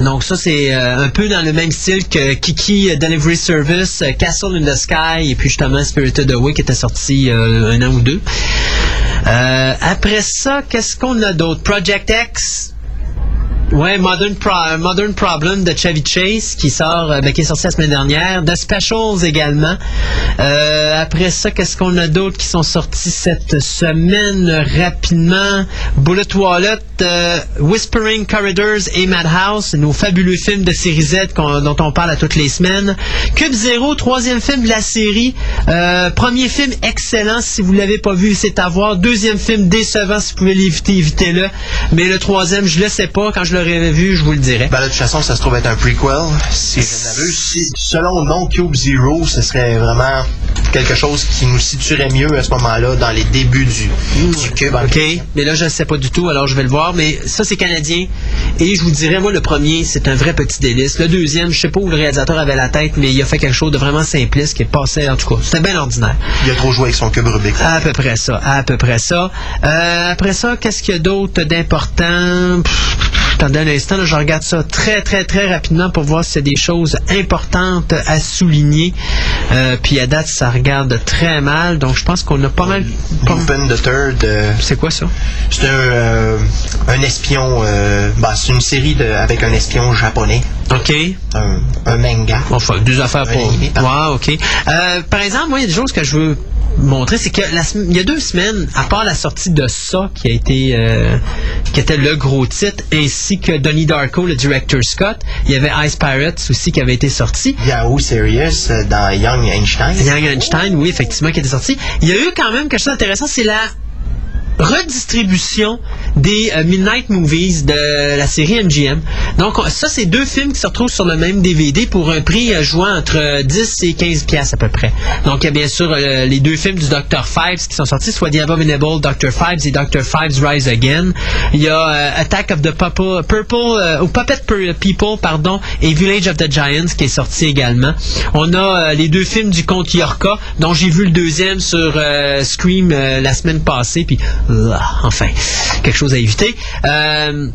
Donc ça c'est euh, un peu dans le même style que Kiki Delivery Service, euh, Castle in the Sky et puis justement Spirited Away qui était sorti euh, un an ou deux. Euh, après ça, qu'est-ce qu'on a d'autre? Project X. Ouais, Modern, Pro- Modern Problem de Chevy Chase qui sort, euh, ben, qui est sorti la semaine dernière. The Specials également. Euh, après ça, qu'est-ce qu'on a d'autre qui sont sortis cette semaine rapidement? Bullet Wallet, euh, Whispering Corridors et Madhouse, nos fabuleux films de série Z dont on parle à toutes les semaines. Cube Zero, troisième film de la série. Euh, premier film excellent, si vous l'avez pas vu, c'est à voir. Deuxième film décevant, si vous pouvez l'éviter, évitez-le. Mais le troisième, je le sais pas. Quand je l'aurai vu, je vous le dirai. Ben là, de toute façon, ça se trouve être un prequel. Si je n'abuse, si- selon le nom Cube Zero, ce serait vraiment quelque chose qui nous situerait mieux à ce moment-là dans les débuts du, du Cube. OK, mais là, je ne sais pas du tout, alors je vais le voir. Mais ça, c'est canadien. Et je vous dirais, moi, le premier, c'est un vrai petit délice. Le deuxième, je sais pas où le réalisateur avait la tête, mais il a fait quelque chose de vraiment simpliste qui est passé, en tout cas. C'était bien ordinaire. Il a trop joué avec son Cube Rubik. À peu près ça, à peu près ça. Euh, après ça, qu'est-ce qu'il y a d'autre d'important? Attendez un instant, là, je regarde ça très, très, très rapidement pour voir y a des choses importantes à souligner. Euh, puis à date, ça regarde très mal, donc je pense qu'on a pas mal... Lupin the Third, euh, C'est quoi ça? c'est un, euh, un espion, ben, c'est une série de, avec un espion japonais, OK. un, un manga. Enfin, deux affaires Un pour. Ouais, ok. Par exemple, moi, il y a des choses que je veux montrer, c'est que la il y a deux semaines, à part la sortie de ça, qui a été, euh, qui était le gros titre, ainsi que Donnie Darko, le director Scott, il y avait Ice Pirates aussi qui avait été sorti. Yahoo Serious euh, dans Young Einstein. Young Einstein, oui, effectivement, qui était sorti. Il y a eu quand même quelque chose d'intéressant, c'est la redistribution des euh, Midnight Movies de la série MGM. Donc, on- ça, c'est deux films qui se retrouvent sur le même DVD pour un prix euh, jouant entre euh, 10 et 15 pièces à peu près. Donc, il y a bien sûr euh, les deux films du Dr. Fives qui sont sortis, soit The Abominable Dr. Fives et Dr. Fives Rise Again. Il y a euh, Attack of the Purple, euh, ou Puppet People, pardon, et Village of the Giants qui est sorti également. On a euh, les deux films du comte Yorka, dont j'ai vu le deuxième sur euh, Scream euh, la semaine passée, puis euh, enfin, quelque chose à éviter. Euh,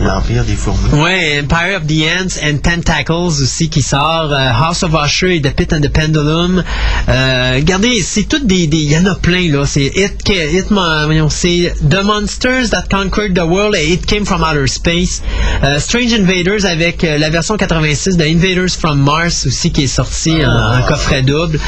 L'Empire des fourmis. Ouais, Empire of the Ants and Tentacles aussi qui sort, euh, House of Usher et The Pit and the Pendulum. Euh, regardez, c'est toutes des, il y en a plein là. C'est It, It, c'est The Monsters That Conquered the World et It Came from Outer Space. Euh, Strange Invaders avec euh, la version 86 de Invaders from Mars aussi qui est sorti en, en coffret double.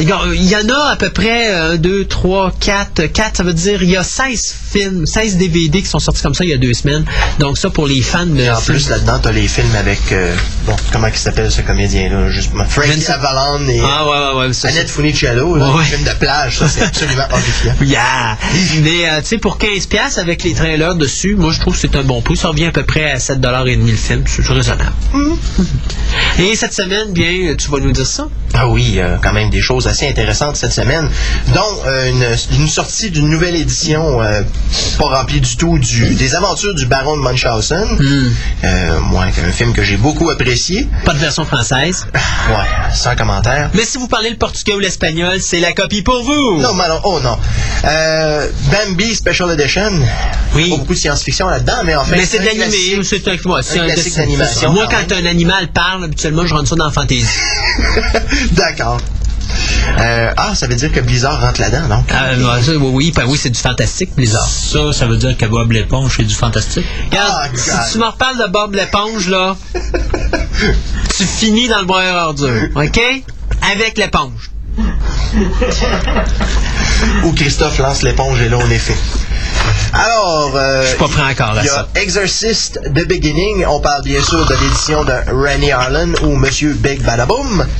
Il y en a à peu près 1, 2, 3, 4. 4, ça veut dire il y a 16 films, 16 DVD qui sont sortis comme ça il y a deux semaines. Donc ça pour les fans de Et en films. plus, là-dedans, t'as les films avec, euh, bon, comment il s'appelle ce comédien-là, justement, Frankie Vincent- Avalon et Ah ouais, ouais, ouais. ça, Annette Funicello, là, Ouais. le film de plage, ça, c'est absolument <laughs> horrifiant. Yeah! Mais, euh, tu sais, pour 15$ piastres avec les trailers dessus, moi, je trouve que c'est un bon prix. Ça revient à peu près à 7,5$ le film. C'est raisonnable. Et cette semaine, bien, tu vas nous dire ça? Ah oui, euh, quand même des choses assez intéressantes cette semaine, dont euh, une, une sortie d'une nouvelle édition pas remplie du tout du, des aventures du baron de Munchausen. Euh, moi, un film que j'ai beaucoup apprécié. Pas de version française. Ouais, sans commentaire. Mais si vous parlez le portugais ou l'espagnol, c'est la copie pour vous! Non, mais alors, oh non. Euh, Bambi Special Edition. Oui. Pas beaucoup de science-fiction là-dedans, mais en fait. Mais c'est de l'animé, c'est un, classique d'animation, Moi, quand quand un animal parle, habituellement, je rentre ça dans la fantaisie. D'accord. Euh, ah, ça veut dire que Blizzard rentre là-dedans, non? Ah, oui, oui, ben oui, c'est du fantastique, Blizzard. Ça, ça veut dire que Bob l'éponge, c'est du fantastique. Regarde, Ah, si tu me reparles de Bob l'éponge, là, <laughs> tu finis dans le broyeur ordure, OK? Avec l'éponge. Où Christophe lance l'éponge et là, on est fait. Alors, euh, Je suis pas prêt encore à ça. Exorcist The Beginning. On parle bien sûr de l'édition de Rennie Harlan ou Monsieur Big Badaboom. <laughs>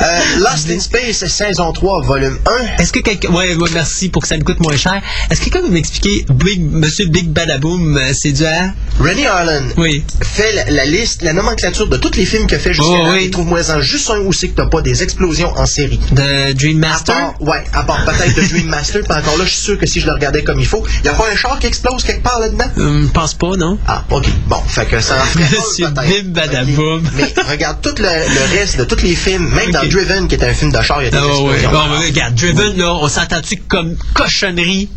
Euh, Lost in Space, saison 3, volume 1. Est-ce que quelqu'un. Ouais, ouais, merci pour que ça me coûte moins cher. Est-ce que quelqu'un peut m'expliquer Big, Monsieur Big Badaboom, euh, c'est dû à? Rennie Harlan Oui. fait la, la liste, la nomenclature de tous les films qu'il a fait jusqu'à Oh, oui. Et trouve-moi-en juste un où c'est que t'as pas des explosions en série. De Dream À Master? part, ouais, à part peut-être de Dream Master, puis encore là, je suis sûr que si je le regardais comme il faut, il y a pas un char qui explose quelque part là-dedans? Hum, pense pas, non? Ah, ok. Bon, fait que ça en Monsieur. Bim Badaboum. Mais regarde tout le, le reste de tous les films, même dans. Driven, qui est un film de char, il y a des Ah, ouais. Bon, regarde, Driven, là, on s'entend-tu comme cochonnerie?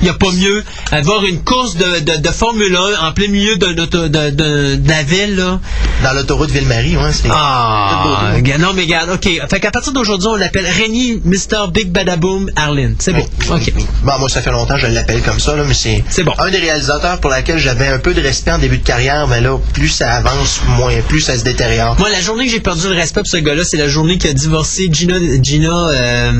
Il n'y a pas mieux. Avoir une course de, de, de Formule 1 en plein milieu d'un auto- de, de, la ville, là. Dans l'autoroute Ville-Marie, ouais, c'est... Ah, non, mais regarde, OK. Fait qu'à partir d'aujourd'hui, on l'appelle Rémi Mr. Big Badaboom Arlen. C'est bon. OK. Bon, moi, ça fait longtemps que je l'appelle comme ça, là, mais c'est C'est bon. un des réalisateurs pour lequel j'avais un peu de respect en début de carrière, mais là, plus ça avance, moins, plus ça se détériore. Moi, la journée que j'ai perdu le respect pour ce gars-là, c'est la journée qu'il a divorcé Gina, Gina, euh,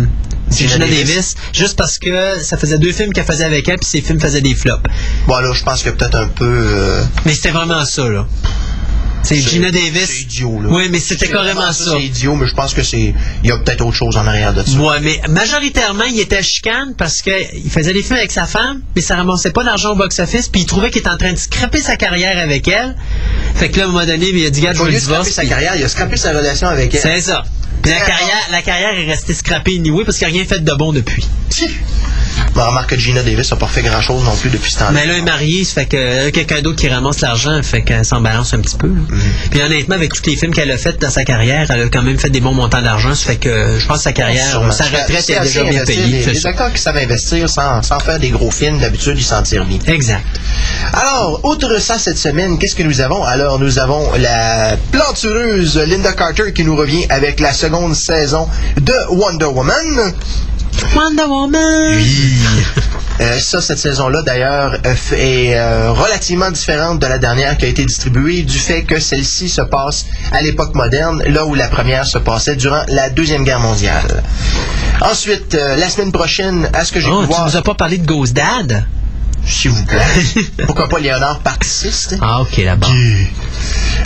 Gina Gina Davis. Juste parce que ça faisait deux films qu'elle faisait avec elle, puis ses films faisaient des flops. Bon, là, je pense que peut-être un peu... euh, Mais c'était vraiment ça, là. C'est Gina C'est Davis. idiot, là. Oui, mais c'était C'est carrément ça. C'est idiot, mais je pense que c'est... Il y a peut-être autre chose en arrière de ça. Ouais, mais majoritairement, il était chicane parce qu'il faisait des films avec sa femme, mais ça ramassait pas d'argent au box-office, puis il trouvait qu'il était en train de scraper sa carrière avec elle. Fait que là, à un moment donné, il a dit, gars, je veux le divorce. sa carrière, il a scrapé sa relation avec elle. C'est ça. La carrière, la carrière est restée scrappée anyway parce qu'il n'a rien fait de bon depuis. Bon, remarque que Gina Davis n'a pas fait grand-chose non plus depuis ce temps-là. Mais là, elle est mariée, ça fait que quelqu'un d'autre qui ramasse l'argent, fait qu'elle s'en balance un petit peu. là. Puis honnêtement, avec tous les films qu'elle a fait dans sa carrière, elle a quand même fait des bons montants d'argent, ça fait que je pense que sa carrière, Sûrement. sa retraite est assez déjà bien payée. Les, les acteurs qui savent investir sans, sans faire des gros films, d'habitude, ils s'en tirent bien. Exact. Alors, outre ça, cette semaine, qu'est-ce que nous avons? Alors, nous avons la plantureuse Linda Carter qui nous revient avec la seconde saison de Wonder Woman. Wonder Woman! <laughs> Euh, ça, cette saison-là, d'ailleurs, euh, est euh, relativement différente de la dernière qui a été distribuée du fait que celle-ci se passe à l'époque moderne, là où la première se passait durant la Deuxième Guerre mondiale. Ensuite, euh, la semaine prochaine, à ce que j'ai Oh, pu tu voir... nous as pas parlé de Ghost Dad? S'il vous plaît. <laughs> Pourquoi pas Léonard participe? Ah, ok, là-bas.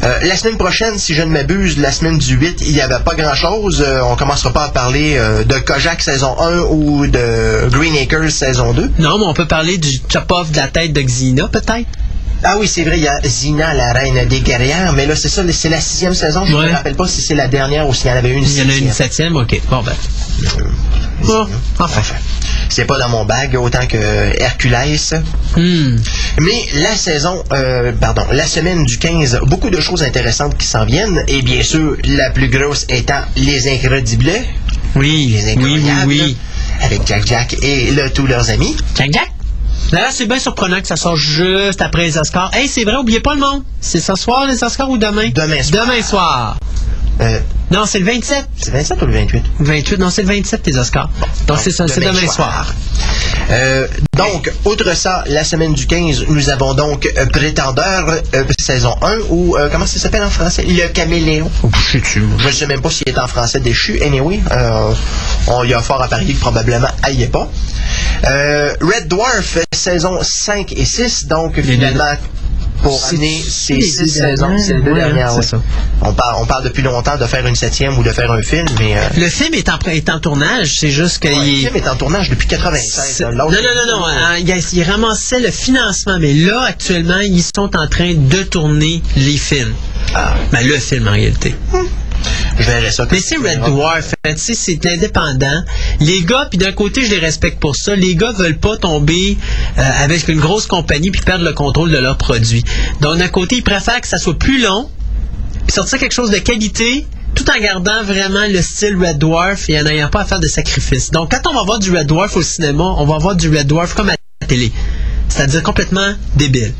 Euh, la semaine prochaine, si je ne m'abuse, la semaine du 8, il n'y avait pas grand-chose. Euh, on commencera pas à parler euh, de Kojak saison 1 ou de Green Acres saison 2. Non, mais on peut parler du chop-off de la tête de Xena, peut-être? Ah oui, c'est vrai, il y a Zina, la reine des guerrières, mais là, c'est ça, c'est la sixième saison. Je ne Ouais. me rappelle pas si c'est la dernière ou s'il y en avait une Il y en a une septième. septième, ok. Bon, ben. Zina. enfin. Enfin, c'est pas dans mon bag autant que Hercules. Hmm. Mais la saison, euh, pardon, la semaine du 15, beaucoup de choses intéressantes qui s'en viennent. Et bien sûr, la plus grosse étant Les Incredibles. Oui, Les oui, oui, Incroyables. oui. Avec Jack Jack et là, tous leurs amis. Jack Jack? D'ailleurs, c'est bien surprenant que ça sort juste après les Oscars. Hey, c'est vrai, oubliez pas le monde. C'est ce soir les Oscars ou demain? Demain soir. Demain soir. Euh, Non, c'est le 27. c'est 27 ou le 28? 28, non, c'est le 27 les Oscars. Donc, c'est c'est demain soir. Euh, donc, outre ça, la semaine du 15, nous avons donc euh, Prétendeur, euh, saison 1, ou euh, comment ça s'appelle en français? Le Caméléon. Je ne sais même pas s'il est en français déchu. Anyway, euh, on y a fort à parier que probablement y est pas. Euh, Red Dwarf, saison 5 et 6, donc finalement pour amener ces six saisons. C'est les deux dernières, ouais. ça. On parle, on parle depuis longtemps de faire une septième ou de faire un film, mais... euh, Le film est en, est en tournage, c'est juste ouais, le film est en tournage depuis 96. C'est- là. Non, non, non, non. hein, il, il ramassait le financement, mais là, actuellement, ils sont en train de tourner les films. Ah, Ben, le film, en réalité. Je verrai ça. Mais c'est Red Dwarf, c'est indépendant. Les gars, puis d'un côté, je les respecte pour ça. Les gars veulent pas tomber euh, avec une grosse compagnie puis perdre le contrôle de leurs produits. Donc, d'un côté, ils préfèrent que ça soit plus long, puis sortir quelque chose de qualité, tout en gardant vraiment le style Red Dwarf et en n'ayant pas à faire de sacrifices. Donc, quand on va voir du Red Dwarf au cinéma, on va voir du Red Dwarf comme à la télé. C'est-à-dire complètement débile.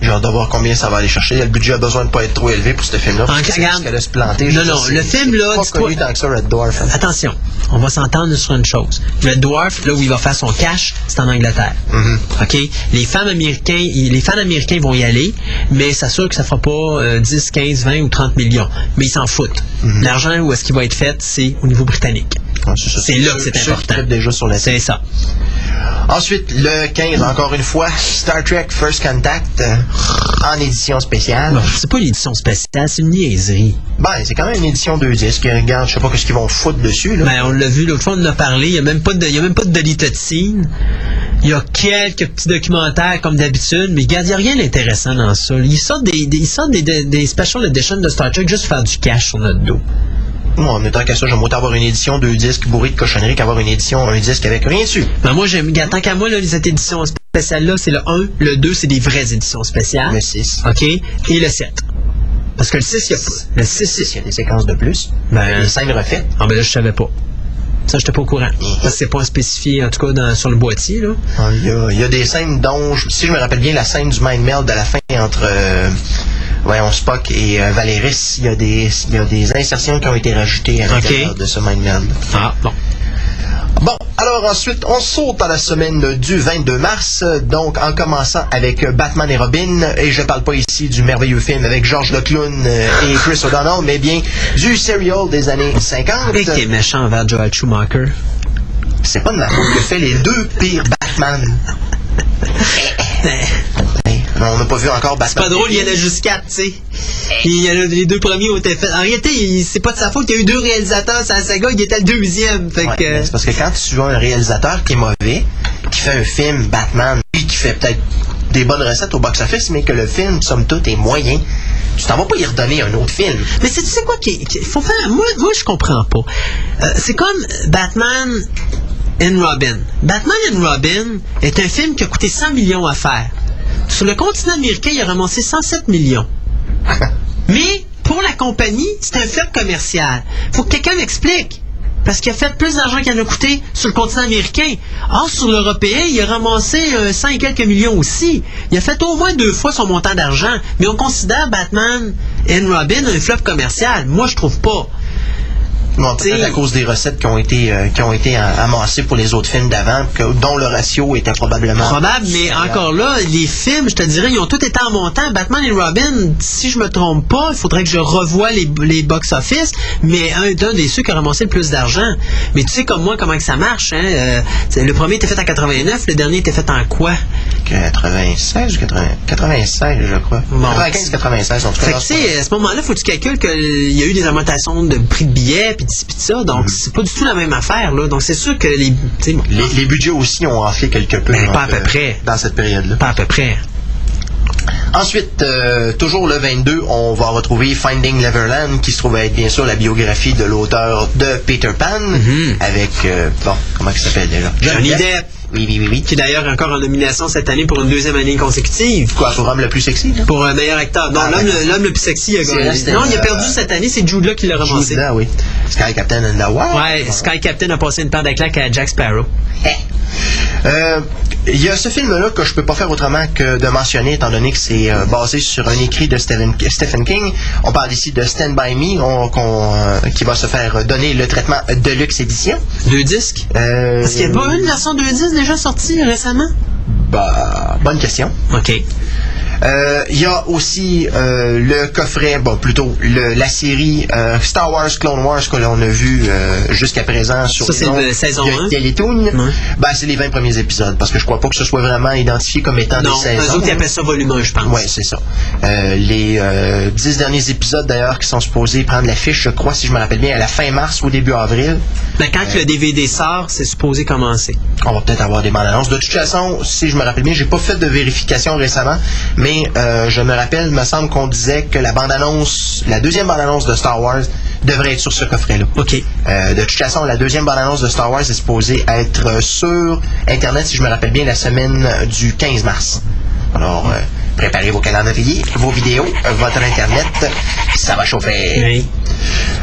J'ai hâte de voir combien ça va aller chercher. Le budget a besoin de pas être trop élevé pour ce film-là. C'est regarde. de se planter. Non, non, le film, là, pas connu tant que ça, Red Dwarf. Attention, on va s'entendre sur une chose. Red Dwarf, là où il va faire son cash, c'est en Angleterre. OK? Les fans américains, les fans américains vont y aller, mais c'est sûr que ça fera pas euh, 10, 15, 20 ou 30 millions. Mais ils s'en foutent. L'argent, où est-ce qu'il va être fait, c'est au niveau britannique. C'est là que c'est important. déjà sur la C'est ça. Ensuite, le 15, encore une fois, Star Trek First Contact euh, en édition spéciale. C'est pas l'édition spéciale, c'est une niaiserie. Ben, c'est quand même une édition 2 disques. Regarde, je sais pas ce qu'ils vont foutre dessus. Là. Ben, on l'a vu l'autre fois, on en a parlé. Il n'y a même pas de, il y a même pas de. Il y a quelques petits documentaires comme d'habitude, mais regarde, il n'y a rien d'intéressant dans ça. Ils sortent des, des, ils sortent des, des, des special editions de Star Trek juste pour faire du cash sur notre dos. Moi, en tant qu'à ça, j'aime autant avoir une édition 2 disques bourrée de cochonneries qu'avoir une édition 1 disque avec rien dessus. Ben, moi, j'aime, tant qu'à moi, là, cette édition spéciale-là, c'est le 1, le 2, c'est des vraies éditions spéciales. Le 6. OK? Et le 7. Parce que le 6, il y a pas. Le 6, 6. Il y a des séquences de plus. Ben, des scènes refaites. Ah, ben là, je savais pas. Ça, j'étais pas au courant. Parce que c'est pas spécifié, en tout cas, dans- sur le boîtier, là. Ah, Il y, a, il y a des scènes dont, si je me rappelle bien, la scène du mind meld de la fin entre euh, voyons, Spock et euh, Valéris, il y, a des, il y a des insertions qui ont été rajoutées à l'intérieur Ok. de ce mind meld. Ah, bon. Bon, alors ensuite, on saute à la semaine du 22 mars, donc en commençant avec euh, Batman et Robin, et je parle pas ici du merveilleux film avec George le Clown euh, et Chris O'Donnell, mais bien du serial des années 50. Et qui est méchant envers Joel Schumacher. C'est pas de ma faute que fait les deux pires Batman. <laughs> Hey, on n'a pas vu encore Batman. C'est pas drôle, il y en a juste quatre, tu sais. Il y en a- les deux premiers ont été faits. En réalité, c'est pas de sa faute. Il y a eu deux réalisateurs, la saga, il était le deuxième. Fait Ouais, que, mais c'est parce que quand tu vois un réalisateur qui est mauvais, qui fait un film Batman, puis qui fait peut-être des bonnes recettes au box-office, mais que le film, somme toute, est moyen, tu t'en vas pas y redonner un autre film. Mais c'est tu sais quoi qui, qui- faut faire moi moi je comprends pas. Euh, c'est comme Batman and Robin. Batman and Robin est un film qui a coûté 100 millions à faire. Sur le continent américain, il a ramassé 107 millions. <laughs> Mais pour la compagnie, c'est un flop commercial. Faut que quelqu'un m'explique. Parce qu'il a fait plus d'argent qu'il en a coûté sur le continent américain. Or, sur l'européen, il a ramassé euh, 100 et quelques millions aussi. Il a fait au moins deux fois son montant d'argent. Mais on considère Batman and Robin un flop commercial. Moi, je trouve pas. Peut-être T'sais- à cause des recettes qui ont été, euh, qui ont été amassées pour les autres films d'avant, dont le ratio était probablement... Probable, mais encore là, les films, je te dirais, ils ont tous été en montant. Batman et Robin, si je me trompe pas, il faudrait que je revoie les, les box-office, mais un d'un des ceux qui a ramassé le plus d'argent. Mais tu sais comme moi comment que ça marche, hein? euh, le premier était fait en 89, le dernier était fait en quoi? 96 ou 80 96, je crois. Bon. 95, 96, en tout cas. Fait que non, tu sais, à ce moment-là, faut que tu calcules qu'il y a eu des augmentations de prix de billets, puis ça, donc c'est pas du tout la même affaire, là. Donc c'est sûr que les... bon, Les, les budgets aussi ont enflé quelque peu. Ben, pas à peu euh, près. Dans cette période-là. pas à peu près. Ensuite, euh, toujours le 22, on va retrouver Finding Neverland, qui se trouve être bien sûr la biographie de l'auteur de Peter Pan, avec, euh, bon, comment il s'appelle déjà? Johnny Depp. Oui, oui, oui, oui. Qui est d'ailleurs encore en nomination cette année pour une deuxième année consécutive. Quoi, pour homme le plus sexy, là? Pour un meilleur acteur. Non, Ah, l'homme, l'homme le plus sexy a gagné. Non, il a euh, perdu cette année, c'est Jude Law qui l'a ramassé. Là, oui. Sky Captain and the Wild. Ouais, Sky Captain a passé une paire à Jack Sparrow. Euh, Il y a ce film-là que je peux pas faire autrement que de mentionner, étant donné que c'est euh, basé sur un écrit de Stephen, Stephen King. On parle ici de Stand By Me, on- euh, qui va se faire donner le traitement Deluxe Edition. Deux disques? Euh, Est-ce qu'il n'y a pas une version 2 disques déjà sortie récemment? bah, bonne question. OK. Euh, Il y a aussi euh, le coffret, bon plutôt le- la série euh, Star Wars Clone Wars que l'on a vu euh, jusqu'à présent sur Ça, c'est de saison de? Télétoon. Ben, c'est les 20 premiers épisodes parce que je crois pas que ce soit vraiment identifié comme étant Non, des saisons. autres, ils appellent ça volume 1, je pense. Ouais, c'est ça. Euh, les euh, dix derniers épisodes d'ailleurs qui sont supposés prendre l'affiche, je crois, si je me rappelle bien, à la fin mars ou début avril. Mais quand le DVD sort, c'est supposé commencer. On va peut-être avoir des bandes annonces. De toute façon, si je me rappelle bien, j'ai pas fait de vérification récemment, mais euh, je me rappelle, me semble qu'on disait que la bande annonce, la deuxième bande annonce de Star Wars devrait être sur ce coffret-là. OK. Euh, de toute façon, la deuxième bande annonce de Star Wars est supposée être euh, sur Internet, si je me rappelle bien, la semaine du 15 mars. Alors, euh, préparez vos calendriers, vos vidéos, euh, votre Internet, ça va chauffer. Oui.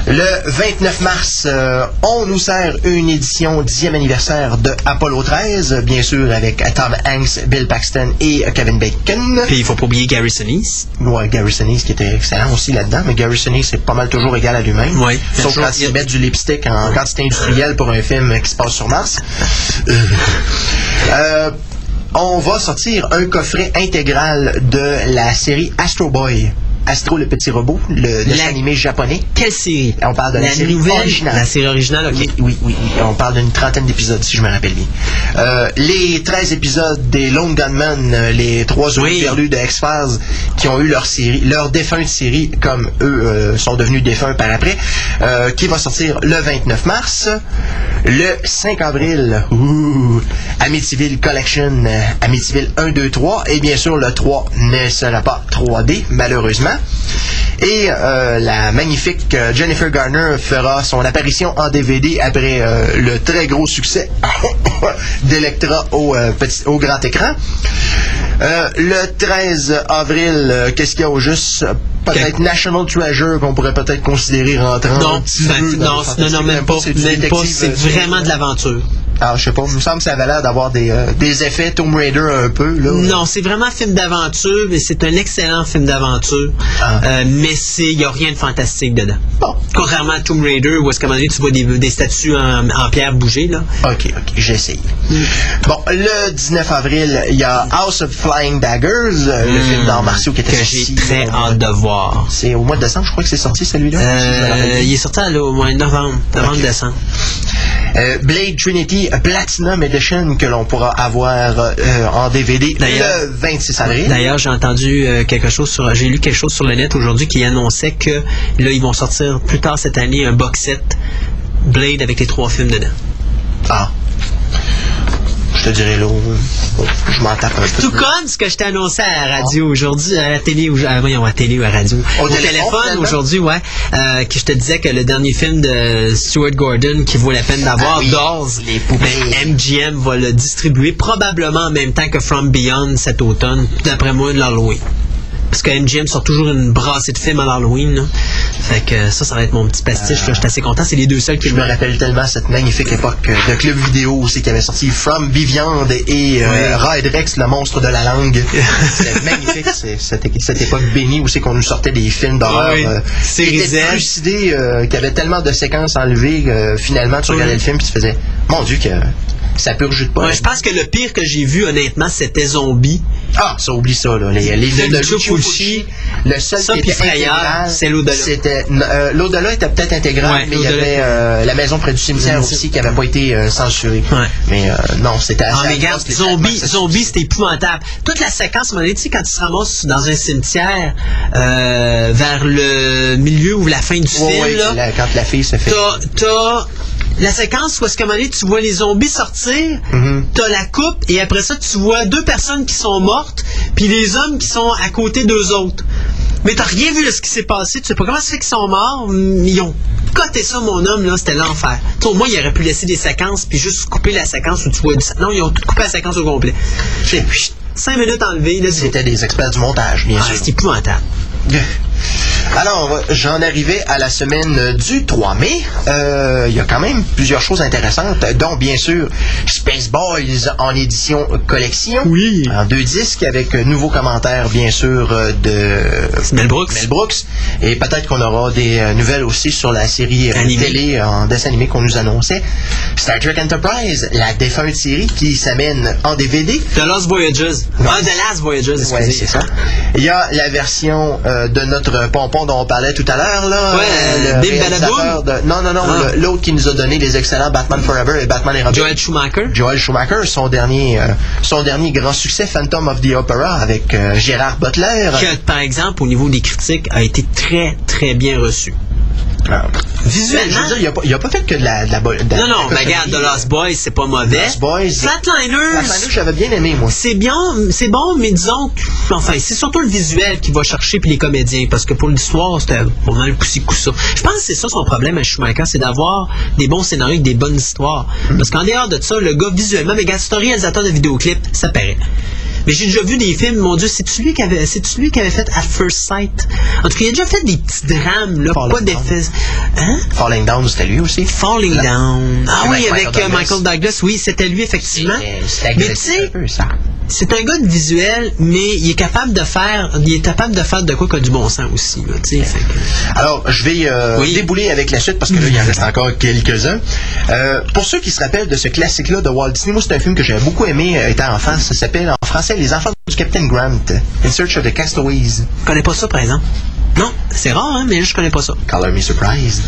Le 29 mars, euh, on nous sert une édition 10e anniversaire de Apollo 13, bien sûr avec Tom Hanks, Bill Paxton et euh, Kevin Bacon. Puis il faut pas oublier Gary Sinise. Ouais, Gary Sinise qui était excellent aussi là-dedans, mais Gary Sinise c'est pas mal toujours égal à lui-même. Ouais. Sauf quand il met du lipstick en quantité industrielle pour un film qui se passe sur Mars. Euh, on va sortir un coffret intégral de la série Astro Boy. Astro le petit robot, le dessin La- animé japonais. Quelle série? On parle de la, série nouvelle, originale. La série originale, OK. Oui, oui. On parle d'une trentaine d'épisodes, si je me rappelle bien. Euh, les 13 épisodes des Lone Gunmen, euh, les trois oui. perdus de X-Files, qui ont eu leur série, leur défunte série, comme eux euh, sont devenus défunts par après, euh, qui va sortir le 29 mars. Le 5 avril, ouh, Amityville Collection, Amityville 1, 2, 3, et bien sûr le 3 ne sera pas 3D, malheureusement. Et euh, la magnifique euh, Jennifer Garner fera son apparition en DVD après euh, le très gros succès <coughs> d'Electra au, euh, petit- au grand écran. Le 13 avril, qu'est-ce qu'il y a au juste? Peut-être National Treasure qu'on pourrait peut-être considérer rentrant. Non, un petit ben, peu non, non, même pas. c'est pas. vraiment de l'aventure. Alors, je sais pas, il me semble que ça avait l'air d'avoir des, euh, des effets Tomb Raider un peu, là. Non, c'est vraiment un film d'aventure, mais c'est un excellent film d'aventure. Ah. Euh, mais il n'y a rien de fantastique dedans. Bon. Contrairement à Tomb Raider, où est-ce qu'à un moment donné, tu vois des, des statues en, en pierre bouger, là. Ok, ok, j'essaye. Bon, le 19 avril, il y a House of Flying Daggers, euh, le film d'arts martiaux qui était que j'ai très hâte de voir. C'est au mois de décembre, je crois que c'est sorti celui-là. il est sorti là, au mois de novembre, novembre-décembre. Blade Trinity Platinum Edition que l'on pourra avoir euh, en DVD D'ailleurs- le 26 avril. D'ailleurs, j'ai entendu euh, quelque chose sur, j'ai lu quelque chose sur le net aujourd'hui qui annonçait que là, ils vont sortir plus tard cette année un box set Blade avec les trois films dedans. Ah. Je te dirais là, je m'en tape un peu. Tout comme ce que je t'ai annoncé à la radio aujourd'hui, à la télé, ou à, voyons, à la télé ou à la radio. Au Au, téléphone, aujourd'hui, ouais, euh, que je te disais que le dernier film de Stuart Gordon qui vaut la peine d'avoir, Ah oui, les poupées. ben, MGM va le distribuer probablement en même temps que From Beyond cet automne, d'après moi, de l'Halloween. Parce que MGM sort toujours une brassée de films à l'Halloween. là. Fait que ça, ça va être mon petit pastiche. là. Je suis assez content. C'est les deux seuls qui Je me rappelle tellement cette magnifique époque euh, de club vidéo aussi qui avait sorti From Beyond et euh, Rex, le monstre de la langue. <laughs> C'était magnifique, c'est- cette, cette époque bénie où c'est qu'on nous sortait des films d'horreur. Oui, euh, qui série étaient Z. trucidés, euh, qui avaient tellement de séquences enlevées que finalement tu regardais le film et tu faisais Mon Dieu, que ça purge pas. Ouais, je pense que le pire que j'ai vu, honnêtement, c'était Zombie. Ah, ça oublie ça, là. Les, les films de Lucio le seul Ça, qui était intégral, c'est l'au-delà. C'était, euh, l'au-delà était peut-être intégral, Ouais, mais il y avait euh, la maison près du cimetière aussi qui n'avait pas été euh, censurée. Ouais. Mais euh, non, c'était assez Ah, mais regarde, zombie, zombie, c'était épouvantable. Toute la séquence, donné, tu sais, quand tu te ramasses dans un cimetière vers le milieu ou la fin du film, là, la- quand la fille se fait. t'as la séquence où est-ce qu'à un moment donné, tu vois les zombies sortir, Mhm. t'as la coupe, et après ça, tu vois deux personnes qui sont mortes, puis les hommes qui sont à côté d'eux autres. Mais t'as rien vu de ce qui s'est passé, tu sais pas comment ça fait qu'ils sont morts, ils ont coté ça, mon homme, là, c'était l'enfer. Au moins, il aurait pu laisser des séquences, puis juste couper la séquence où tu vois du sang. Non, ils ont tout coupé la séquence au complet. J'ai cinq minutes enlevées, là, C'était des experts du montage, bien ah, sûr. c'est épouvantable. <laughs> Alors, euh, j'en arrivais à la semaine euh, du 3 mai. Euh, Il y a quand même plusieurs choses intéressantes, dont bien sûr Space Boys en édition collection. Oui. En deux disques avec nouveaux commentaires, bien sûr, de Mel Brooks. Mel Brooks. Et peut-être qu'on aura des nouvelles aussi sur la série Animée. télé en dessin animé qu'on nous annonçait. Star Trek Enterprise, la défunte série qui s'amène en DVD. The Lost Voyages. Ah, The Last Voyages, Ouais, excusez. c'est ça. Il y a la version euh, de notre pompon dont on parlait tout à l'heure, là. Ouais, euh, le Bim réalisateur de- Non, non, non, Ah. l'autre qui nous a donné les excellents Batman Forever et Batman et Robin. Joel Schumacher. Joel Schumacher, son dernier, euh, son dernier grand succès, Phantom of the Opera, avec euh, Gérard Butler. Qui, par exemple, au niveau des critiques, a été très, très bien reçu. Ah. Visuellement. Je veux dire, il a pas, pas fait que de la, de la Non, non, mais regarde, The. Lost Boys, c'est pas mauvais. Lost Boys. Flatliners. Flatliners, j'avais bien aimé, moi. C'est bien, c'est bon, mais disons, que- enfin, c'est surtout le visuel qui va chercher puis les comédiens, parce que pour l'histoire, c'était pas mal coussi coussa. Je pense que c'est ça son problème à Schumacher, c'est d'avoir des bons scénarios avec des bonnes histoires. Parce qu'en dehors de ça, le gars visuellement, mais gars, un réalisateur de vidéoclips, ça paraît. Mais j'ai déjà vu des films, mon Dieu, c'est lui qui avait, lui qui avait fait At First Sight? En tout cas, il a déjà fait des petits drames, là, pas d'effets. Hein? Falling Down, c'était lui aussi. Falling Down. Ah oui, Avec Michael euh, Douglas. Michael Douglas, oui, c'était lui, effectivement. C'était- c'était Mais tu sais, c'est un gars de visuel, mais il est capable de faire, il est capable de faire de quoi qui a du bon sens aussi, là, fait que- Alors, je vais euh, Oui. débouler avec la suite parce que là, il en reste encore quelques-uns. Euh, pour ceux qui se rappellent de ce classique-là de Walt Disney, moi, c'est un film que j'avais beaucoup aimé euh, étant enfant. Ça s'appelle en français Les enfants du Captain Grant, In Search of the Castaways. Je connais pas ça, par exemple. Non, c'est rare, hein, mais je connais pas ça. Color Me Surprised.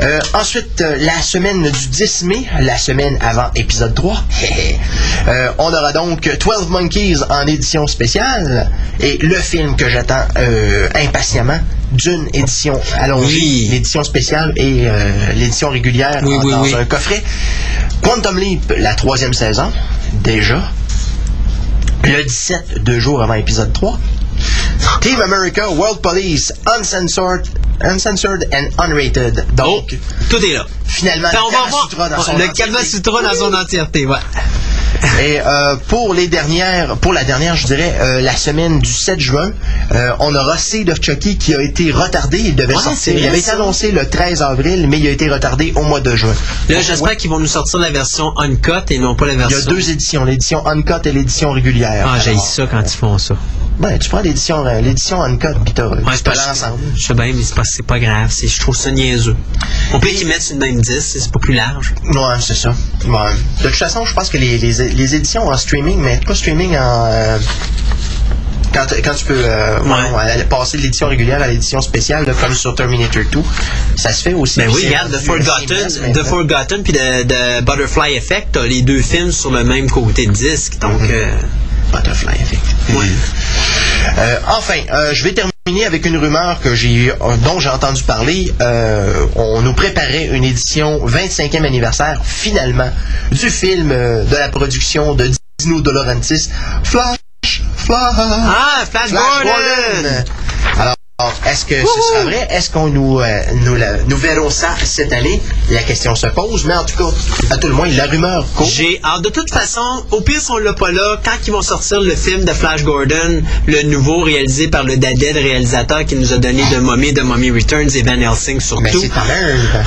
Euh, ensuite, euh, la semaine du 10 mai, la semaine avant épisode 3, <laughs> euh, on aura donc 12 Monkeys en édition spéciale et le film que j'attends impatiemment d'une édition allongée, Oui. l'édition spéciale et l'édition régulière Oui, en- oui, dans un coffret. Quantum Leap, la troisième saison, déjà. Le 17, deux jours avant épisode 3. Team America, World Police, Uncensored, uncensored and Unrated. Donc, Tout est là. finalement, on va Sutra dans son le entièreté. Kama Sutra dans son entièreté, ouais. <laughs> Et euh, pour les dernières, pour la dernière, je dirais, euh, la semaine du 7 juin, euh, on aura Seed of Chucky qui a été retardé. Il devait Ouais, c'est sortir. Il avait été annoncé le 13 avril, mais il a été retardé au mois de juin. Là, j'espère qu'ils vont nous sortir la version uncut et non pas la Il y a version. deux éditions, l'édition Uncut et l'édition régulière. Ah, j'ai ça quand ils font ça. Ben, tu prends l'édition, euh, l'édition Uncut, puis t'as, Ouais, peux pas l'ensemble. Je sais bien, mais c'est pas, c'est pas grave. C'est, je trouve ça niaiseux. On peut qu'ils mettent sur le même disque, c'est pas plus large. Ouais, c'est ça. Ouais. De toute façon, je pense que les, les, les éditions en streaming, mais pas streaming en. euh, quand, quand tu peux euh, Ouais. ouais, passer de l'édition régulière à l'édition spéciale, là, comme sur Terminator 2, ça se fait aussi. Ben oui, regarde, The Forgotten, The. Forgotten puis The, The Butterfly Effect, t'as les deux films sur le même côté de disque, donc. Mhm. euh, Butterfly Effect. ouais. Euh, enfin, euh, je vais terminer avec une rumeur que j'ai, euh, dont j'ai entendu parler. Euh, on nous préparait une édition 25e anniversaire, finalement, du film de la production de Dino De Laurentiis, Flash, Flash. Ah, Flash, Flash Gordon! Gordon. Alors, est-ce que ce sera vrai? Est-ce qu'on nous, euh, nous, la- nous verrons ça cette année? La question se pose, mais en tout cas, à tout le moins, la rumeur court. J'ai, alors de toute façon, au pire si on l'a pas là, quand ils vont sortir le film de Flash Gordon, le nouveau réalisé par le Daded réalisateur qui nous a donné de Mommy, de Mommy Returns et Van Helsing surtout. Mais c'est ta mère. Euh,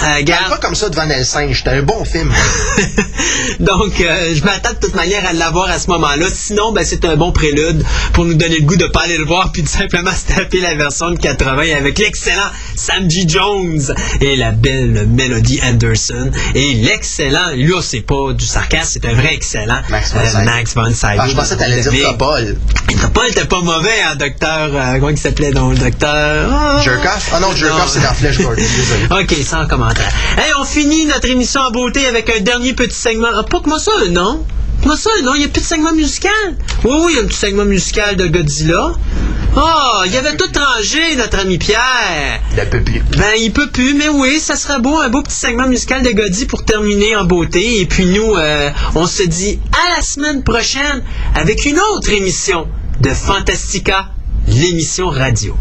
Parle regarde. pas comme ça devant Nelson, c'était un bon film. <laughs> Donc, euh, je m'attends de toute manière à l'avoir à ce moment-là. Sinon, ben, c'est un bon prélude pour nous donner le goût de pas aller le voir puis de simplement se taper la version de 80 avec l'excellent Sam G. Jones et la belle Melody Anderson et l'excellent, là, c'est pas du sarcasme, c'est un vrai excellent Max von euh, Sydow. Max von Sydow. Ah, je pensais que t'allais dire. Topol. Topol était pas mauvais, hein, docteur. euh, comment il s'appelait donc, le docteur? Ah. Jerkoff? Ah non, Jerkoff, Non. c'est dans Flash Gordon, <laughs> désolé. OK, sans commentaire. Hey, on finit notre émission en beauté avec un dernier petit segment. Ah, pas que moi ça, un Comment ça, non? Il n'y a plus de segment musical? Oui, oui, il y a un petit segment musical de Godzilla. Ah, il avait tout rangé, notre ami Pierre. Il peut plus. Ben, il peut plus, mais oui, ça serait beau, un beau petit segment musical de Godzy pour terminer en beauté. Et puis nous, euh, on se dit à la semaine prochaine avec une autre émission de Fantastica, l'émission radio.